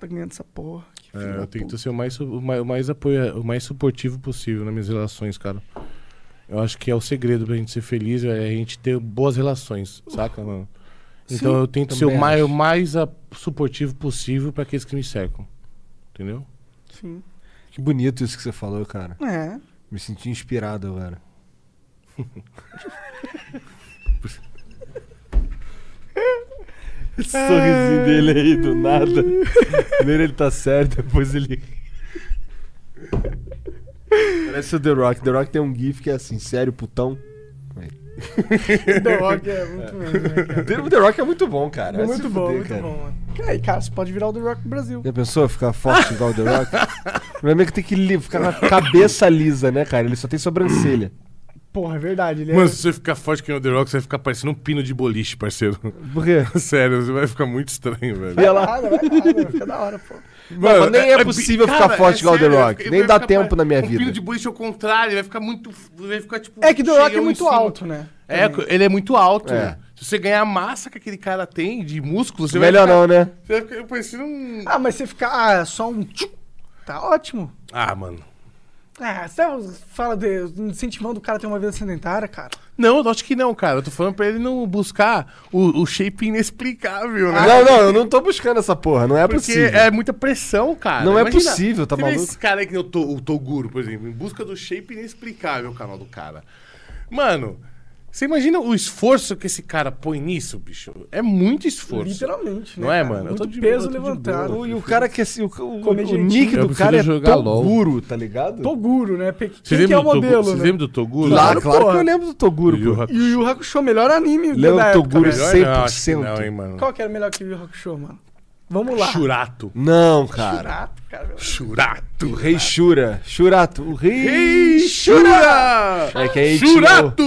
tá ganhando essa porra. É, eu tento puta." ser o mais, o mais, o mais apoia, o mais suportivo possível nas minhas relações, cara. Eu acho que é o segredo pra gente ser feliz, é a gente ter boas relações, saca, mano? Então Sim, eu tento ser o mais, o mais a- suportivo possível pra aqueles que me cercam. Entendeu? Sim. Que bonito isso que você falou, cara. É. Me senti inspirado agora. Esse sorrisinho dele aí do nada. Primeiro ele tá certo, depois ele. Parece o The Rock. The Rock tem um gif que é assim, sério, putão. The Rock é muito mesmo, né, cara? The Rock é muito bom, cara. Vai muito bom, fuder, muito cara. bom, mano. Aí, cara, você pode virar o The Rock do Brasil. Já pensou ficar forte igual o The Rock? O problema é que tem que ficar com a cabeça lisa, né, cara? Ele só tem sobrancelha. Porra, é verdade. Ele é... Mano, se você ficar forte que nem o The Rock, você vai ficar parecendo um pino de boliche, parceiro. Por quê? Sério, você vai ficar muito estranho, velho. Vai nada, vai fica da hora, pô. Mano, mas nem é possível ficar forte igual o The Rock. Nem dá tempo na minha um vida. pino de boliche ao contrário, vai ficar muito. Vai ficar tipo. É que The Rock é muito alto, né? É, Também. ele é muito alto. É. né? Se você ganhar a massa que aquele cara tem de músculos, você Melhor vai não, ficar, né? Você vai ficar parecendo um. Ah, mas você ficar ah, só um... tchum, Tá ótimo. Ah, mano. Ah, você fala de incentivando o cara a ter uma vida sedentária, cara. Não, eu acho que não, cara. Eu tô falando pra ele não buscar o, o shape inexplicável, né? Não, não, eu não tô buscando essa porra. Não é Porque possível. é muita pressão, cara. Não é possível, tá você vê maluco? Esse cara aí que o, to, o Toguro, por exemplo, em busca do shape inexplicável, o canal do cara. Mano, você imagina o esforço que esse cara põe nisso, bicho? É muito esforço. Literalmente, né? Não é, cara? mano? Eu Muito tô de peso levantado. E o cara que assim, o, o, o direitinho. nick do cara é jogar LOL. Toguro, tá ligado? Toguro, né? Pe- Você Quem que é lembra o do Toguro? modelo, Vocês né? lembram do Toguro? Claro, Claro, porra. que eu lembro do Toguro, Yu pô. E o Yu Hakusho, melhor anime Lembra da o época, Toguro velho. Melhor não, acho que 100%. Não, hein, mano. Qual que era melhor que o Yu Hakusho, mano? Vamos lá. Churato. Não, cara. Churato, cara. Churato. O Rei Shura. Shurato. O Rei Ei, Shura! É que aí Churato!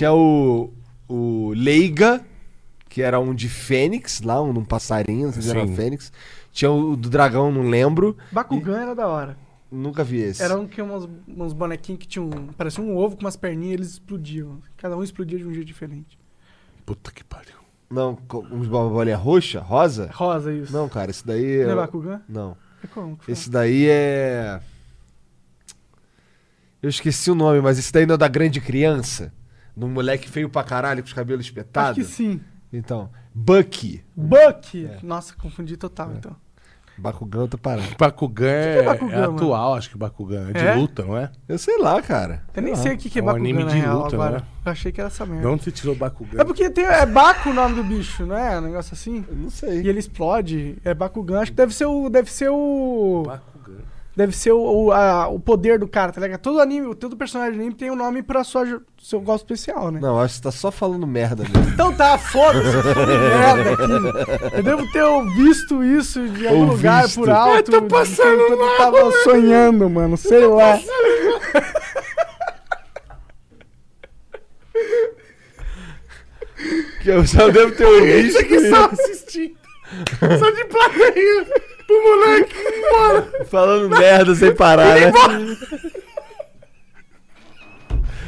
Tinha o, o Leiga, que era um de Fênix, lá, um, um passarinho, não sei se era Sim. Fênix. Tinha o do dragão, não lembro. Bakugan era da hora. Nunca vi esse. Era um que uns, uns bonequinhos que tinham. Parecia um ovo com umas perninhas eles explodiam. Cada um explodia de um jeito diferente. Puta que pariu. Não, com uns bolinha roxa, rosa? Rosa, isso. Não, cara, esse daí. Não é é- Bakugan? Não. É como que foi? Esse daí é. Eu esqueci o nome, mas esse daí não é da grande criança? Num moleque feio pra caralho com os cabelos Acho espetados? que sim. Então, Bucky. Buck! É. Nossa, confundi total, então. Bakugão, eu tô parando. Bakugan é, que é Bakugan, é mano? atual, acho que Bakugan. É de É? luta, não é? Eu sei lá, cara. Eu nem Sei sei lá. o que, que é É um Bakugan anime de real luta, agora. né? Eu achei que era essa merda. De onde você tirou Bakugan? É porque tem, é Baku o nome do bicho, não é? Um negócio assim. Eu não sei. E ele explode. É Bakugan. Acho que deve ser o. Deve ser o. Bakugan. Deve ser o, o, a- o poder do cara, tá ligado? Todo anime, todo personagem de anime tem um nome pra sua, seu gosto especial, né? Não, acho que você tá só falando merda mesmo. Então tá, foda-se, eu tô falando merda aqui. Eu devo ter visto isso de algum Ou lugar visto. por alto. Eu tô passando enquanto eu tava sonhando, mano. Sei lá. Que eu só devo ter ouvido. Isso aqui só assistindo. só de plateia. Pro moleque ir embora. Falando merda sem parar, né?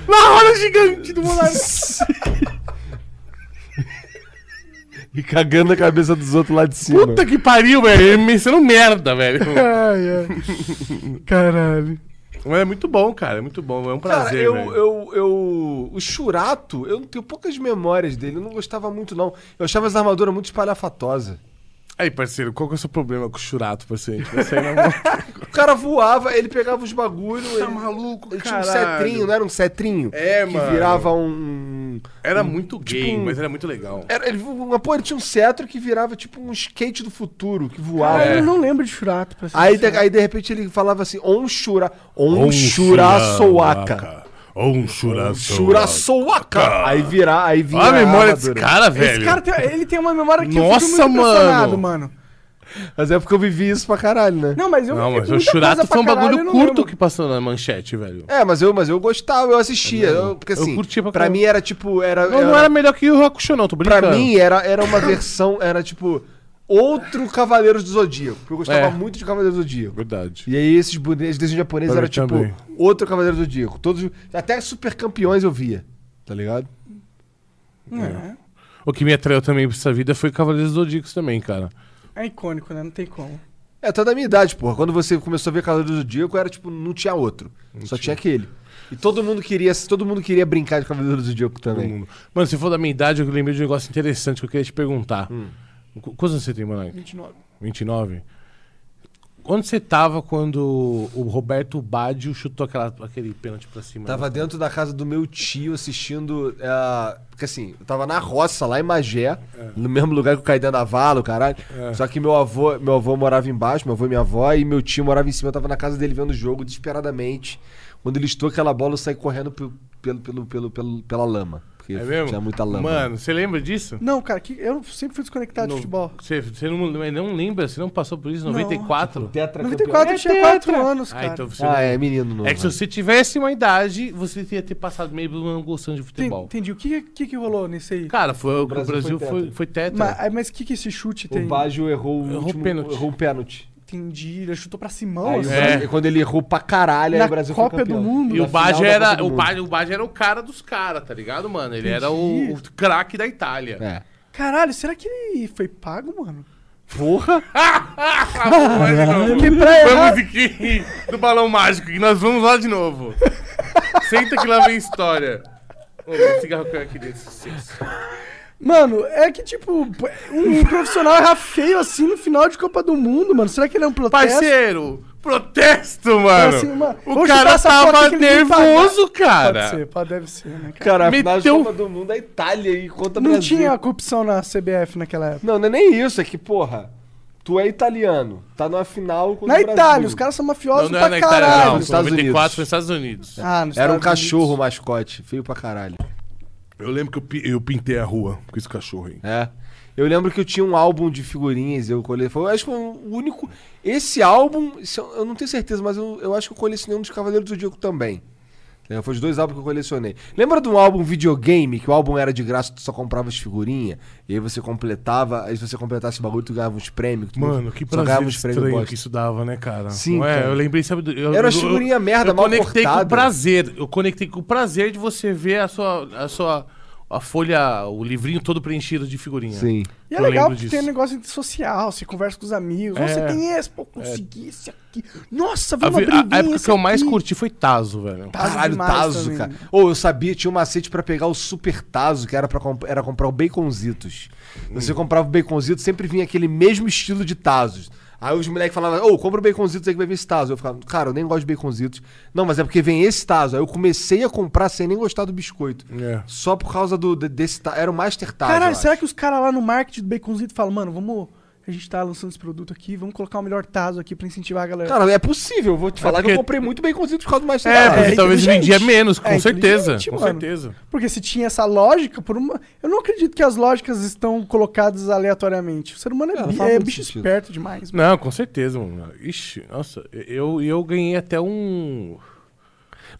Na roda gigante do moleque. E cagando a cabeça dos outros lá de cima. Puta que pariu, velho. Ele me sendo merda, velho. Ai, ai. Caralho. Mas é muito bom, cara. É muito bom. É um Cara, prazer, eu, velho. eu, eu. O Churato, eu tenho poucas memórias dele. Eu não gostava muito, não. Eu achava as armaduras muito espalhafatosas. Aí, parceiro, qual que é o seu problema com o Churato, parceiro? O cara voava, ele pegava os bagulho. Tá ele, maluco, ele tinha um caralho. cetrinho, não era um cetrinho? É, que mano. virava um. Era muito gay, tipo um- mas era muito legal. Era, ele, uma, pô, ele tinha um cetro que virava tipo um skate do futuro, que voava. Ah, É. eu não lembro de Churato. pra ser Aí, de, aí de repente ele falava assim: On Shura. On, Um Shuraçoaka. Um churaçoaka. Shuraçoaka. Aí virar, aí vinha. Olha a memória desse cara, velho. Esse cara tem, ele tem uma memória que Nossa, eu fico muito mano. mano. Mas é porque eu vivi isso pra caralho, né? Não, mas eu Não, mas o Churato pra foi um bagulho eu curto lembro. que passou na manchete, velho. É, mas eu, mas eu gostava, eu assistia. eu- porque Eu assim, curtia pra pra mim era tipo. Era, Não, não era melhor que o Hakusho, não, tô Pra brincando. mim era, era uma versão, era tipo. Outro Cavaleiros do Zodíaco. Porque eu gostava É. muito de Cavaleiros do Zodíaco. Verdade. E aí esses bonecos, desenhos japoneses Pra era mim tipo também. outro Cavaleiro do Zodíaco. Todos, até super campeões eu via. Tá ligado? É. O que me atraiu também pra essa vida foi Cavaleiros Zodíacos também, cara. É icônico, né? Não tem como. É, tá da minha idade, porra. Quando você começou a ver Cavaleiros do Zodíaco, era tipo, não tinha outro. só tinha aquele. E todo mundo queria, todo mundo queria brincar de Cavaleiros do Zodíaco Todo também. mundo. Mano, se for da minha idade, eu lembrei de um negócio interessante que eu queria te perguntar. Qu- Quantos anos você tem, Monark? 29. 29? Onde você tava quando o Roberto Baggio chutou aquela, aquele pênalti pra cima? Tava dentro da casa do meu tio assistindo. é, porque assim, eu tava na roça, lá em Magé, no mesmo lugar que o Caidã Navala, caralho. Só que meu avô, meu avô morava embaixo, meu avô e minha avó, e meu tio morava em cima. Eu tava na casa dele vendo o jogo desesperadamente. Quando ele estou aquela bola, eu saí correndo pelo, pelo, pelo, pelo, pelo- pela lama. Porque É mesmo? tinha muita lama. Mano, você lembra disso? Não, cara, que eu sempre fui desconectado de futebol. Você, você não, não lembra? Você não passou por isso? 94? Tetra 94 eu tinha É 4 tetra. anos, Ah, cara. então você Ah, não- é menino novo. É que se você tivesse uma idade, você ia ter passado meio não gostando de futebol. Entendi. O que, que, que rolou nisso aí? Cara, foi, o Brasil Brasil, foi foi, tetra. foi tetra. Mas, o que, que esse chute tem? O Baggio errou o Errou último, pênalti. errou o pênalti. Entendi. Ele chutou pra Simão, Aí, assim. É. Quando ele errou pra caralho, aí Na o Brasil Copa foi campeão. do Mundo. E o Baggio era, o. Baggio, o Baggio era o cara dos caras, tá ligado, mano? Ele era Entendi. o, o craque da Itália. É. Caralho, será que ele foi pago, mano? Porra! Que pra Foi a musiquinha do balão mágico, que nós vamos lá de novo. Senta que lá vem história. Ô, um cigarro caiu aqui dentro. Mano, é que, tipo, um profissional errar feio assim no final de Copa do Mundo, mano. Será que ele é um protesto? Parceiro, protesto, mano. assim, mano, o cara tava nervoso, cara. Pode ser, pode, deve ser, né, cara? Cara, a final de Copa do Mundo é Itália e conta Não Brasil. tinha corrupção na CBF naquela época. Não, não é nem isso, é que, porra, tu é italiano, tá numa final contra Na o Brasil. Itália, os caras são mafiosos Não, não pra é na Itália, caralho. não. Nos Estados 94 Unidos. foi nos Estados Unidos. Ah, nos Era um Estados cachorro Unidos. mascote, feio pra caralho. Eu lembro que eu, eu pintei a rua com esse cachorro aí. É. Eu lembro que eu tinha um álbum de figurinhas, eu colei. Eu acho que foi o único. Esse álbum, eu não tenho certeza, mas eu, eu acho que eu colecionei um dos Cavaleiros do Zodíaco também. É, foi os dois álbuns que eu colecionei. Lembra de um álbum videogame, que o álbum era de graça, tu só comprava as figurinhas, e aí você completava, aí se você completasse o bagulho, tu ganhava uns prêmios. tu Mano, que só prazer uns prêmios estranho que isso dava, né, cara? Sim, Não é? cara. Eu lembrei, sabe... Eu, Era eu- figurinha eu- merda, eu mal conectei com cortada. o prazer. Eu conectei com o prazer de você ver a sua... A sua a folha, o livrinho todo preenchido de figurinha. Sim. E é Eu legal lembro porque tem um negócio social, você conversa com os amigos. É. Você tem esse, pô, consegui esse aqui. Nossa, vi A, uma a- a época esse que eu mais curti foi Tazo, velho. Tazo Caralho, demais Tazo, também. cara. Ou eu sabia, tinha um macete pra pegar o Super Tazo, que era para era comprar o Baconzitos. Você comprava o Baconzitos, sempre vinha aquele mesmo estilo de Tazos. Aí os moleques falavam, ô, compra o Baconzitos aí que vai vir esse Tazo. Eu ficava, cara, eu nem gosto de Baconzitos. Não, mas é porque vem esse Tazo. Aí eu comecei a comprar sem nem gostar do biscoito. É. Só por causa do, de- desse Tazo. Era o Master Tazo. Caralho, será acho. que os caras lá no marketing do Baconzito falam, mano, vamos. A gente tá lançando esse produto aqui, vamos colocar o melhor taso aqui pra incentivar a galera. Cara, é possível. Eu vou te falar que porque- eu comprei muito Baconzitos por causa do Master É, Tazo. porque talvez inteligente. vendia menos, com É certeza. Com mano. certeza. Porque se tinha essa lógica, por uma. Eu não acredito que as lógicas estão colocadas aleatoriamente. O ser humano é, É, bi- é bicho sentido. esperto demais. mano. Não, com certeza, mano. Ixi, nossa, eu, eu ganhei até um.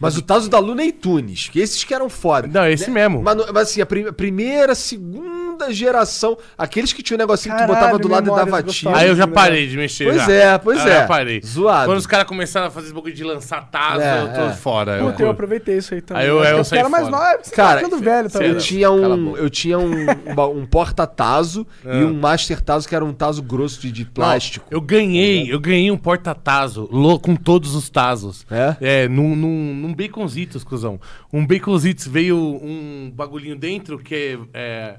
Mas o Tazo da Luna e Tunes, que esses que eram foda. Não, esse mesmo. Mas, mas assim, a, prim- primeira, segunda geração. Aqueles que tinham um negocinho que tu Caralho, botava do lado e dava tiro. Aí eu já né? parei de mexer. Pois já. é, pois Aí é. Eu parei. Zoado. Quando os caras começaram a fazer esse bagulho de lançar taso, É, eu tô é. fora. Eu, Puta, eu aproveitei isso aí também. Aí eu- eu saí era mais nova, você Cara, tá ficando velho também. Eu tinha um, eu tinha um, um, um porta-tazo Ah. e um master tazo que era um tazo grosso de, de plástico. Eu ganhei, eu ganhei um porta-tazo lo- com todos os tazos. É? É, num, num baconzitos, cuzão. Um baconzitos veio um bagulhinho dentro que é. é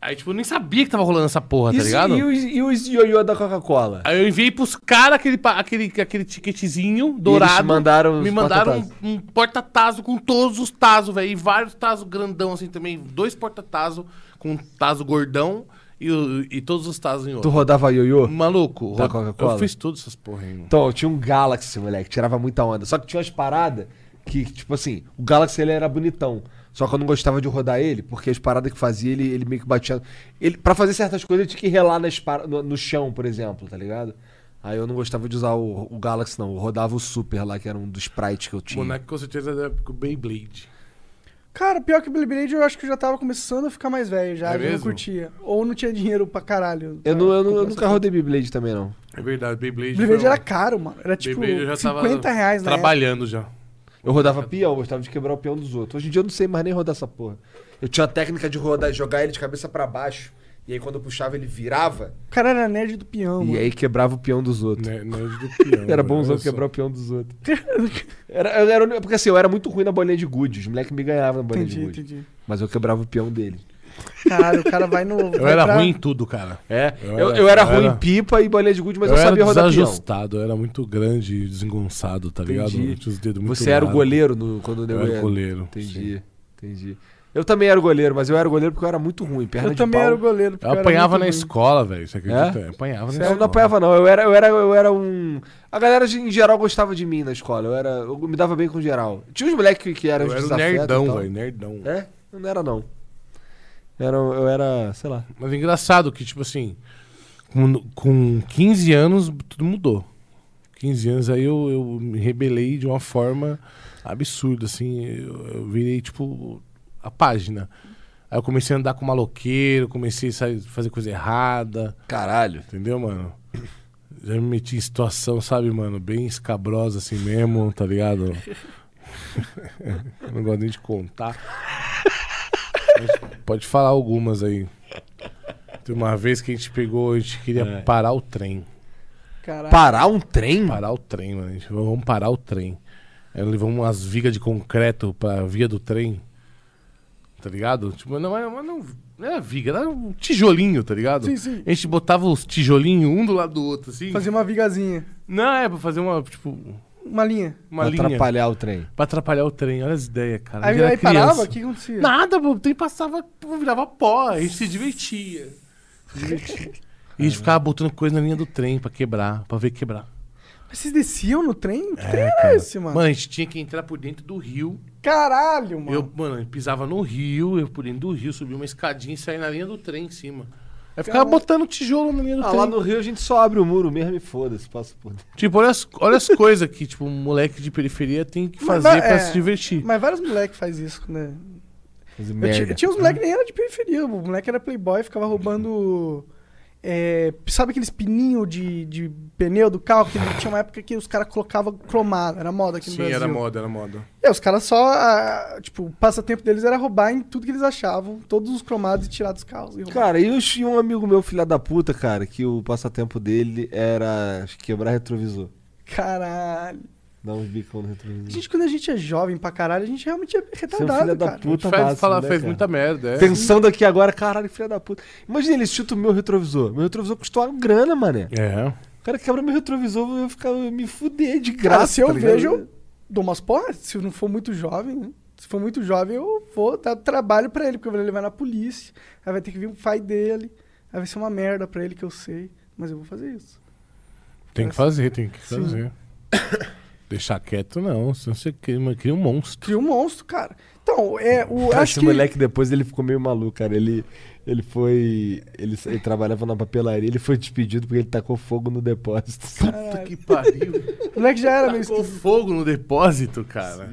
Aí, tipo, eu nem sabia que tava rolando essa porra, tá Isso- ligado? E os, e os ioiô da Coca-Cola? Aí eu enviei pros caras aquele, aquele, aquele ticketzinho dourado. mandaram Me mandaram um, porta-tazo. um porta-tazo com todos os tazos, velho. E vários tazos grandão, assim, também. Dois porta-tazo com um tazo gordão e, o- e todos os tazos em Tu outro. rodava ioiô? Maluco, Da Coca-Cola? eu fiz todas essas porra aí, mano. Então, eu tinha um Galaxy, moleque, tirava muita onda. Só que tinha umas paradas que, tipo assim, o Galaxy ele era bonitão. Só que eu não gostava de rodar ele, porque as paradas que fazia, ele, ele meio que batia. Ele, pra fazer certas coisas, ele tinha que relar nas no, no chão, por exemplo, tá ligado? Aí eu não gostava de usar o, o Galaxy, não. Eu rodava o Super lá, que era um dos sprites que eu O tinha. boneco com certeza época do Beyblade. Cara, pior que o Beyblade eu acho que eu já tava começando a ficar mais velho já, É já não curtia. Ou não tinha dinheiro pra caralho. Eu, pra não, eu, não- eu nunca essa rodei Beyblade também, não. É verdade, Beyblade. Beyblade um- era caro, mano. Era tipo Beyblade eu já 50 tava reais época. Trabalhando já. Eu rodava peão, eu gostava de quebrar o peão dos outros. Hoje em dia eu não sei mais nem rodar essa porra. Eu tinha a técnica de rodar, jogar ele de cabeça pra baixo. E aí quando eu puxava, ele virava. O cara era nerd do peão, E mano. aí quebrava o peão dos outros. Né, nerd do peão, Era bonzão quebrar o peão dos outros. Era, eu era- porque assim, eu era muito ruim na bolinha de gude. Os moleques me ganhavam na bolinha Entendi, de gude. entendi. Mas eu quebrava o peão dele. Caralho, o cara vai no. Eu vai era pra- ruim em tudo, cara. É, Eu eu, era- eu era eu ruim era- em pipa e bolinha de gude, mas eu eu, sabia era rodar peão. desajustado, eu era muito grande e desengonçado, tá ligado? Entendi. Eu tinha os dedos muito Você era o largos. goleiro no, quando Eu eu era o goleiro. Entendi, entendi. Eu também era goleiro, mas eu era goleiro porque eu era muito ruim. Perna Eu de também pau. era o goleiro. Eu era apanhava na ruim. escola, velho. Você acredita? É? Eu apanhava na Sério? Eu escola. não apanhava, não. Eu era, eu, era, eu era um. A galera em geral gostava de mim na escola. Eu, era, eu me dava bem com geral. Tinha uns moleques que, que eram Eu era um nerdão, velho. Nerdão. É? Eu não era, não. Era, eu era, sei lá. Mas é engraçado que, tipo assim, com, com 15 anos, tudo mudou. 15 anos aí eu, eu me rebelei de uma forma absurda, assim. Eu, eu virei, tipo, a página. Aí eu comecei a andar com maloqueiro, comecei a sair- fazer coisa errada, Caralho. entendeu, mano? Já me meti em situação, sabe, mano, bem escabrosa assim mesmo, tá ligado? eu não gosto nem de contar. Mas pode falar algumas aí. Tem uma vez que a gente pegou, a gente queria É. parar o trem. Caralho. Parar um trem? Parar o trem, mano. A gente, vamos parar o trem. Aí levamos umas vigas de concreto pra via do trem. Tá ligado? Tipo, não era, mas não, não era viga, era um tijolinho, tá ligado? Sim, sim. A gente botava os tijolinhos um do lado do outro, assim. Fazer uma vigazinha. Não, é pra fazer uma, tipo, Uma linha. uma Pra linha. atrapalhar o trem. Pra atrapalhar o trem. Olha as ideias, cara. Aí, aí parava, o que acontecia? Nada, pô, o trem passava, virava pó, a gente se divertia. Se divertia. E a gente ficava botando coisa na linha do trem pra quebrar, pra ver quebrar. Mas vocês desciam no trem? Que trem É, era cara. esse, mano? Mano, a gente tinha que entrar por dentro do rio. Caralho, mano. Eu, mano, eu pisava no rio, eu por dentro do rio, subia uma escadinha e saía na linha do trem em cima. Aí ficava Caralho. botando tijolo na linha do Ah, trem. lá no Rio a gente só abre o muro mesmo e foda-se, passa por dentro. Tipo, olha as, olha as coisas que, tipo, um moleque de periferia tem que Mas fazer vai- pra é, se divertir. Mas vários moleques fazem isso, né? Fazer Eu merda. tinha, tinha uns moleques que nem era de periferia. O moleque era playboy, ficava roubando. É, sabe aqueles pininhos de, de pneu do carro? Que tinha uma época que os caras colocavam cromado. Era moda aqui no Sim, Brasil. era moda, era moda. É, os caras só. ah, tipo, o passatempo deles era roubar em tudo que eles achavam. Todos os cromados e tirar dos carros. E. Cara, e eu tinha um amigo meu, filha da puta, cara, que o passatempo dele era quebrar retrovisor. Caralho. Dar uns bicão no retrovisor. Gente, quando a gente é jovem pra caralho, a gente realmente é Você é um retardado, filho da cara. puta faz, fala, né, fez cara? muita merda, é. Pensando aqui agora, caralho, filha da puta. Imagina ele chuta o meu retrovisor. Meu retrovisor custou uma grana, mané. É. O cara quebra meu retrovisor, eu vou ficar eu me fuder de Cara, graça. se eu tá vejo, eu dou umas porras. Se eu não for muito jovem, né? Se for muito jovem, eu vou dar trabalho pra ele, porque eu vou levar na polícia. Aí vai ter que vir o pai dele. Aí vai ser uma merda pra ele que eu sei. Mas eu vou fazer isso. Tem que fazer, tem que Sim. fazer. Deixar quieto, não. Senão você cria, cria um monstro. Cria um monstro, cara. Então, é, o, Cara, acho esse que... moleque depois ele ficou meio maluco, cara. Ele, ele foi. Ele, ele trabalhava na papelaria, ele foi despedido porque ele tacou fogo no depósito. Puta que pariu. O moleque já era meio Tacou fogo no depósito, cara.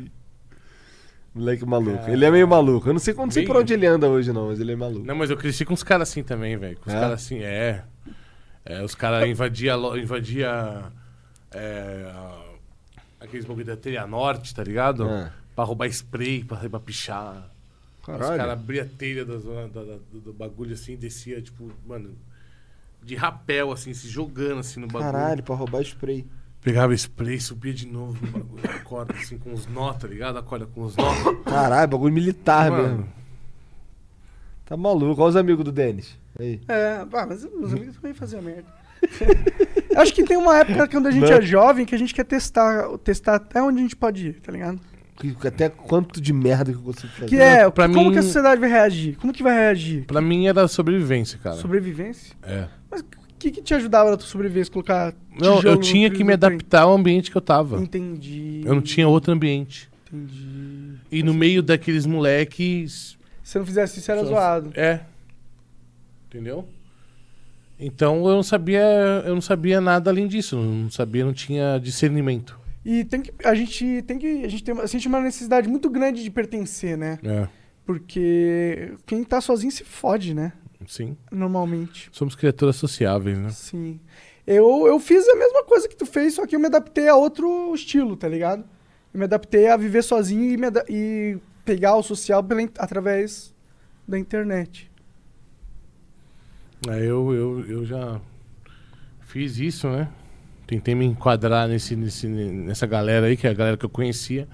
Moleque maluco. Ele é meio maluco. Eu não sei, não sei Bem- por onde ele anda hoje, não, mas ele é maluco. Não, mas eu cresci com os caras assim também, velho. Com os É? caras assim, é. É, os caras invadiam invadia, é, a- aqueles bagulho da Telha Norte, tá ligado? É. Pra roubar spray, pra, pra pichar. Os Caralho. caras abriam a telha da zona- da- da- do, bagulho assim descia, tipo, mano, de rapel, assim, se jogando assim no bagulho. Caralho, pra roubar spray. Pegava spray, subia de novo no bagulho, a corda, assim, com os nó, tá ligado? A corda com os nó. Caralho, bagulho militar Mano. mesmo. Tá maluco. Olha os amigos do Denis. Aí. É, ah, mas os amigos também faziam merda. Acho que tem uma época quando a gente Né? é jovem que a gente quer testar, testar até onde a gente pode ir, tá ligado? Até quanto de merda que eu consigo fazer. Que é, pra como mim- que a sociedade vai reagir? Como que vai reagir? Pra mim era sobrevivência, cara. Sobrevivência? É. Mas o que, que te ajudava na tua sobrevivência? Colocar Não, eu tinha que me adaptar ao ambiente que eu tava. Entendi. Eu não tinha outro ambiente. Entendi. E no meio daqueles moleques. Se eu não fizesse isso, era Só- zoado. É. Entendeu? Então eu não sabia, eu não sabia nada além disso, não sabia, não tinha discernimento. E tem que, a gente tem que. A gente tem uma, sente uma necessidade muito grande de pertencer, né? É, Porque quem tá sozinho se fode, né? sim. Normalmente. Somos criaturas sociáveis, né? Sim. Eu, eu fiz a mesma coisa que tu fez, só que eu me adaptei a outro estilo, tá ligado? Eu me adaptei a viver sozinho e, e pegar o social pela, através da internet. Aí eu, eu, eu já fiz isso, né? Tentei me enquadrar nesse, nesse, nessa galera aí, que é a galera que eu conhecia.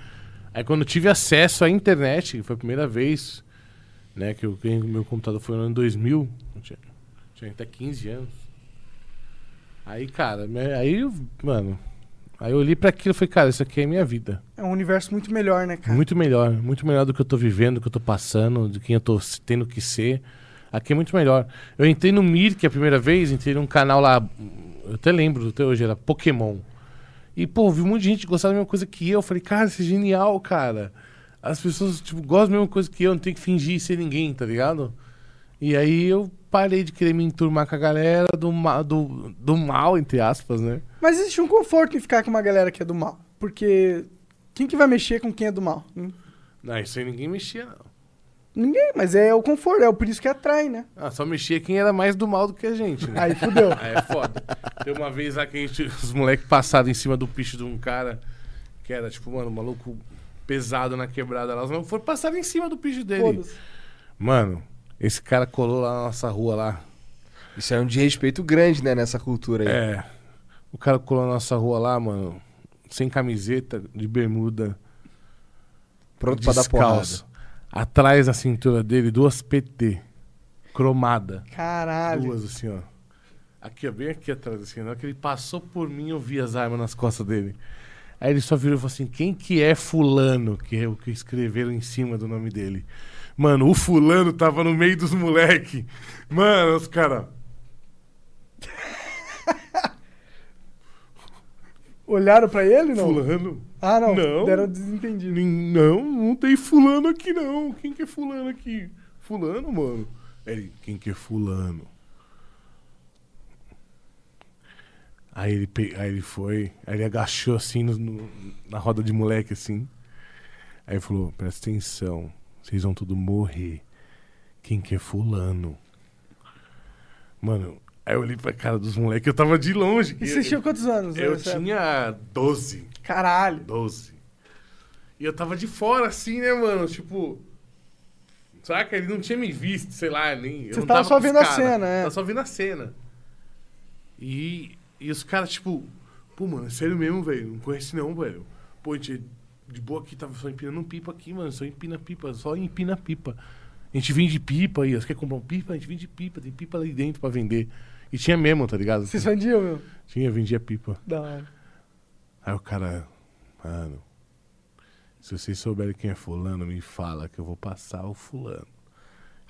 Aí quando eu tive acesso à internet, que foi a primeira vez, né, que eu ganhei meu computador foi no ano 2000, eu tinha, tinha até 15 anos. Aí, cara, aí, mano, aí eu olhei pra aquilo e falei, cara, isso aqui é minha vida. É um universo muito melhor, né, cara? Muito melhor, muito melhor do que eu tô vivendo, do que eu tô passando, de quem eu tô tendo que ser. Aqui é muito melhor. Eu entrei no Mirk a primeira vez, entrei num canal lá, eu até lembro até hoje, era Pokémon. E, pô, vi um monte de gente gostar da mesma coisa que eu. Eu falei, cara, isso é genial, cara. As pessoas, tipo, gostam da mesma coisa que eu, não tem que fingir ser ninguém, tá ligado? E aí eu parei de querer me enturmar com a galera do, ma do, do mal, entre aspas, né? Mas existe um conforto em ficar com uma galera que é do mal. Porque quem que vai mexer com quem é do mal? Hum? Não, isso aí ninguém mexia, não. Ninguém, mas é o conforto, é o por isso que atrai, né? Ah, só mexia quem era mais do mal do que a gente, né? Aí fudeu. Aí é foda. Tem uma vez lá que a gente, os moleques passaram em cima do picho de um cara que era, tipo, mano, um maluco pesado na quebrada lá. Os malucos foram passar em cima do picho dele. Mano, esse cara colou lá na nossa rua lá. Isso é um desrespeito grande, né, nessa cultura aí. É. O cara colou na nossa rua lá, mano, sem camiseta, de bermuda, Pronto pra dar porrada. Atrás da cintura dele, duas PT. Cromada. Caralho. Duas, assim, ó. Aqui, ó, bem aqui atrás, assim. Na hora que ele passou por mim, eu vi as armas nas costas dele. Aí ele só virou e falou assim: quem que é fulano? Que é o que escreveram em cima do nome dele. Mano, o fulano tava no meio dos moleque. Mano, os caras. Olharam pra ele, não? Fulano? Ah, não. Não. Deram desentendido. Não, não tem fulano aqui, não. Quem que é fulano aqui? Fulano, mano. Ele, quem que é fulano? Aí ele, pe- aí ele foi, aí ele agachou assim no- no- na roda de moleque, assim. Aí ele falou, presta atenção, vocês vão tudo morrer. Quem que é fulano? Mano, aí eu olhei pra cara dos moleques, eu tava de longe. E você tinha quantos anos? Eu tinha 12. Caralho. 12. E eu tava de fora, assim, né, mano? Tipo. Saca? Ele não tinha me visto, sei lá, nem. eu Você não tava só com os vendo a cara. cena, é. Tava só vendo a cena. E, e os caras, tipo, pô, mano, é sério mesmo, velho. Não conhece não, velho. Pô, a gente de boa aqui, tava só empinando um pipa aqui, mano. Só empina pipa, só empina pipa. A gente vende pipa aí, você quer comprar um pipa? A gente vende pipa, tem pipa ali dentro pra vender. E tinha mesmo, tá ligado? Vocês vendiam, meu? Tinha, vendia pipa. Da hora. Aí o cara, mano, se vocês souberem quem é fulano, me fala que eu vou passar o fulano.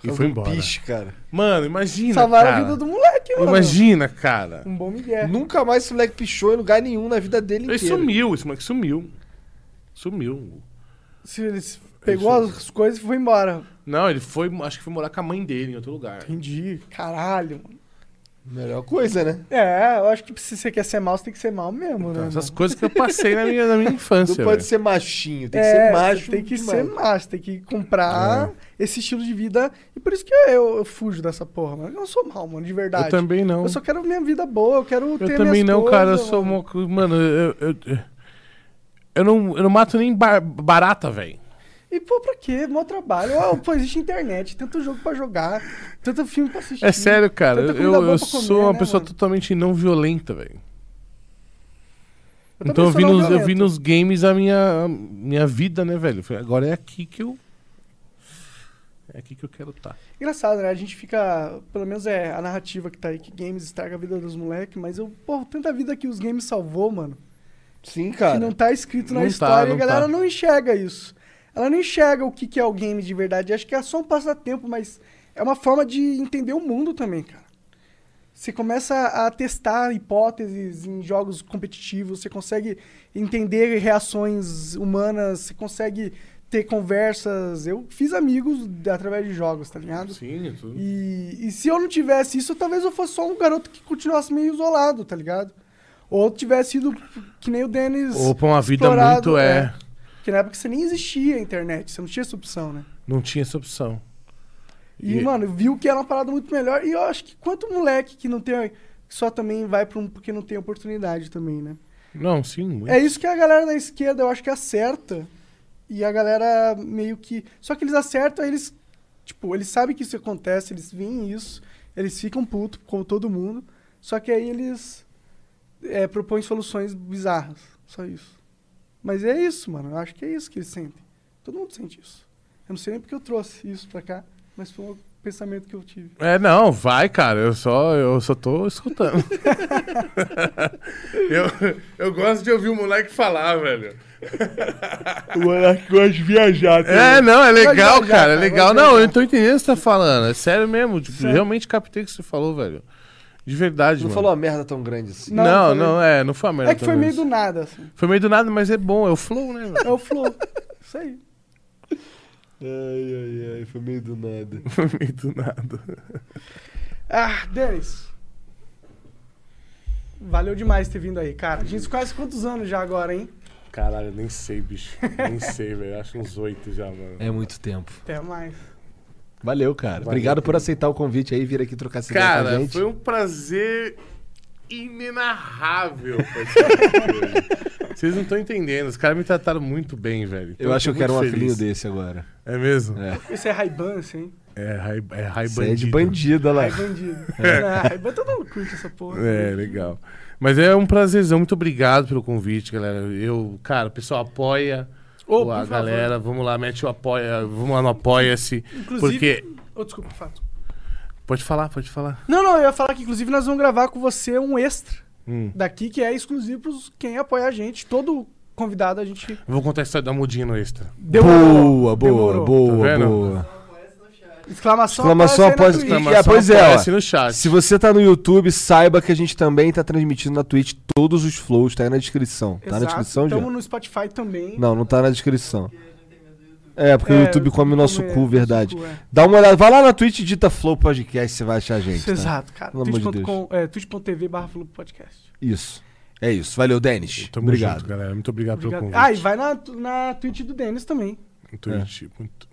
E foi um embora. Piche, cara. Mano, imagina, Salvaram cara. a vida do moleque, mano. Imagina, cara. Um bom migué. Nunca mais esse moleque pichou em lugar nenhum na vida dele Ele inteira. sumiu, esse moleque sumiu. Sumiu. Se eles pegou as coisas e foi embora. Não, ele foi, acho que foi morar com a mãe dele em outro lugar. Entendi. Caralho, mano. Melhor coisa, né? É, eu acho que se você quer ser mal, você tem que ser mal mesmo, né? Então, Essas mano? coisas que eu passei na minha, na minha Não infância. pode velho. ser machinho, tem que É, ser você macho. Tem que demais. ser macho, tem que comprar É. esse estilo de vida. E por isso que eu, eu fujo dessa porra, mano. Eu não sou mal, mano, de verdade. Eu também não. Eu só quero minha vida boa, eu quero ter Eu também não, coisas, cara. Eu sou. mano. uma- Mano, eu. eu, eu- eu não, eu não mato nem bar- barata, velho. E pô, pra quê? Mó trabalho. Ó, pô, existe internet, tanto jogo pra jogar, tanto filme pra assistir. É sério, cara. Eu, eu pra sou comer, uma né, pessoa mano? totalmente não violenta, velho. Então eu vi, nos, eu vi nos games a minha, a minha vida, né, velho? Agora é aqui que eu. É aqui que eu quero estar. Engraçado, né? A gente fica. Pelo menos é a narrativa que tá aí, que games estraga a vida dos moleques, mas eu, pô, tanta vida que os games salvou, mano. Sim, cara. que não tá escrito na não tá, história e não a galera tá. não enxerga isso. Ela não enxerga o que, que é o game de verdade. Acho que é só um passatempo, mas é uma forma de entender o mundo também, cara. Você começa a testar hipóteses em jogos competitivos, você consegue entender reações humanas, você consegue ter conversas. Eu fiz amigos através de jogos, tá ligado? Sim, tudo. E, e se eu não tivesse isso, talvez eu fosse só um garoto que continuasse meio isolado, tá ligado? Ou tivesse sido que nem o Dennis. Ou pra uma vida muito. É, Porque na época você nem existia a internet, você não tinha essa opção, né? Não tinha essa opção. E, E- mano, viu que era uma parada muito melhor. E eu acho que quanto moleque que não tem. Só também vai pra um. Porque não tem oportunidade também, né? Não, sim, muito. É isso que a galera da esquerda eu acho que acerta. E a galera meio que. Só que eles acertam, eles. Tipo, eles sabem que isso acontece, eles veem isso, eles ficam putos, como todo mundo. Só que aí eles é, propõem soluções bizarras. Só isso. Mas é isso, mano. Eu acho que é isso que eles sentem. Todo mundo sente isso. Eu não sei nem porque eu trouxe isso pra cá, mas foi um pensamento que eu tive. É, não, vai, cara. Eu só, eu só tô escutando. eu, eu gosto de ouvir o moleque falar, velho. O moleque gosta de viajar. É, não, é legal, viajar, cara. É legal. Não, eu tô entendendo o que você tá falando. É sério mesmo. Tipo, Sério. realmente captei o que você falou, velho. De verdade, Não mano. falou uma merda tão grande assim. Não, Não, não é, não foi a merda. É que foi meio do nada, assim. Foi meio do nada, mas é bom, é o flow, né, velho? É o flow. Isso aí. Ai, ai, ai, foi meio do nada. Foi meio do nada. Ah, Denis. Valeu demais ter vindo aí, cara. A gente quase quantos anos já agora, hein? Caralho, eu nem sei, bicho. Nem sei, velho. Acho uns oito já, mano. É muito tempo. Até mais. Valeu, cara. Valeu, Obrigado por aceitar o convite aí, vir aqui trocar essa ideia com a Cara, gente. foi um prazer inenarrável. Vocês não estão entendendo. Os caras me trataram muito bem, velho. Então Eu acho que eu quero um muito filhinho feliz. desse agora. É mesmo? É. Esse é Ray-Ban, assim. É, Rai- é Isso aí é de bandido. bandido, olha lá. Ray bandido. É. Ray-Ban todo mundo curte essa porra. É, legal. Mas é um prazerzão. Muito obrigado pelo convite, galera. Eu, cara, o pessoal apoia. Ô, a por favor. galera, vamos lá, mete o apoia, vamos lá no apoia-se. Inclusive- Porque. Ô, desculpa, Fato. Pode falar, pode falar. Não, não, eu ia falar que inclusive nós vamos gravar com você um extra Hum. daqui que é exclusivo pros quem apoia a gente. Todo convidado a gente Eu vou contar a história da mudinha no extra. demorou. Boa, boa, demorou. boa, Tá vendo? boa. Exclamação, Exclamação após- na Twitch. É, pois é, ó. aparece no chat. Se você tá no YouTube, saiba que a gente também tá transmitindo na Twitch todos os flows, tá aí na descrição. Tá na Exato. descrição, já? Tamo no Spotify também. Não, não tá na descrição. É, porque o É, YouTube come o nosso cu, nosso verdade. cu, é. Dá uma olhada, vai lá na Twitch, digita Flow Podcast, você vai achar a gente. tá? Exato, cara. Pelo amor de Twitch.com, é, twitch.tv barra Flow podcast. Isso. É isso. Valeu, Denis. Tamo Obrigado. junto, galera. Muito obrigado, Obrigado. pelo Ah, e convite. vai na, na Twitch do Denis também. Twitch. muito-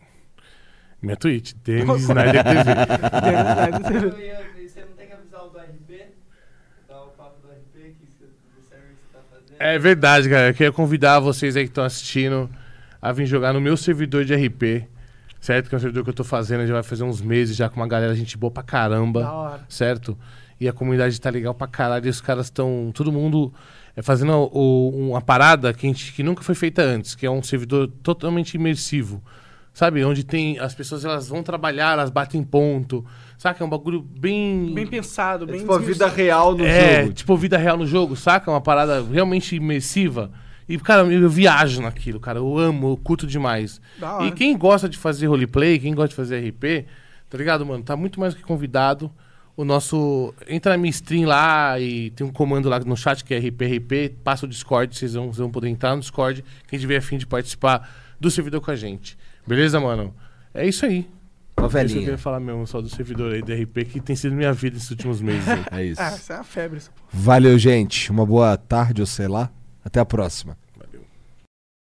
Minha Twitch, Denis Snyder TV. Denis Snyder TV. Você não tem que avisar o do RP? Dar o papo do RP que você, tá fazendo? É verdade, galera. Eu queria convidar vocês aí que estão assistindo a vir jogar no meu servidor de RP. Certo? Que é um servidor que eu tô fazendo, já vai fazer uns meses já com uma galera, gente boa pra caramba. Da hora. certo? E a comunidade tá legal pra caralho. E os caras estão. Todo mundo é, fazendo o- uma parada que, a gente, que nunca foi feita antes, que é um servidor totalmente imersivo. Sabe? Onde tem. As pessoas elas vão trabalhar, elas batem ponto. Saca? É um bagulho bem. Bem pensado, É bem tipo a vida real no é, jogo. tipo vida real no jogo, saca? Uma parada realmente imersiva. E, cara, eu viajo naquilo, cara. Eu amo, eu curto demais. Da hora. E quem gosta de fazer roleplay, quem gosta de fazer RP, tá ligado, mano? Tá muito mais que convidado. O nosso. Entra na minha stream lá e tem um comando lá no chat que é RPRP. Passa o Discord, vocês vão, vocês vão poder entrar no Discord. Quem tiver afim de participar do servidor com a gente. Beleza, mano? É isso aí. Isso que eu Novelinha. queria falar mesmo, só do servidor aí do RP, que tem sido minha vida esses últimos meses aí. É isso. Ah, isso é uma febre. essa porra. Valeu, gente. Uma boa tarde, ou sei lá. Até a próxima.